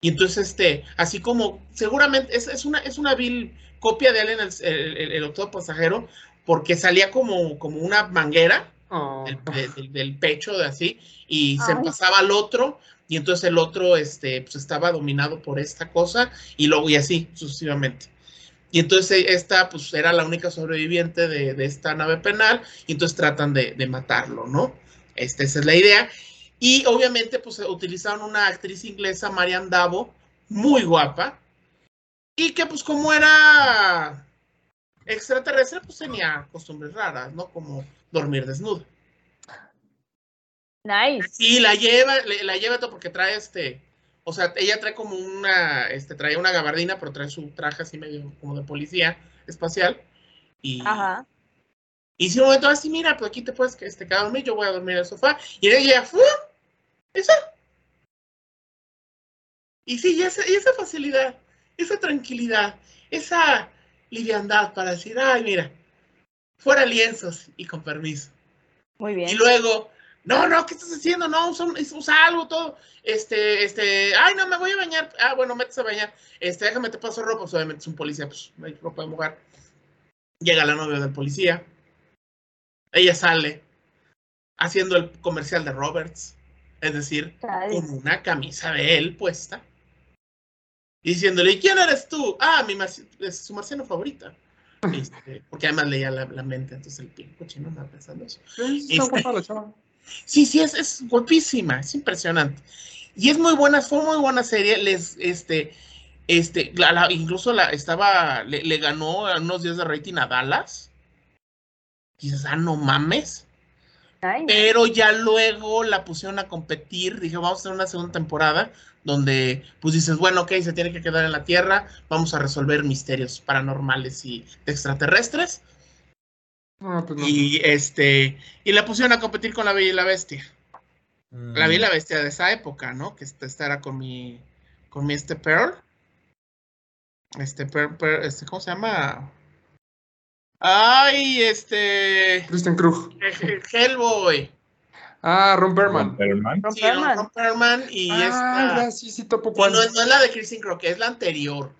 Y entonces, este, así como, seguramente, es, es una, es una vil copia de Alien, el, el, el- octavo pasajero, porque salía como, como una manguera Oh. del, de- del- del pecho, de así, y se pasaba al otro, y entonces el otro, este, pues estaba dominado por esta cosa, y luego, y así, sucesivamente. Y entonces esta, pues, era la única sobreviviente de, de esta nave penal, y entonces tratan de, de matarlo, ¿no? Este, esa es la idea. Y obviamente, pues, utilizaron una actriz inglesa, Marian Davo, muy guapa, y que, pues, como era extraterrestre, pues tenía costumbres raras, ¿no? Como dormir desnuda. Nice. Sí, la lleva, le- la lleva todo porque trae este, o sea, ella trae como una, este, trae una gabardina, pero trae su traje así medio como de policía espacial. Y, Ajá. y si un momento así, mira, pues aquí te puedes este, quedar a dormir, yo voy a dormir en el sofá. Y ella, ¡fum! Esa. Y sí, y esa, y esa facilidad, esa tranquilidad, esa liviandad para decir, ay, mira, fuera lienzos y con permiso. Muy bien. Y luego, no, no, ¿qué estás haciendo? No, usa, algo, todo. Este, este, ay, no, me voy a bañar. Ah, bueno, metes a bañar. Este, déjame, te paso ropa. Pues, obviamente es un policía, pues, no hay ropa de mujer. Llega la novia del policía. Ella sale haciendo el comercial de Roberts. Es decir, con una camisa de él puesta. Y diciéndole, ¿y quién eres tú? Ah, mi es su marciano favorita. *laughs* Este, porque además leía la, la mente, entonces el pinche cochino andaba pensando eso. Este-. Sí, sí, es, es guapísima, es impresionante. Y es muy buena, fue muy buena serie. Les, este, este, la- la- incluso la estaba, le, le ganó unos días de rating a Dallas. Quizás, ah, no mames. Nice. Pero ya luego la pusieron a competir. Dije, vamos a hacer una segunda temporada donde, pues dices, bueno, ok, se tiene que quedar en la Tierra. Vamos a resolver misterios paranormales y extraterrestres. No, pues no. Y este, y la pusieron a competir con la Bella y la Bestia. La Mm. vi la bestia de esa época, ¿no? Que esta, esta era con mi, con mi este Pearl. Este Pearl, Pearl, este, ¿cómo se llama? Ay, este, Kristen Krug. *laughs* Hellboy. Ah, Ron Perlman. Perlman. Ron Sí, Perlman. Ron Perlman y Ah, esta. ya, sí, sí, topo No, cuál. no, es- no es la de Kristen Crow, que es la anterior,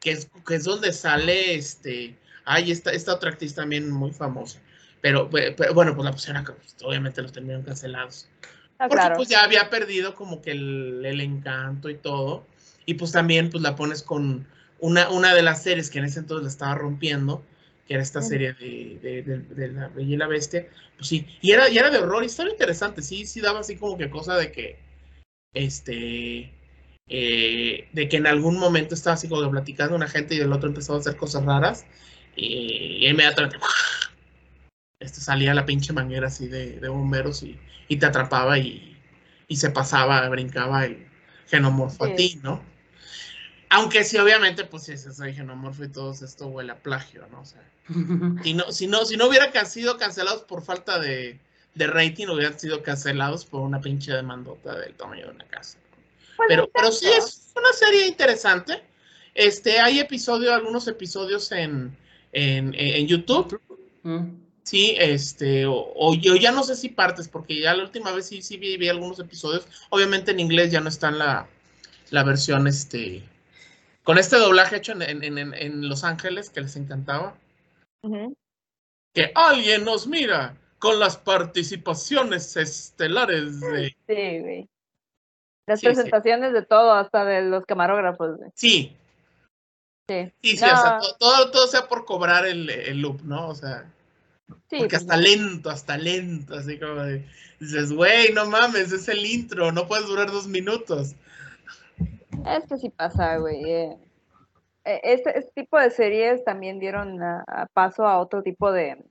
que es, que es donde sale este. Ay, esta, esta otra actriz también muy famosa. Pero, pe- pero, bueno, pues la pusieron acá, pues, obviamente los terminaron cancelados. Ah, Porque claro. pues ya había perdido como que el, el encanto y todo. Y pues también pues la pones con una, una de las series que en ese entonces la estaba rompiendo, que era esta serie de, de, de- de La Bella y la Bestia. Pues sí, y era, y era de horror y estaba interesante, sí, sí daba así como que cosa de que, este, eh, de que en algún momento estaba así como platicando una gente y el otro empezó a hacer cosas raras y, inmediatamente *laughs* este, salía la pinche manguera así de, de bomberos y, y te atrapaba y, y se pasaba, brincaba el genomorfo a Sí. ti, ¿no? Aunque sí, obviamente, pues si soy genomorfo y todo esto huele a plagio, ¿no? O sea, *laughs* si no, si no, si no hubieran sido cancelados por falta de, de rating, hubieran sido cancelados por una pinche demandota del tamaño de una casa. Pues, Pero, pero sí es una serie interesante. Este, hay episodios, algunos episodios en, en, en YouTube. Mm. Sí, este, o, o yo ya no sé si partes, porque ya la última vez sí, sí vi, vi algunos episodios. Obviamente en inglés ya no está en la, la versión, este, Con este doblaje hecho en, en- en- en Los Ángeles, que les encantaba. Que alguien nos mira con las participaciones estelares de... Sí, güey. Las Sí, sí. presentaciones de todo, hasta de los camarógrafos, güey. Sí, Sí. sí, o sea, todo, todo sea por cobrar el, el loop, ¿no? O sea, Sí, porque pues, hasta lento, hasta lento, así como de... Dices, güey, no mames, es el intro, no puedes durar dos minutos. Es que sí pasa, güey. eh. Eh, Este, este tipo de series también dieron a- a paso a otro tipo de,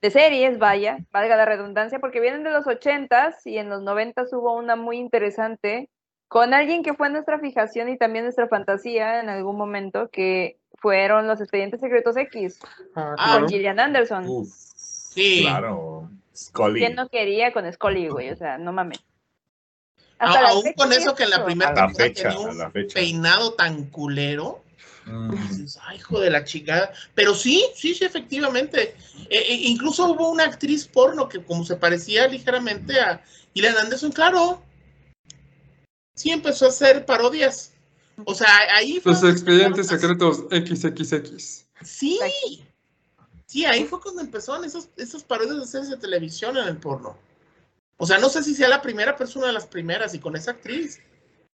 de series, vaya, valga la redundancia, porque vienen de los ochentas y en los noventas hubo una muy interesante con alguien que fue nuestra fijación y también nuestra fantasía en algún momento, que fueron los Expedientes Secretos X Ah, Ah, claro. con Gillian Anderson. Uf, Sí. claro. Scully. ¿Quién no quería con Scully, güey? O sea, no mames. Hasta aún con eso que en la primera A la fecha, tenía un la fecha. peinado tan culero. Mm. Dices, Ay, hijo de la chingada. Pero sí, sí, sí, efectivamente. E- e- incluso hubo una actriz porno que como se parecía ligeramente a Gillian Anderson, claro. Sí empezó a hacer parodias. O sea, ahí fue... Los expedientes secretos XXX. Sí. Sí, ahí fue cuando empezaron esas, esas parodias de series de televisión en el porno. O sea, no sé si sea la primera persona de las primeras y con esa actriz.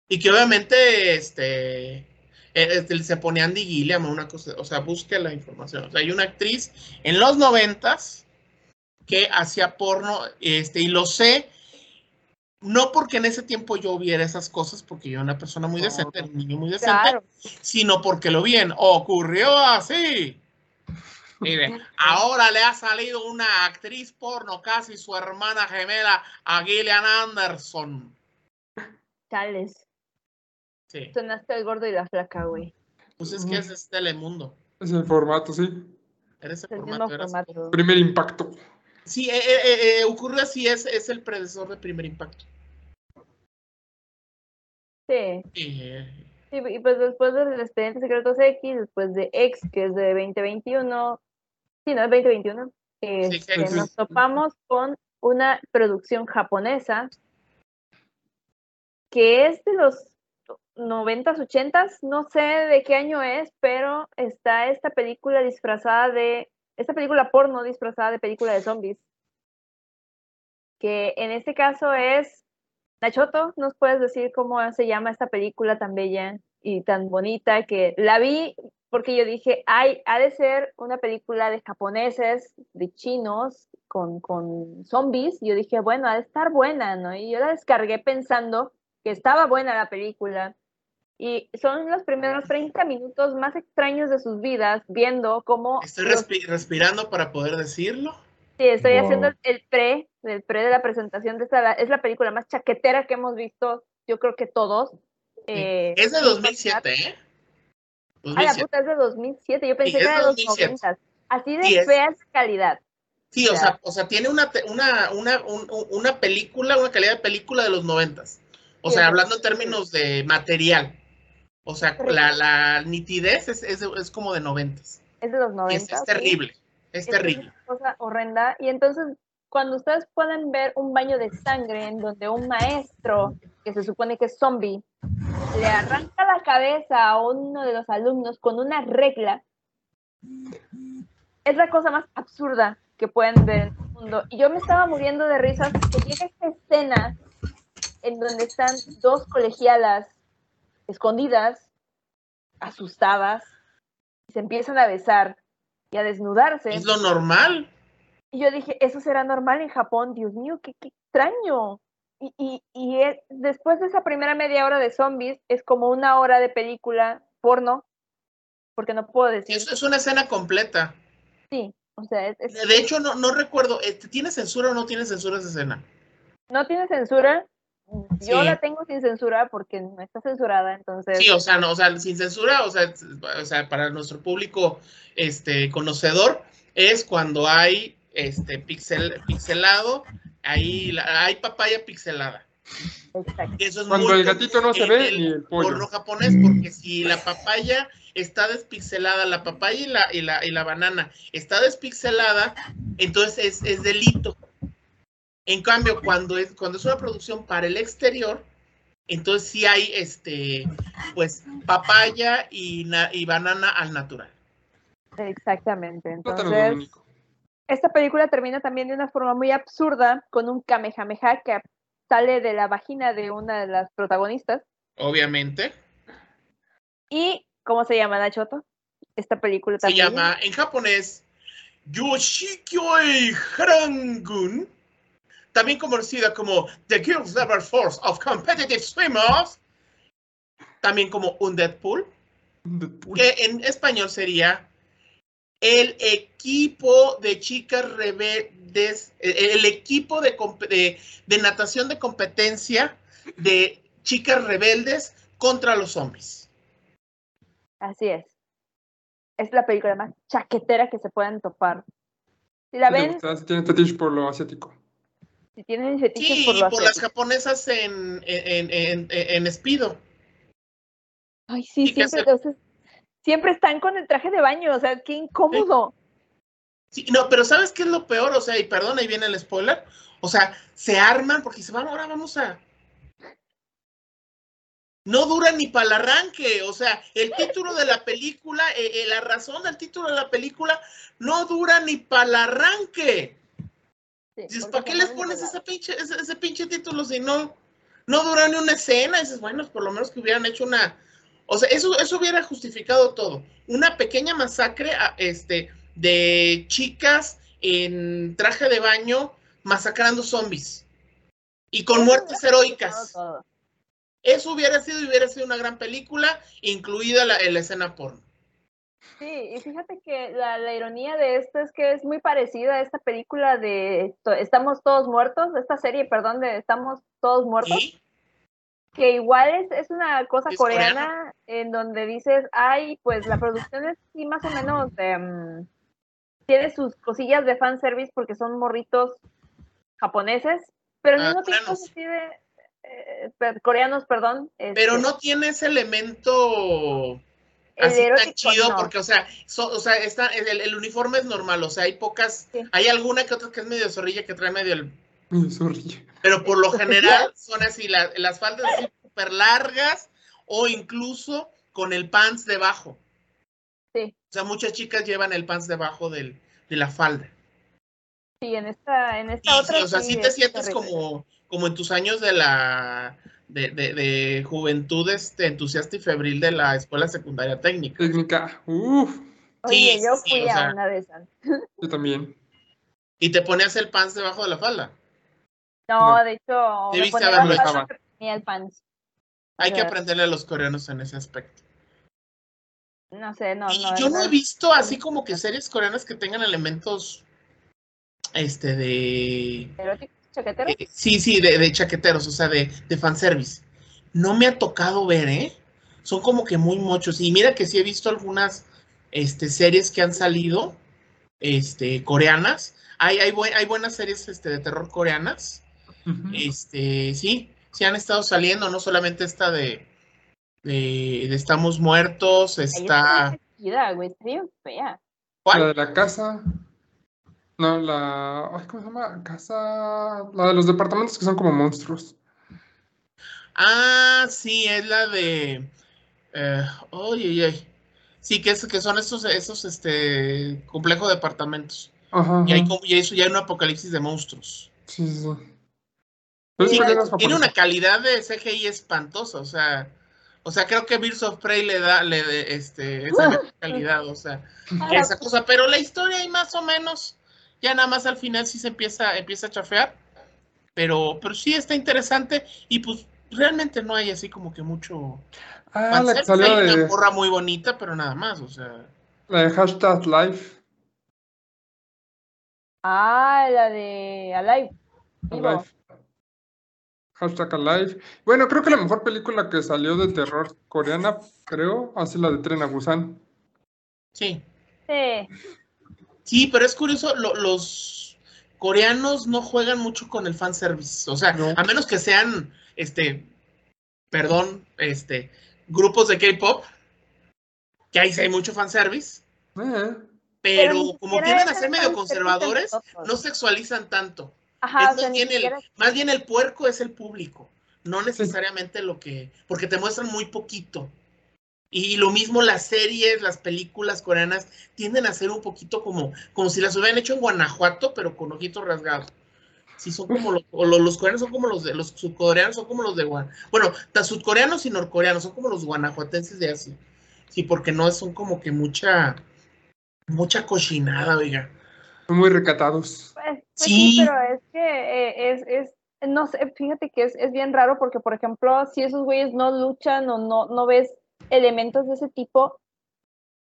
Y que obviamente, este, eh, este, se pone Andy Gilliam o una cosa, o sea, busque la información. O sea, hay una actriz en los noventas que hacía porno, este, y lo sé, no porque en ese tiempo yo viera esas cosas, porque yo era una persona muy decente, un niño muy decente, Claro. sino porque lo bien ocurrió así. Mire, ahora le ha salido una actriz porno, casi su hermana gemela, a Gillian Anderson. Chales. Sí, Sonaste el gordo y la flaca, güey. pues es que ese es Telemundo. Es el formato, sí. Era ese Es el formato, formato. formato. Primer impacto. Sí, eh, eh, eh, eh, ocurrió así, es, es el predecesor de Primer Impacto. Sí. Sí, y pues después del Expediente Secretos X, después de X, que es de 2021, sí, no, es 2021, eh, Sí, que X nos topamos con una producción japonesa que es de los 90s, 80s, no sé de qué año es, pero está esta película disfrazada de, esta película porno disfrazada de película de zombies, que en este caso es Nachoto, ¿nos puedes decir cómo se llama esta película tan bella y tan bonita que la vi porque yo dije, ay, ha de ser una película de japoneses, de chinos, con, con zombies. Yo dije, bueno, ha de estar buena, ¿no? Y yo la descargué pensando que estaba buena la película. Y son los primeros 30 minutos más extraños de sus vidas, viendo cómo... estoy los- respi- respirando para poder decirlo. Sí, estoy Wow. haciendo el- pre, el pre de la presentación de esta, es la película más chaquetera que hemos visto, yo creo que todos. Eh, Es de sin 2007, ¿eh? Ah, la 2007. puta, es de 2007, yo pensé Sí, que era de los 2007. 90. Así de Sí, fea es calidad. Sí, o sea, o sea, tiene una, una, una, un- un- una película, una calidad de película de los noventas. O Sí, sea, o sea, hablando en términos de material. O sea, la, la nitidez es, es, es como de noventas. Es de los 90. es, es terrible, es Es terrible. una cosa horrenda. Y entonces, cuando ustedes pueden ver un baño de sangre en donde un maestro, que se supone que es zombie, le arranca la cabeza a uno de los alumnos con una regla, es la cosa más absurda que pueden ver en el mundo. Y yo me estaba muriendo de risas porque tiene esta escena en donde están dos colegialas escondidas, asustadas, y se empiezan a besar y a desnudarse. Es lo normal. Y yo dije, eso será normal en Japón, Dios mío, qué, qué extraño. Y, y, y es- después de esa primera media hora de zombies, es como una hora de película porno, porque no puedo decir, Eso es una escena completa. sí, o sea, es- es- De hecho, no, no recuerdo, eh, ¿tiene censura o no tiene censura esa escena? no tiene censura, yo Sí. la tengo sin censura porque no está censurada, entonces, Sí, o sea, no, o sea, sin censura, o sea, o sea, para nuestro público este conocedor, es cuando hay este pixel, pixelado, ahí la- hay papaya pixelada. exacto. Eso es Cuando muy el gatito no se ve el ni el pollo. porno japonés, porque si la papaya está despixelada, la papaya y la, y la, y la banana está despixelada, entonces es, es delito. En cambio, cuando es, cuando es una producción para el exterior, Entonces sí hay, este, pues, papaya y, na- y banana al natural. Exactamente. Entonces, esta película termina también de una forma muy absurda con un kamehameha que sale de la vagina de una de las protagonistas. Obviamente. ¿Y cómo se llama, Nachoto? Esta película Se también. llama en japonés Yoshikyoi Harangun, también conocida como The Girls Never Force of Competitive Swimmers, también como un Deadpool, Deadpool. que en español sería el equipo de chicas rebeldes, el, equipo de, de- de natación de competencia de chicas rebeldes contra los zombies. Así es. Es la película más chaquetera que se puedan topar. Si la ven, tiene por lo asiático. Si tienen fetiches Sí, por y lo por las japonesas en, en, en, en, en Speedo. Ay, sí, siempre, o sea, siempre están con el traje de baño, o sea, qué incómodo. Sí, no, pero ¿sabes qué es lo peor? O sea, y perdón, ahí viene el spoiler. O sea, se arman porque se van, ahora vamos a. No dura ni para el arranque. O sea, el título de la película, eh, eh, la razón del título de la película, no dura ni para el arranque. Dices, ¿para qué les pones lado. pinche, ese, ese pinche título si no, no dura ni una escena? dices, bueno, por lo menos que hubieran hecho una. O sea, eso, eso hubiera justificado todo. Una pequeña masacre a- este, de chicas en traje de baño masacrando zombies. Y con Eso muertes heroicas. todo. Eso hubiera sido, hubiera sido una gran película, incluida la, la escena porno. Sí, y fíjate que la, la ironía de esto es que es muy parecida a esta película de Estamos todos muertos, esta serie, perdón, de Estamos todos muertos, que igual es, es una cosa Es coreana coreana. en donde dices, ay, pues la producción es sí más o menos, em, tiene sus cosillas de fanservice porque son morritos japoneses, pero al Ah, mismo tiempo así de, eh, coreanos, perdón. pero este, no tiene ese elemento el así tan chido, no. porque, o sea, so- o sea está, el, el uniforme es normal, o sea, hay pocas, Sí. hay alguna que otra que es medio zorrilla que trae medio el. Sorry. Pero por lo general *laughs* son así, la- las faldas así súper largas o incluso con el pants debajo. Sí. O sea, muchas chicas llevan el pants debajo del, de la falda. Sí, en esta, en Y, esta otra. sí, o sea, sí te es sientes terrible. como, como en tus años de la de, de, de juventud este, entusiasta y febril de la escuela secundaria técnica. Técnica. Uf, Oye, sí, yo sí, fui o a sea, una de esas. *laughs* yo también. Y te ponías el pants debajo de la falda. No, No. de hecho, me Debiste ponía haberlo la falda que tenía el pants. Hay que aprenderle a los coreanos en ese aspecto. No sé, no, Y no. yo no he visto así como que series coreanas que tengan elementos este de eróticos, chaqueteros. eh, sí, sí, de, de chaqueteros, o sea, de, de fanservice. No me ha tocado ver, ¿eh? Son como que muy muchos. Y mira que sí he visto algunas este, series que han salido, este, coreanas. Hay, hay, buen- hay buenas series este, de terror coreanas. Este, sí, sí han estado saliendo, no solamente esta de, de, de Estamos Muertos, está... fea. La ¿Cuál? de la casa. No, la. ay, ¿Cómo se llama? Casa. La de los departamentos que son como monstruos. Ah, sí, es la de... Eh, oye, oye. Sí, que, es, que son esos, esos este, complejos de departamentos. Ajá. Y, hay, y eso ya hay un apocalipsis de monstruos. Sí, sí, sí. Pero tiene una calidad de CGI espantosa, o sea... O sea, creo que Birds of Prey le da le, este, esa *laughs* calidad, o sea, esa cosa. Pero la historia ahí más o menos, ya nada más al final sí se empieza, empieza a chafear. Pero, pero sí está interesante y pues realmente no hay así como que mucho... Ah, la que salió Hay una de. morra muy bonita, pero nada más, o sea... La de hashtag live. Ah, la de Alive. Alive. Hashtag Alive. Bueno, creo que la mejor película que salió de terror coreana, creo, ha sido la de Tren a Busan. Sí. Sí, Sí, pero es curioso, lo- los coreanos no juegan mucho con el fanservice. O sea, No. a menos que sean, este, perdón, este, grupos de K-pop, que ahí sí hay mucho fanservice, Eh, pero, como tienden a ser medio conservadores, no sexualizan tanto. Ajá, Es o sea, más, ni bien el, más bien el puerco es el público, no necesariamente lo que, porque te muestran muy poquito. Y lo mismo las series, las películas coreanas tienden a ser un poquito como, como si las hubieran hecho en Guanajuato, pero con ojitos rasgados. Sí, son como los, o lo- los, coreanos son como los de, los sudcoreanos son como los de Guan. Bueno, tan sudcoreanos y norcoreanos son como los guanajuatenses de Asia. Sí, porque no son como que mucha, mucha cochinada, oiga. Son muy recatados. Pues, pues Sí. sí. pero es que eh, es, es, no sé, fíjate que es, es bien raro porque, por ejemplo, si esos güeyes no luchan o no, no ves elementos de ese tipo,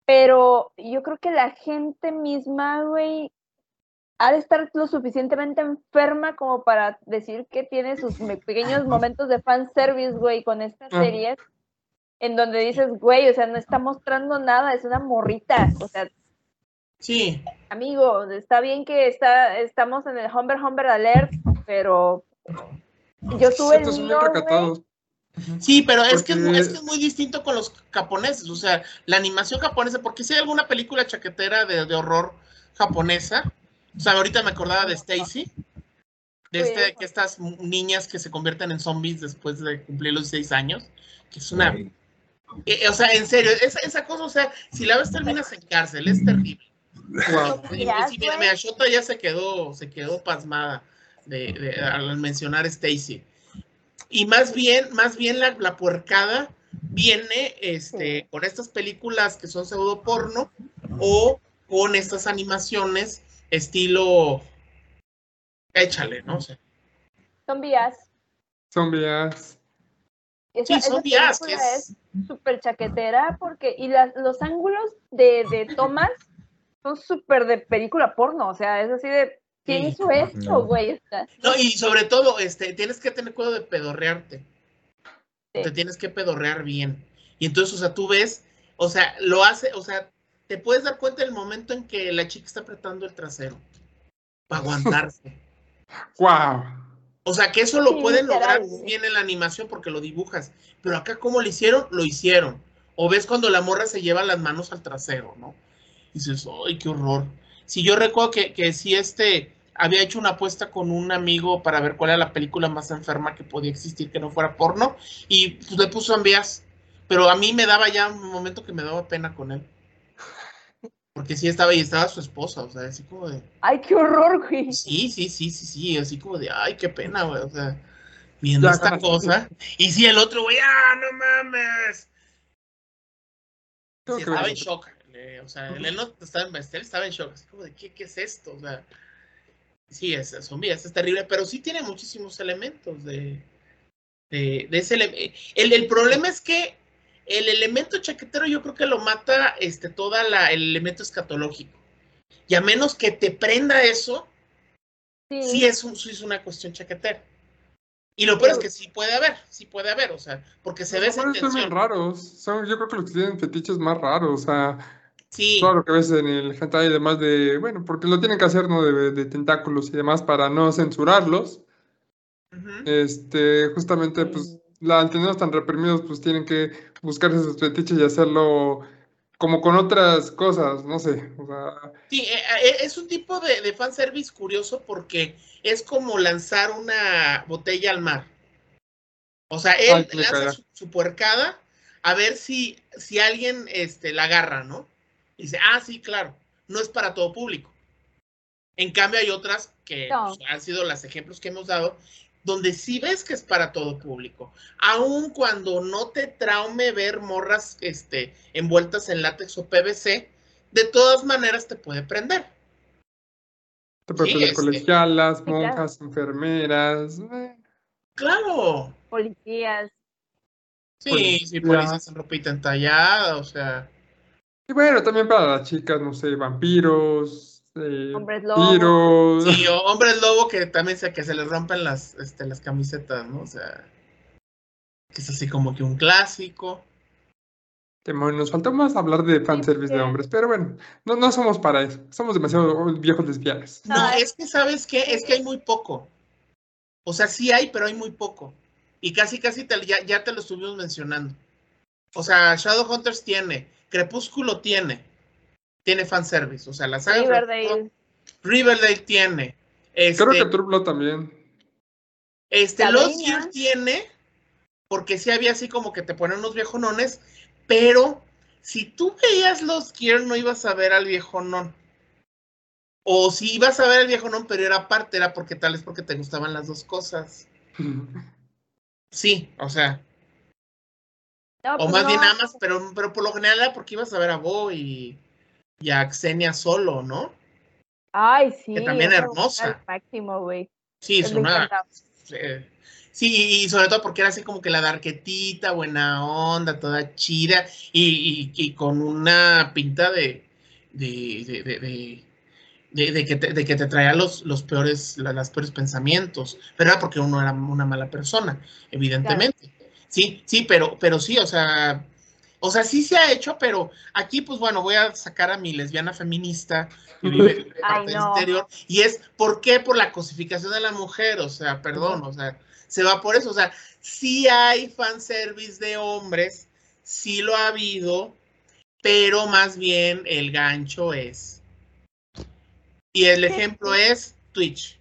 pero yo creo que la gente misma, güey, ha de estar lo suficientemente enferma como para decir que tiene sus pequeños *laughs* momentos de fanservice, güey, con estas series, en donde dices, güey, o sea, no está mostrando nada, es una morrita, o sea, Sí, amigo, está bien que está, estamos en el Humber Humber Alert, pero yo tuve el mío. Sí, pero es que es, es que es muy distinto con los japoneses, o sea, la animación japonesa, porque si hay alguna película chaquetera de, de horror japonesa, o sea, ahorita me acordaba de Stacy, de este, que estas niñas que se convierten en zombies después de cumplir los seis años, que es una, Güey. eh, o sea, en serio, esa, esa cosa, o sea, si la ves terminas en cárcel, es terrible. Wow. Y- Ya, sí, mira, güey. mira, Shota ya se quedó, se quedó pasmada de, de- al mencionar Stacy. Y más bien, más bien la, la puercada viene este, con estas películas que son pseudo porno o con estas animaciones estilo échale, ¿no? O sea, Son vías. Son vías. Esa, sí, son esa película es, súper chaquetera porque, y las, los ángulos de, de tomas son súper de película porno, o sea, es así de, ¿quién Sí. hizo esto, No. güey? No, y sobre todo, este, tienes que tener cuidado de pedorrearte. Sí. Te tienes que pedorrear bien. Y entonces, o sea, tú ves, o sea, lo hace, o sea, te puedes dar cuenta el momento en que la chica está apretando el trasero para *laughs* aguantarse. Wow. O sea, que eso lo Sí, pueden lograr literal, güey. bien en la animación porque lo dibujas. Pero acá, ¿cómo lo hicieron? Lo hicieron. O ves cuando la morra se lleva las manos al trasero, ¿no? Y dices, ¡ay, qué horror! Si yo recuerdo que, que si este había hecho una apuesta con un amigo para ver cuál era la película más enferma que podía existir que no fuera porno, y pues, le puso envías. Pero a mí me daba ya un momento que me daba pena con él. Porque sí estaba y estaba su esposa, o sea, así como de. ay, qué horror, güey. Sí, sí, sí, sí, sí, así como de, ay, qué pena, güey, o sea, viendo esta cosa. Y si el otro, güey, ah, no mames. Sí, estaba en shock. eh, o sea, él no estaba en él estaba en shock, así como de, ¿qué, qué es esto? O sea, sí, es zombie, es terrible, pero sí tiene muchísimos elementos de, de, de ese el, el problema es que el elemento chaquetero yo creo que lo mata este toda la el elemento escatológico. Y a menos que te prenda eso, Sí, sí es, un, sí es una cuestión chaquetera. Y lo peor es que sí puede haber, sí puede haber, o sea, porque se ve esa son raros. Son, yo creo que los que tienen fetiches más raros. O sea, Sí, todo lo que ves en el hentai y demás de, bueno, porque lo tienen que hacer, ¿no? De, de tentáculos y demás para no censurarlos. Este, justamente, pues, la, al tenerlos tan reprimidos, pues tienen que buscarse sus fetiches y hacerlo como con otras cosas, no sé. O sea, Sí, eh, eh, es un tipo de, de fanservice curioso porque es como lanzar una botella al mar. O sea, él Ay, lanza su, su puercada a ver si, si alguien este, la agarra, ¿no? Y dice, ah, sí, claro, no es para todo público. En cambio, hay otras que No. pues, han sido los ejemplos que hemos dado, donde sí ves que es para todo público. Aun cuando no te traume ver morras este, envueltas en látex o PVC, de todas maneras te puede prender. te pueden Sí, poner este. colegialas, monjas, enfermeras. eh, Claro. policías. Sí, sí, Policía. policías en ropita entallada, o sea. Y bueno, también para las chicas, no sé, vampiros, eh, Hombres lobo. tiros. Sí, o hombres lobo que también se, que se les rompen las, este, las camisetas, ¿no? O sea. Que es así como que un clásico. Nos faltó más hablar de fanservice de que- hombres, pero bueno, no, no somos para eso. Somos demasiado viejos lesbianas. No, es que sabes qué, es que hay muy poco. O sea, sí hay, pero hay muy poco. Y casi, casi te- ya, ya te lo estuvimos mencionando. O sea, Shadowhunters tiene, Crepúsculo tiene, tiene fanservice. O sea, la saga Riverdale. Riverdale tiene. Este, Creo que True también. este. Lost Year tiene, porque sí había así como que te ponen unos viejonones, pero si tú veías los Gear no ibas a ver al viejonón. O si ibas a ver al viejonón, pero era parte, era porque tal vez porque te gustaban las dos cosas. *laughs* Sí, o sea, No, o pues más bien no. nada más, pero, pero por lo general era porque ibas a ver a Bo y, y a Xenia solo, ¿no? Ay, sí. que también hermosa. máximo, güey. Sí, es una. Eh, Sí, y sobre todo porque era así como que la darquetita, buena onda, toda chida, y, y- y con una pinta de, de, de, de- de- de- de que, te, de que te traía los, los peores, la- las peores pensamientos, pero era porque uno era una mala persona, evidentemente. Sí, sí, pero, pero sí, o sea, o sea, sí se ha hecho, pero aquí, pues bueno, voy a sacar a mi lesbiana feminista que vive en parte del no. interior, y es, ¿por qué? Por la cosificación de la mujer, o sea, perdón, o sea, se va por eso, o sea, sí hay fanservice de hombres, sí lo ha habido, pero más bien el gancho es. Y el ejemplo es Twitch.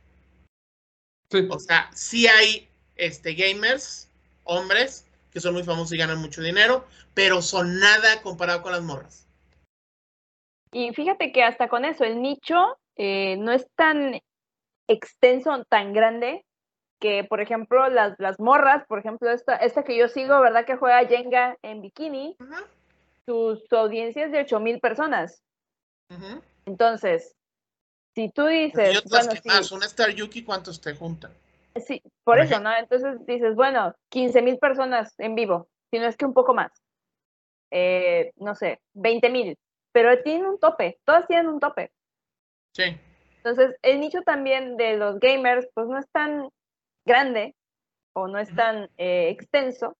Sí. O sea, sí hay este, gamers, hombres, que son muy famosos y ganan mucho dinero, pero son nada comparado con las morras. Y fíjate que hasta con eso, el nicho eh, no es tan extenso, tan grande, que por ejemplo las, las morras, por ejemplo esta, esta que yo sigo, ¿verdad? Que juega Jenga en bikini, Ajá, sus su audiencia es de 8 mil personas. Entonces, si tú Y dices, otras bueno, que más, una Star Yuki, ¿cuántos te juntan? Sí, por eso, ¿no? Entonces dices, bueno, 15 mil personas en vivo, si no es que un poco más. Eh, no sé, 20 mil, pero tienen un tope, todas tienen un tope. Sí. Entonces, el nicho también de los gamers, pues no es tan grande o no es tan eh, extenso.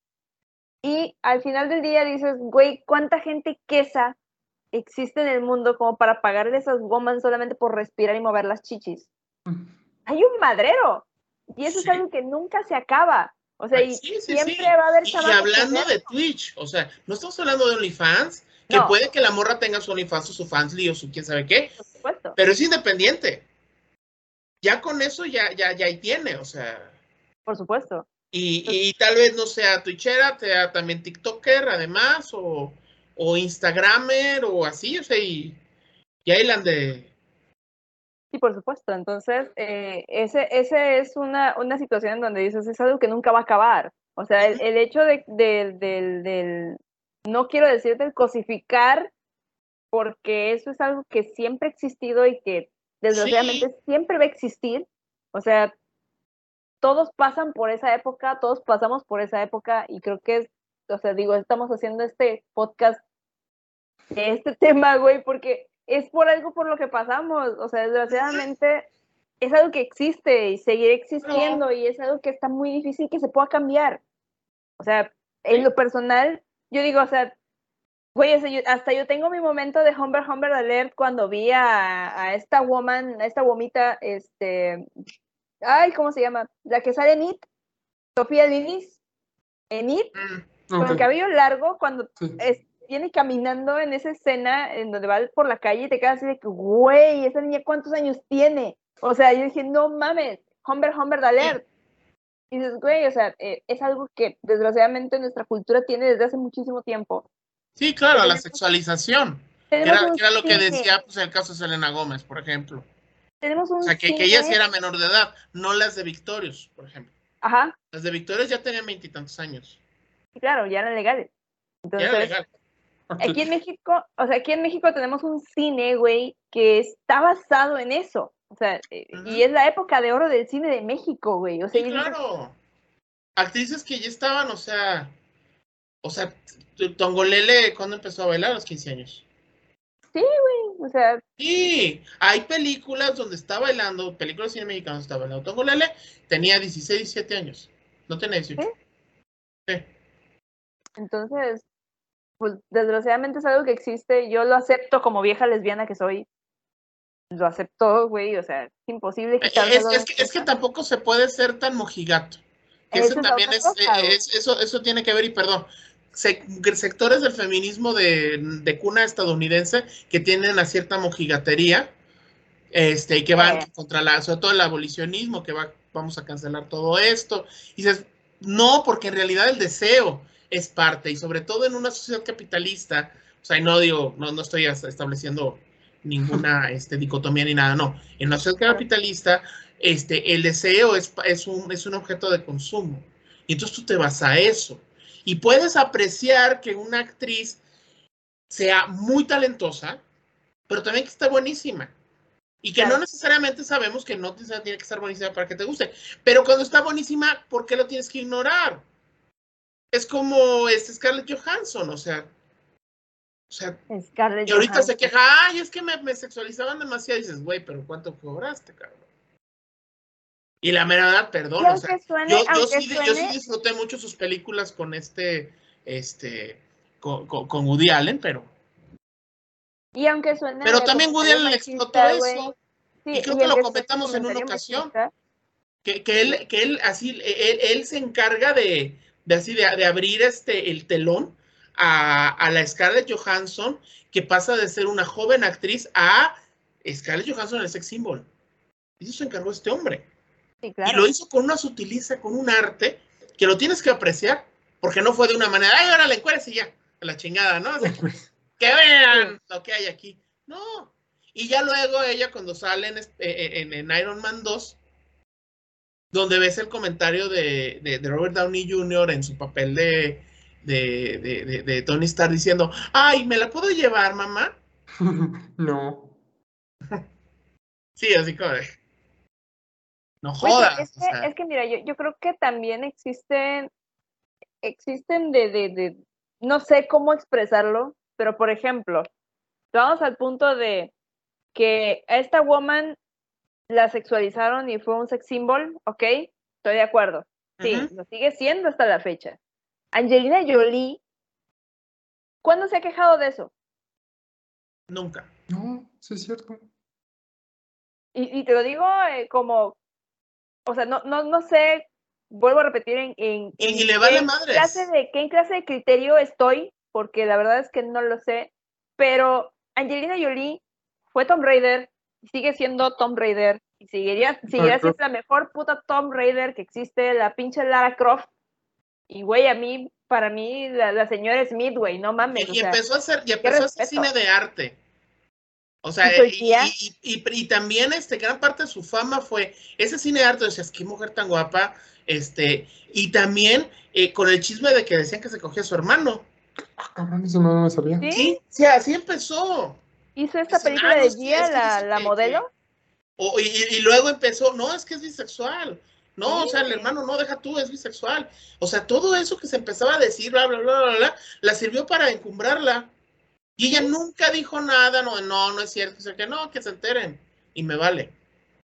Y al final del día dices, güey, ¿cuánta gente quesa existe en el mundo como para pagarle esas woman solamente por respirar y mover las chichis? Hay un madrero. Y eso Sí. es algo que nunca se acaba. O sea, y sí, sí, siempre va a haber Y, hablando de. Twitch, o sea, no estamos hablando de OnlyFans, que No. puede que la morra tenga su OnlyFans o su Fansly o su quién sabe qué, Por supuesto. pero es independiente. Ya con eso ya, ya, ya ahí tiene, o sea. Por supuesto. Y, y tal vez no sea Twitchera, sea también TikToker, además, o, o Instagramer, o así, o sea, y, y ahí la han de. Sí, por supuesto. Entonces, eh, ese, ese es una, una situación en donde dices, es algo que nunca va a acabar. O sea, el, el hecho de, del- del, del, no quiero decir del cosificar, porque eso es algo que siempre ha existido y que desgraciadamente siempre va a existir. O sea, todos pasan por esa época, todos pasamos por esa época y creo que es, o sea, digo, estamos haciendo este podcast de este *laughs* tema, güey, porque es por algo por lo que pasamos. O sea, desgraciadamente es algo que existe y seguirá existiendo y es algo que está muy difícil que se pueda cambiar. O sea, en lo personal, yo digo, o sea, güey, hasta yo tengo mi momento de Humber Humber Alert cuando vi a, a esta woman, a esta womita, este, ay, ¿cómo se llama? La que sale en It, Sofía Lilis, en It, Mm, con el cabello largo, cuando sí. es- viene caminando en esa escena en donde va por la calle y te quedas así de que, güey, esa niña cuántos años tiene. O sea, yo dije, no mames, Humber Humber Alert. Y dices, güey, o sea, eh, es algo que desgraciadamente nuestra cultura tiene desde hace muchísimo tiempo. Sí, claro, la sexualización. Que era, un que era lo que decía pues, el caso de Selena Gómez, por ejemplo. Tenemos un O sea, que, que ella sí era menor de edad, no las de Victorious, por ejemplo. Ajá, Las de Victorious ya tenían veintitantos años. sí, claro, ya eran legales. Ya era legal. Aquí en *laughs* México, o sea, aquí en México tenemos un cine, güey, que está basado en eso. O sea, eh, y es la época de oro del cine de México, güey. O sea, Sí, claro. Actrices que ya estaban, o sea, o sea, Tongolele, ¿cuándo empezó a bailar? A los 15 años. o sea, Sí, hay películas donde está bailando, películas de cine mexicano donde está bailando. Tongolele tenía 16, 17 años. No tenía 18. ¿Sí? Sí. entonces, pues desgraciadamente es algo que existe. Yo lo acepto como vieja lesbiana que soy. Lo acepto, güey. O sea, es imposible Eh, quitarme Es, es que, es que tampoco se puede ser tan mojigato. Que Esa Ese es la también es, cosa, eh, es- eso, eso tiene que ver, y perdón, sec- sectores del feminismo de, de cuna estadounidense que tienen a cierta mojigatería, este, y que van Eh. contra la, sobre todo el abolicionismo, que va, vamos a cancelar todo esto. Y dices, No, porque en realidad el deseo es parte, y sobre todo en una sociedad capitalista, o sea, no digo, no, no estoy estableciendo ninguna *laughs* este, dicotomía ni nada, no. En una sociedad capitalista, este, el deseo es, es, un, es un objeto de consumo. Y entonces tú te vas a eso. Y puedes apreciar que una actriz sea muy talentosa, pero también que esté buenísima. Y que no necesariamente sabemos que no tiene que estar buenísima para que te guste. Pero cuando está buenísima, ¿por qué lo tienes que ignorar? Es como este Scarlett Johansson, o sea. O sea, Scarlett y ahorita se queja, ay, es que me, me sexualizaban demasiado. Y dices, güey, pero ¿cuánto cobraste, cabrón? Y la mera verdad, perdón, o sea, suene, yo, yo sí, yo sí suene, disfruté mucho sus películas con este, este, con, con- con Woody Allen, pero, y aunque suene pero también Woody Allen explotó eso, sí, y creo y que lo comentamos en una ocasión. machista, que, que él, que él así, él, él se encarga de, de así, de, de abrir este, el telón a, a la Scarlett Johansson, que pasa de ser una joven actriz a Scarlett Johansson el sex symbol. Y eso se encargó este hombre. Sí, Y lo hizo con una sutileza, con un arte, que lo tienes que apreciar, porque no fue de una manera, ay, ahora la encueres y ya, a la chingada, ¿no? Así, *laughs* que vean lo que hay aquí. No. Y ya luego ella cuando sale en, este- en- en Iron Man 2, donde ves el comentario de, de- de Robert Downey Jr. en su papel de, de, de- de- de Tony Stark diciendo, ay, ¿me la puedo llevar, mamá? *laughs* no. *laughs* Sí, así como de... No jodas. es, o que, sea, es que mira, yo, yo creo que también existen, existen de, de, de, no sé cómo expresarlo, pero por ejemplo, vamos al punto de que a esta woman la sexualizaron y fue un sex symbol, ¿ok? Estoy de acuerdo. Sí, lo sigue siendo hasta la fecha. Angelina Jolie, ¿cuándo se ha quejado de eso? Nunca. No, sí es cierto. Y, y te lo digo eh, como, o sea, no, no, no sé, vuelvo a repetir en, en, Y en ni le vale qué madres. clase de qué en clase de criterio estoy, porque la verdad es que no lo sé, pero Angelina Jolie fue Tomb Raider, sigue siendo Tomb Raider, y seguiría, seguirá siendo la mejor puta Tomb Raider que existe, la pinche Lara Croft. Y güey, a mí, para mí, la, la señora Smith, güey, no mames. Y, o y sea, empezó a hacer, y empezó a hacer cine de arte. O sea, ¿Y y, tía? y- y- y también este, gran parte de su fama fue ese cine de arte, decías, qué mujer tan guapa, este, y también eh, con el chisme de que decían que se cogía a su hermano. Ah, cabrón, eso no me sabía. ¿Sí? Sí, sí, así empezó. Hizo esta Dicen, película "Ah, de Gia, la, modelo. O- y, y- luego empezó, no, es que es bisexual. No, o sea, el hermano, no, deja tú, es bisexual. O sea, todo eso que se empezaba a decir, bla, bla, bla, bla, bla, la sirvió para encumbrarla. Y ella nunca dijo nada, no, no, no es cierto, o sea, que no, que se enteren. Y me vale.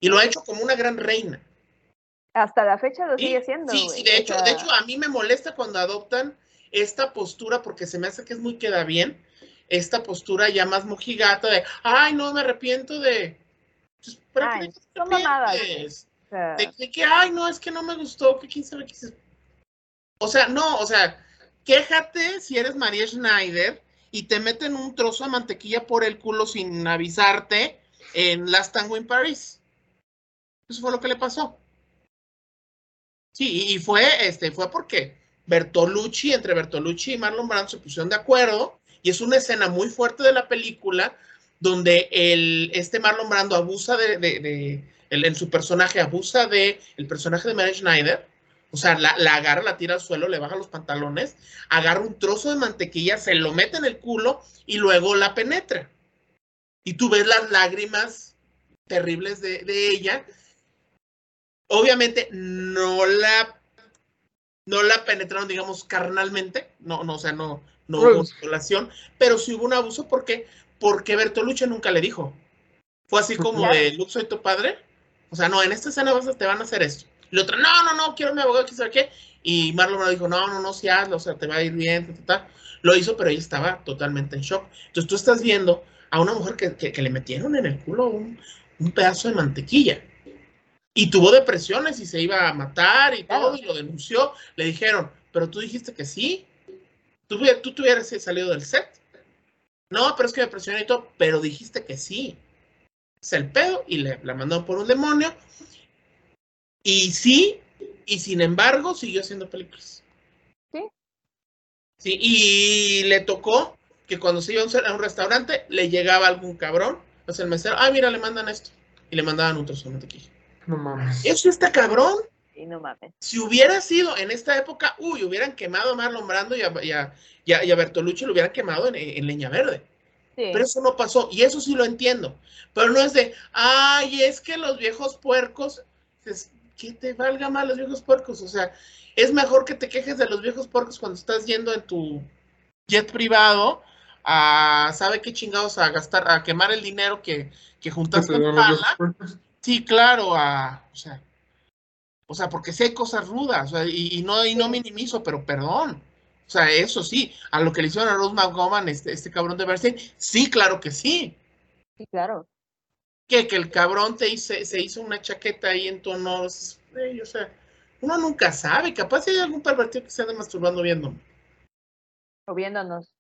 Y lo ha hecho como una gran reina. Hasta la fecha lo sigue siendo, Sí, sí, de o hecho, sea, de hecho, a mí me molesta cuando adoptan esta postura porque se me hace que es muy queda bien. Esta postura ya más mojigata de, ay, no, me arrepiento de. Pues, ¿para qué Ay, te son mamadas, güey. arrepientes? o sea, De, de que, ay, no, es que no me gustó, que quién sabe qué. se- O sea, no, o sea, quéjate si eres María Schneider y te meten un trozo de mantequilla por el culo sin avisarte en Last Tango in Paris. Eso fue lo que le pasó. Sí, y- y fue, este, fue porque Bertolucci, entre Bertolucci y Marlon Brando se pusieron de acuerdo, y es una escena muy fuerte de la película donde el, este Marlon Brando abusa de, en su personaje, abusa de el personaje de Mary Schneider, o sea, la, agarra, la tira al suelo, le baja los pantalones, agarra un trozo de mantequilla, se lo mete en el culo y luego la penetra. Y tú ves las lágrimas terribles de, de ella. Obviamente no la no la penetraron, digamos, carnalmente, no, no, o sea, no, no hubo Pues- violación, pero sí hubo un abuso, ¿por qué? Porque Bertolucci nunca le dijo. Fue así como Claro. de, Luke, soy tu padre. O sea, no, en esta escena vas a- te van a hacer esto. Y la otra, no, no, no, quiero mi abogado, quién sabe qué. Y Marlon dijo, no, no, no, sí hazlo, o sea, te va a ir bien, ta, ta, ta. Lo hizo, pero ella estaba totalmente en shock. Entonces tú estás viendo a una mujer que, que- que le metieron en el culo un, un pedazo de mantequilla. Y tuvo depresiones y se iba a matar y todo, y lo denunció. Le dijeron, pero tú dijiste que sí. Tú, te hubieras salido del set. No, pero es que depresión y todo, pero dijiste que sí. Es el pedo y le, la mandaron por un demonio. Y sí, Y sin embargo, siguió haciendo películas. Sí. Sí, y le tocó que cuando se iba a un, a un restaurante, le llegaba algún cabrón, o sea, el mesero, ah, mira, le mandan esto. Y le mandaban un trozo de mantequilla. No mames. Eso está cabrón. Y no mames. Si hubiera sido en esta época, uy, hubieran quemado a Marlon Brando y a, y a, y a- y a Bertolucci lo hubieran quemado en, en leña verde. Sí. Pero eso no pasó, y eso sí lo entiendo. Pero no es de, ay, es que los viejos puercos, es, que te valga mal los viejos puercos. O sea, es mejor que te quejes de los viejos puercos cuando estás yendo en tu jet privado a, ¿sabe qué chingados? A gastar, a quemar el dinero que, que juntaste los pala. Sí, claro, a, o sea, o sea, porque sí hay cosas rudas, o sea, y, y no, y no minimizo, pero perdón. O sea, eso sí, a lo que le hicieron a Rose McGowan, este, este cabrón de Bernstein, sí, claro que sí. Sí, claro. Que, que el cabrón te hizo, se hizo una chaqueta ahí en tonos, o sea, uno nunca sabe, capaz hay algún pervertido que se anda masturbando viendo. O viéndonos.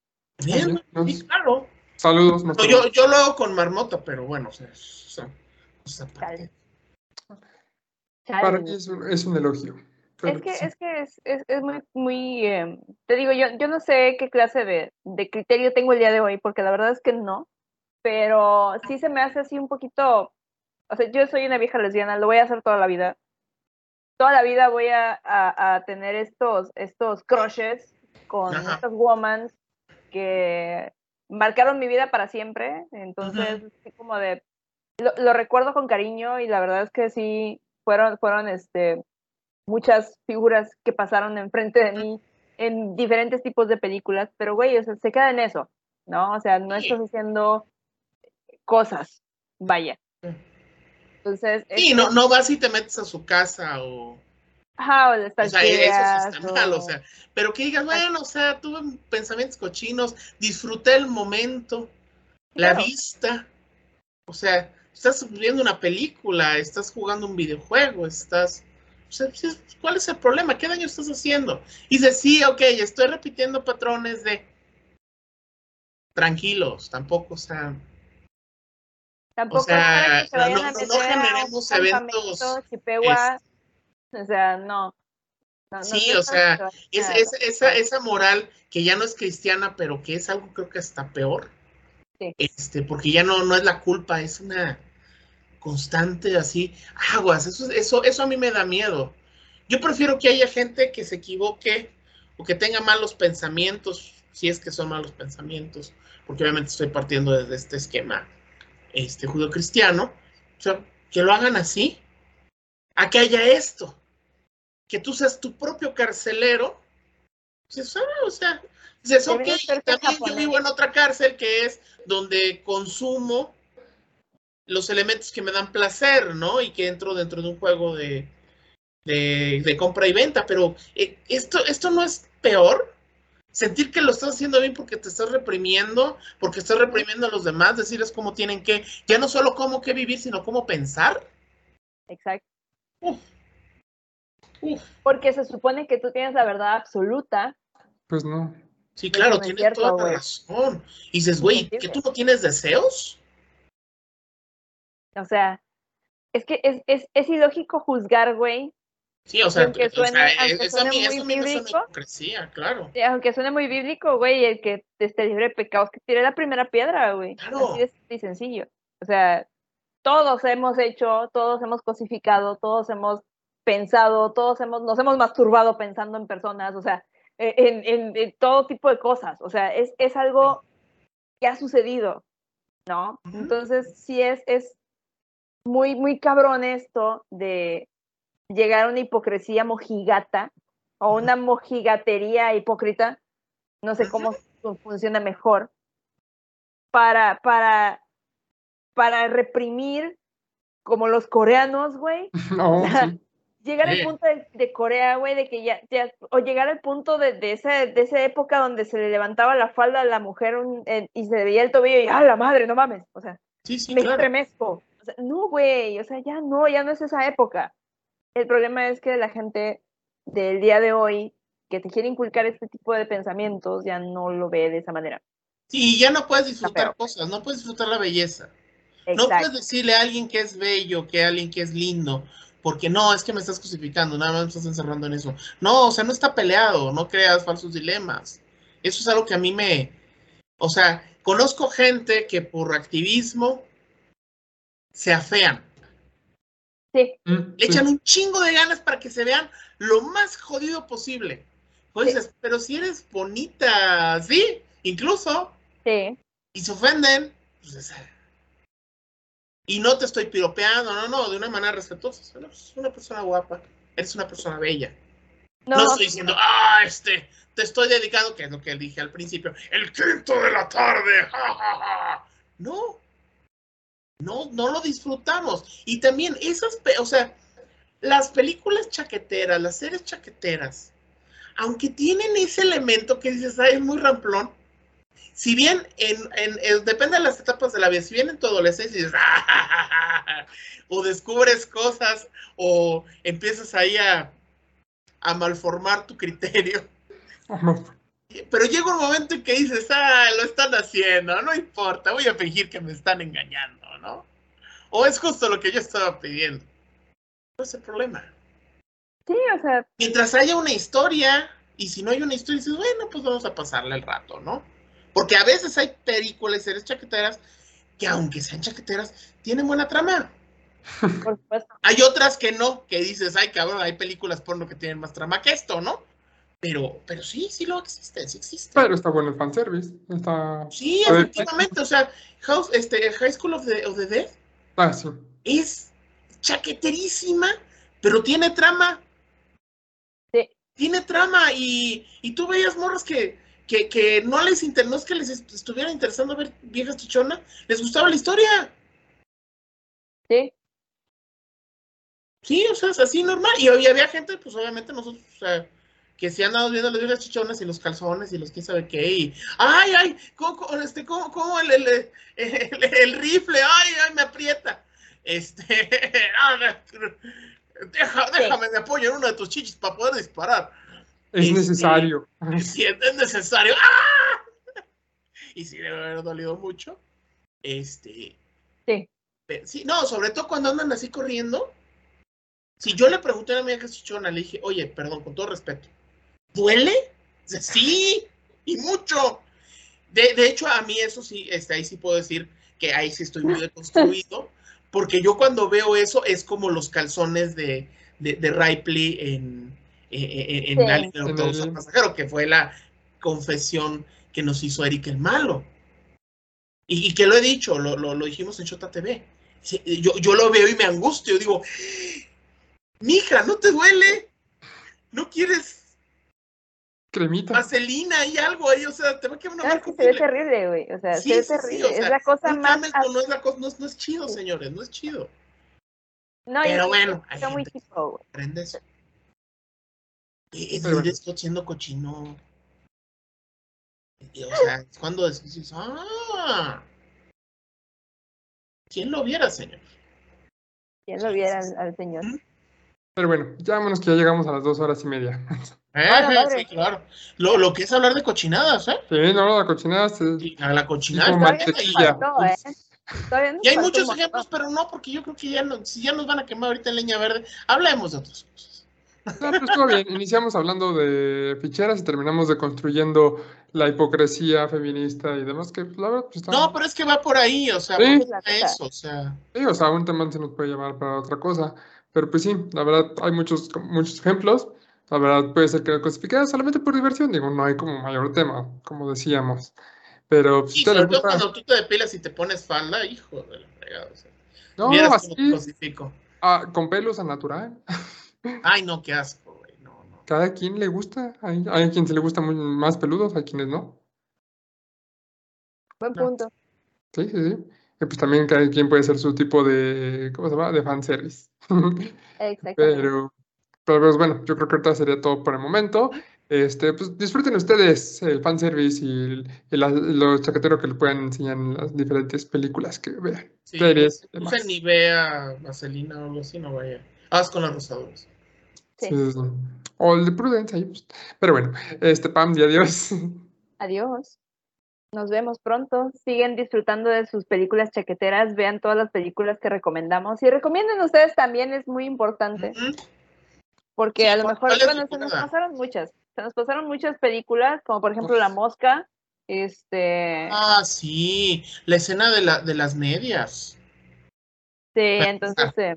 Bien, Ajá. sí, claro. Saludos, No, yo, yo lo hago con marmota, pero bueno, o sea, o sea, aparte. Chale. Para mí es un, es un elogio. Claro Es que, sí. es que es, es, es muy, muy, em, te digo, yo, yo no sé qué clase de, de criterio tengo el día de hoy, porque la verdad es que no, pero sí se me hace así un poquito, o sea, yo soy una vieja lesbiana, lo voy a hacer toda la vida. Toda la vida voy a, a, a tener estos, estos crushes con Ajá. estas woman que marcaron mi vida para siempre, entonces, así como de, lo, lo recuerdo con cariño y la verdad es que sí, fueron, fueron, este, muchas figuras que pasaron enfrente de mí en diferentes tipos de películas, pero güey, o sea, se queda en eso, ¿no? O sea, no estás haciendo cosas, vaya. Entonces, Sí, no, no vas y te metes a su casa o... ajá, o O sea, eso sí stalkeas, está mal, o o- sea, pero que digas, bueno, o sea, tuve pensamientos cochinos, disfruté el momento, la vista, o sea, estás viendo una película, estás jugando un videojuego, estás, ¿cuál es el problema? ¿Qué daño estás haciendo? Y dices, sí, ok, estoy repitiendo patrones de, tranquilos, tampoco, o sea, Tampoco o sea, es no- generemos eventos, chipegua, o sea, no. Sí, o es sea, es, es- esa, esa moral que ya no es cristiana, pero que es algo creo que hasta peor. Este, porque ya no, no es la culpa, es una constante así, aguas, eso, eso, eso a mí me da miedo. Yo prefiero que haya gente que se equivoque o que tenga malos pensamientos, si es que son malos pensamientos, porque obviamente estoy partiendo desde este esquema este, judío-cristiano, o sea, que lo hagan así, a que haya esto, que tú seas tu propio carcelero, dices, ah, o sea, dices, ok, también yo vivo en otra cárcel que es donde consumo los elementos que me dan placer, ¿no? Y que entro dentro de un juego de, de, de compra y venta, pero eh, esto, esto no es peor. Sentir que lo estás haciendo bien porque te estás reprimiendo, porque estás reprimiendo a los demás, decirles cómo tienen que, ya no solo cómo que vivir, sino cómo pensar. Exacto. Uf. Uf. Porque se supone que tú tienes la verdad absoluta. Pues no. Sí, claro, tienes cierto, toda la razón. Y dices, güey, ¿que tú no tienes deseos? O sea, es que es, es, es ilógico juzgar, güey. Sí, o sea, Aunque o suene- sea, aunque mí, a muy suena bíblico. hipocresía, claro. Aunque suene muy bíblico, güey, el que esté libre de pecados, que tire la primera piedra, güey. Claro. Así de sencillo. O sea, todos hemos hecho, todos hemos cosificado, todos hemos pensado, todos hemos, nos hemos masturbado pensando en personas, o sea, en, en- en todo tipo de cosas. O sea, es, es algo que ha sucedido, ¿no? Entonces, sí es, es muy, muy cabrón esto de llegar a una hipocresía mojigata o una mojigatería hipócrita, no sé cómo fu- funciona mejor, para, para, para reprimir como los coreanos, güey, *laughs* No, sí. Llegar al punto de, de Corea, güey, de que ya, ya, o llegar al punto de, de, esa, de esa época donde se le levantaba la falda a la mujer un- y se le veía el tobillo y, ¡ah, la madre, no mames! O sea, Sí, sí, me claro. estremezco. O sea, no, güey, o sea, ya no, ya no es esa época. El problema es que la gente del día de hoy que te quiere inculcar este tipo de pensamientos ya no lo ve de esa manera. Sí, ya no puedes disfrutar cosas, no puedes disfrutar la belleza. No puedes Exacto. decirle a alguien que es bello, que a alguien que es lindo. Porque no, es que me estás crucificando, nada más me estás encerrando en eso. No, o sea, no está peleado, no creas falsos dilemas. Eso es algo que a mí me... O sea, conozco gente que por activismo se afean. Sí, Mm, Le sí. echan un chingo de ganas para que se vean lo más jodido posible. Pues Sí. dices, pero si eres bonita, sí, incluso, sí. y se ofenden, pues es- y no te estoy piropeando, no, no, de una manera respetuosa. Eres una persona guapa, eres una persona bella. No, No, estoy diciendo, ah, este, te estoy dedicando, que es lo que dije al principio, el quinto de la tarde, *laughs* ja, ja, ja. No, no, no lo disfrutamos. Y también esas, o sea, las películas chaqueteras, las series chaqueteras, aunque tienen ese elemento que dices, ay, es muy ramplón, si bien en, en- en- depende de las etapas de la vida, si bien en tu adolescencia dices, "Ah, ja, ja, ja, ja", o descubres cosas, o empiezas ahí a, a malformar tu criterio, pero llega un momento en que dices, ah, lo están haciendo, no importa, voy a fingir que me están engañando, ¿no? O es justo lo que yo estaba pidiendo. No es el problema. sí, o sea, Mientras haya una historia, y si no hay una historia, dices, bueno, pues vamos a pasarle el rato, ¿no? Porque a veces hay películas y series chaqueteras que, aunque sean chaqueteras, tienen buena trama. *laughs* por supuesto. Hay otras que no, que dices, ay, cabrón, hay películas porno que tienen más trama que esto, ¿no? Pero, pero sí, sí lo existen, sí existen. Pero está bueno el fanservice. Está. Sí, efectivamente, o sea, House, este, High School of the, of the Dead Ah, sí. es chaqueterísima, pero tiene trama. Sí. Tiene trama y, y tú veías morras que, que, que no les inter, no es que les est- estuviera interesando ver viejas chichonas, les gustaba la historia. Sí, Sí, o sea, es así normal. Y hoy había gente, pues obviamente nosotros, o sea, que se andamos viendo las viejas chichonas y los calzones y los quién sabe qué. Y, ay, ay, ¿cómo, cómo, este, cómo, cómo el, el, el, el rifle? Ay, ay, me aprieta. Este, *laughs* deja, déjame, me apoyo en uno de tus chichis para poder disparar. Es Este- necesario. *laughs* Si es necesario. ¡Ah! *laughs* Y sí debe haber dolido mucho. Este. Sí. Sí, no, sobre todo cuando andan así corriendo. Si yo le pregunté a una amiga chichona, le dije, oye, perdón, con todo respeto, ¿duele? Dice, sí, y mucho. De, de hecho, a mí eso sí, este, ahí sí puedo decir que ahí sí estoy muy deconstruido, porque yo cuando veo eso es como los calzones de, de, de Ripley en, en, en, en Sí. El autobús pasajero, que fue la confesión que nos hizo Eric el malo. Y, y que lo he dicho, lo, lo, lo dijimos en Shota TV. Sí, Yo, yo lo veo y me angustio, digo, mija, ¿no te duele? ¿No quieres Cremita. vaselina y algo ahí? O sea, te va a quedar una No, es marca que se ve terrible, güey. O sea, Sí, se ve sí, sí, terrible. o sea, es la cosa no más. no, es la cosa, no, es- no es chido, señores, no es chido. No, pero y- bueno, hay Está muy gente que- chico, güey. Y Es Pero bueno. Scott siendo cochino. Y, o sea, es cuando dices, ah, ¿quién lo viera, señor? ¿Quién lo viera al, al señor? Pero bueno, ya vámonos que ya llegamos a las dos horas y media. *laughs* Eh, madre. sí, claro. Lo, lo que es hablar de cochinadas, ¿eh? Sí, no, la cochinada se- Sí, a la cochinada. ¿eh? Todavía nos Y hay muchos ejemplos, pero no, porque yo creo que ya no, si ya nos van a quemar ahorita en leña verde, hablemos de otras cosas. No, pero estuvo bien. Iniciamos hablando de ficheras y terminamos de construyendo la hipocresía feminista y demás, que pues, la verdad pues, está... No, pero es que va por ahí, o sea, Sí. ¿por qué La está neta. eso, o sea. Sí, o sea, un tema se nos puede llamar para otra cosa. Pero pues sí, la verdad, hay muchos, muchos ejemplos. La verdad, puede ser que lo clasifique solamente por diversión. Digo, no hay como mayor tema, como decíamos. Pero pues, Y si a ustedes sobre les todo gusta- cuando tú te depilas y te pones falda, hijo de la fregada, o sea. No, así, ah, con pelos al natural. *laughs* Ay, no, qué asco, güey, no, no. Cada quien le gusta. Hay, hay quien se le gusta muy, más peludos, hay quienes no. Buen No. punto. Sí, sí, sí. Y pues también cada quien puede ser su tipo de, ¿cómo se llama? De fanservice. *laughs* Exactamente. Pero, pero pues bueno, yo creo que ahorita sería todo por el momento. Este, pues disfruten ustedes el fanservice y, el- y la- lo chaquetero que le puedan enseñar en las diferentes películas que vean. Sí, Series, sé, ni vea vaselina o algo así, no vaya. Haz con las rosaduras. Sí. Sí, sí, sí. O el de Prudence pues. Pero bueno, este Pam y adiós. Adiós. Nos vemos pronto. Siguen disfrutando de sus películas chaqueteras. Vean todas las películas que recomendamos. Y recomienden ustedes también, es muy importante. Porque Sí, a lo ¿cuál- mejor bueno, se nos pasaron muchas. Se nos pasaron muchas películas, como por ejemplo La. Mosca. Este. Ah, sí, la escena de, la, de las medias. sí, bueno, entonces. eh,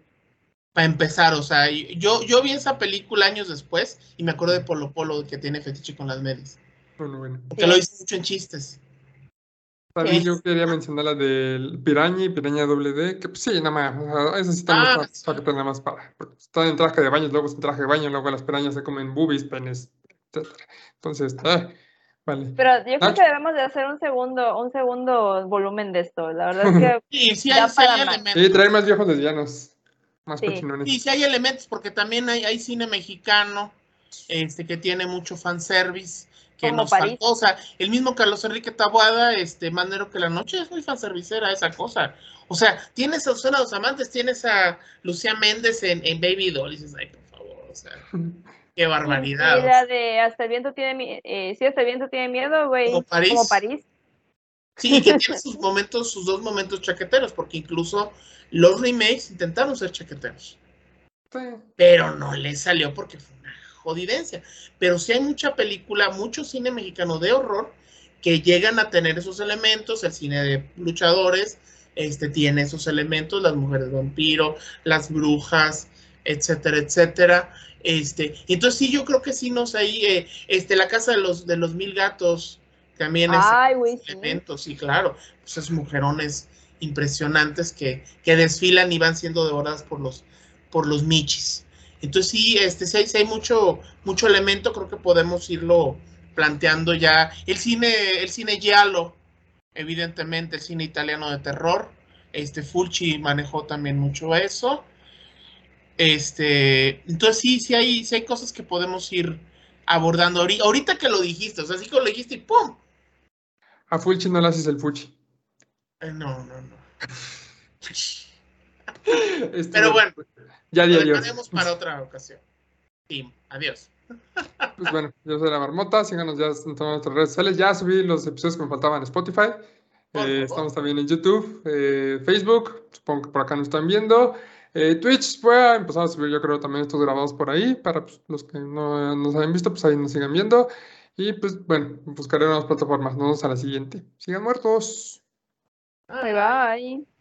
Para empezar, o sea, yo, yo vi esa película años después y me acuerdo de Polo Polo que tiene fetiche con las medias. Bueno, bueno. Porque Sí. lo hice mucho en chistes. También yo quería mencionar la del Piraña y Piraña doble D, que pues sí, nada más, o sea, esa sí también Ah, está para que nada más para, porque están en traje de baño, luego sin traje de baño, luego las pirañas se comen boobies, penes, etcétera. Entonces, ah, vale. Pero yo creo Nacho. que debemos de hacer un segundo, un segundo volumen de esto. La verdad es que *laughs* Sí, sí hay, sí hay para más. elementos. Y traer más viejos lesbianos, más Sí. cochinones. Sí, sí hay elementos, porque también hay, hay cine mexicano este, que tiene mucho fanservice, que Como nos París. faltó. O sea, el mismo Carlos Enrique Taboada, este, Manero que la noche, es muy fanservicera esa cosa. O sea, tienes a Susana Dos Amantes, tienes a Lucía Méndez en, en Baby Doll, y dices, ay, por favor, o sea, qué *laughs* barbaridad. Y la de Hasta el viento tiene miedo. sí, Hasta el viento tiene miedo, güey. Como París. Como París. Sí, y que tiene sus momentos, sus dos momentos chaqueteros, porque incluso los remakes intentaron ser chaqueteros. Sí. pero no le salió porque fue una jodidencia. Pero sí hay mucha película, mucho cine mexicano de horror que llegan a tener esos elementos, el cine de luchadores, este tiene esos elementos, las mujeres vampiro, las brujas, etcétera, etcétera. Este, entonces sí, yo creo que sí nos ahí, eh, este, la casa de los de los mil gatos también es Ay, sí. elementos, sí, claro. Pues esos mujerones impresionantes que, que desfilan y van siendo devoradas por los, por los michis. Entonces sí, este, sí hay, sí hay mucho, mucho elemento, creo que podemos irlo planteando ya. El cine, el cine giallo, evidentemente, el cine italiano de terror. Este Fulci manejó también mucho eso. Este, entonces sí, sí hay, sí hay cosas que podemos ir abordando ahorita, ahorita que lo dijiste, o sea, así que lo dijiste y ¡pum! A Fulchi no le haces el Fuchi. Eh, no, no, no. *laughs* Este, Pero bueno, ya di Lo adiós. para otra ocasión. Sí, adiós. Pues bueno, yo soy la Marmota, síganos ya en todas nuestras redes sociales. Ya subí los episodios que me faltaban en Spotify. Eh, estamos también en YouTube, eh, Facebook, supongo que por acá nos están viendo. Eh, Twitch, voy a empezar a subir yo creo también estos grabados por ahí, para pues, los que no nos hayan visto, pues ahí nos sigan viendo. Y pues bueno, buscaré nuevas plataformas. Nos vemos a la siguiente. Sigan muertos. Bye bye.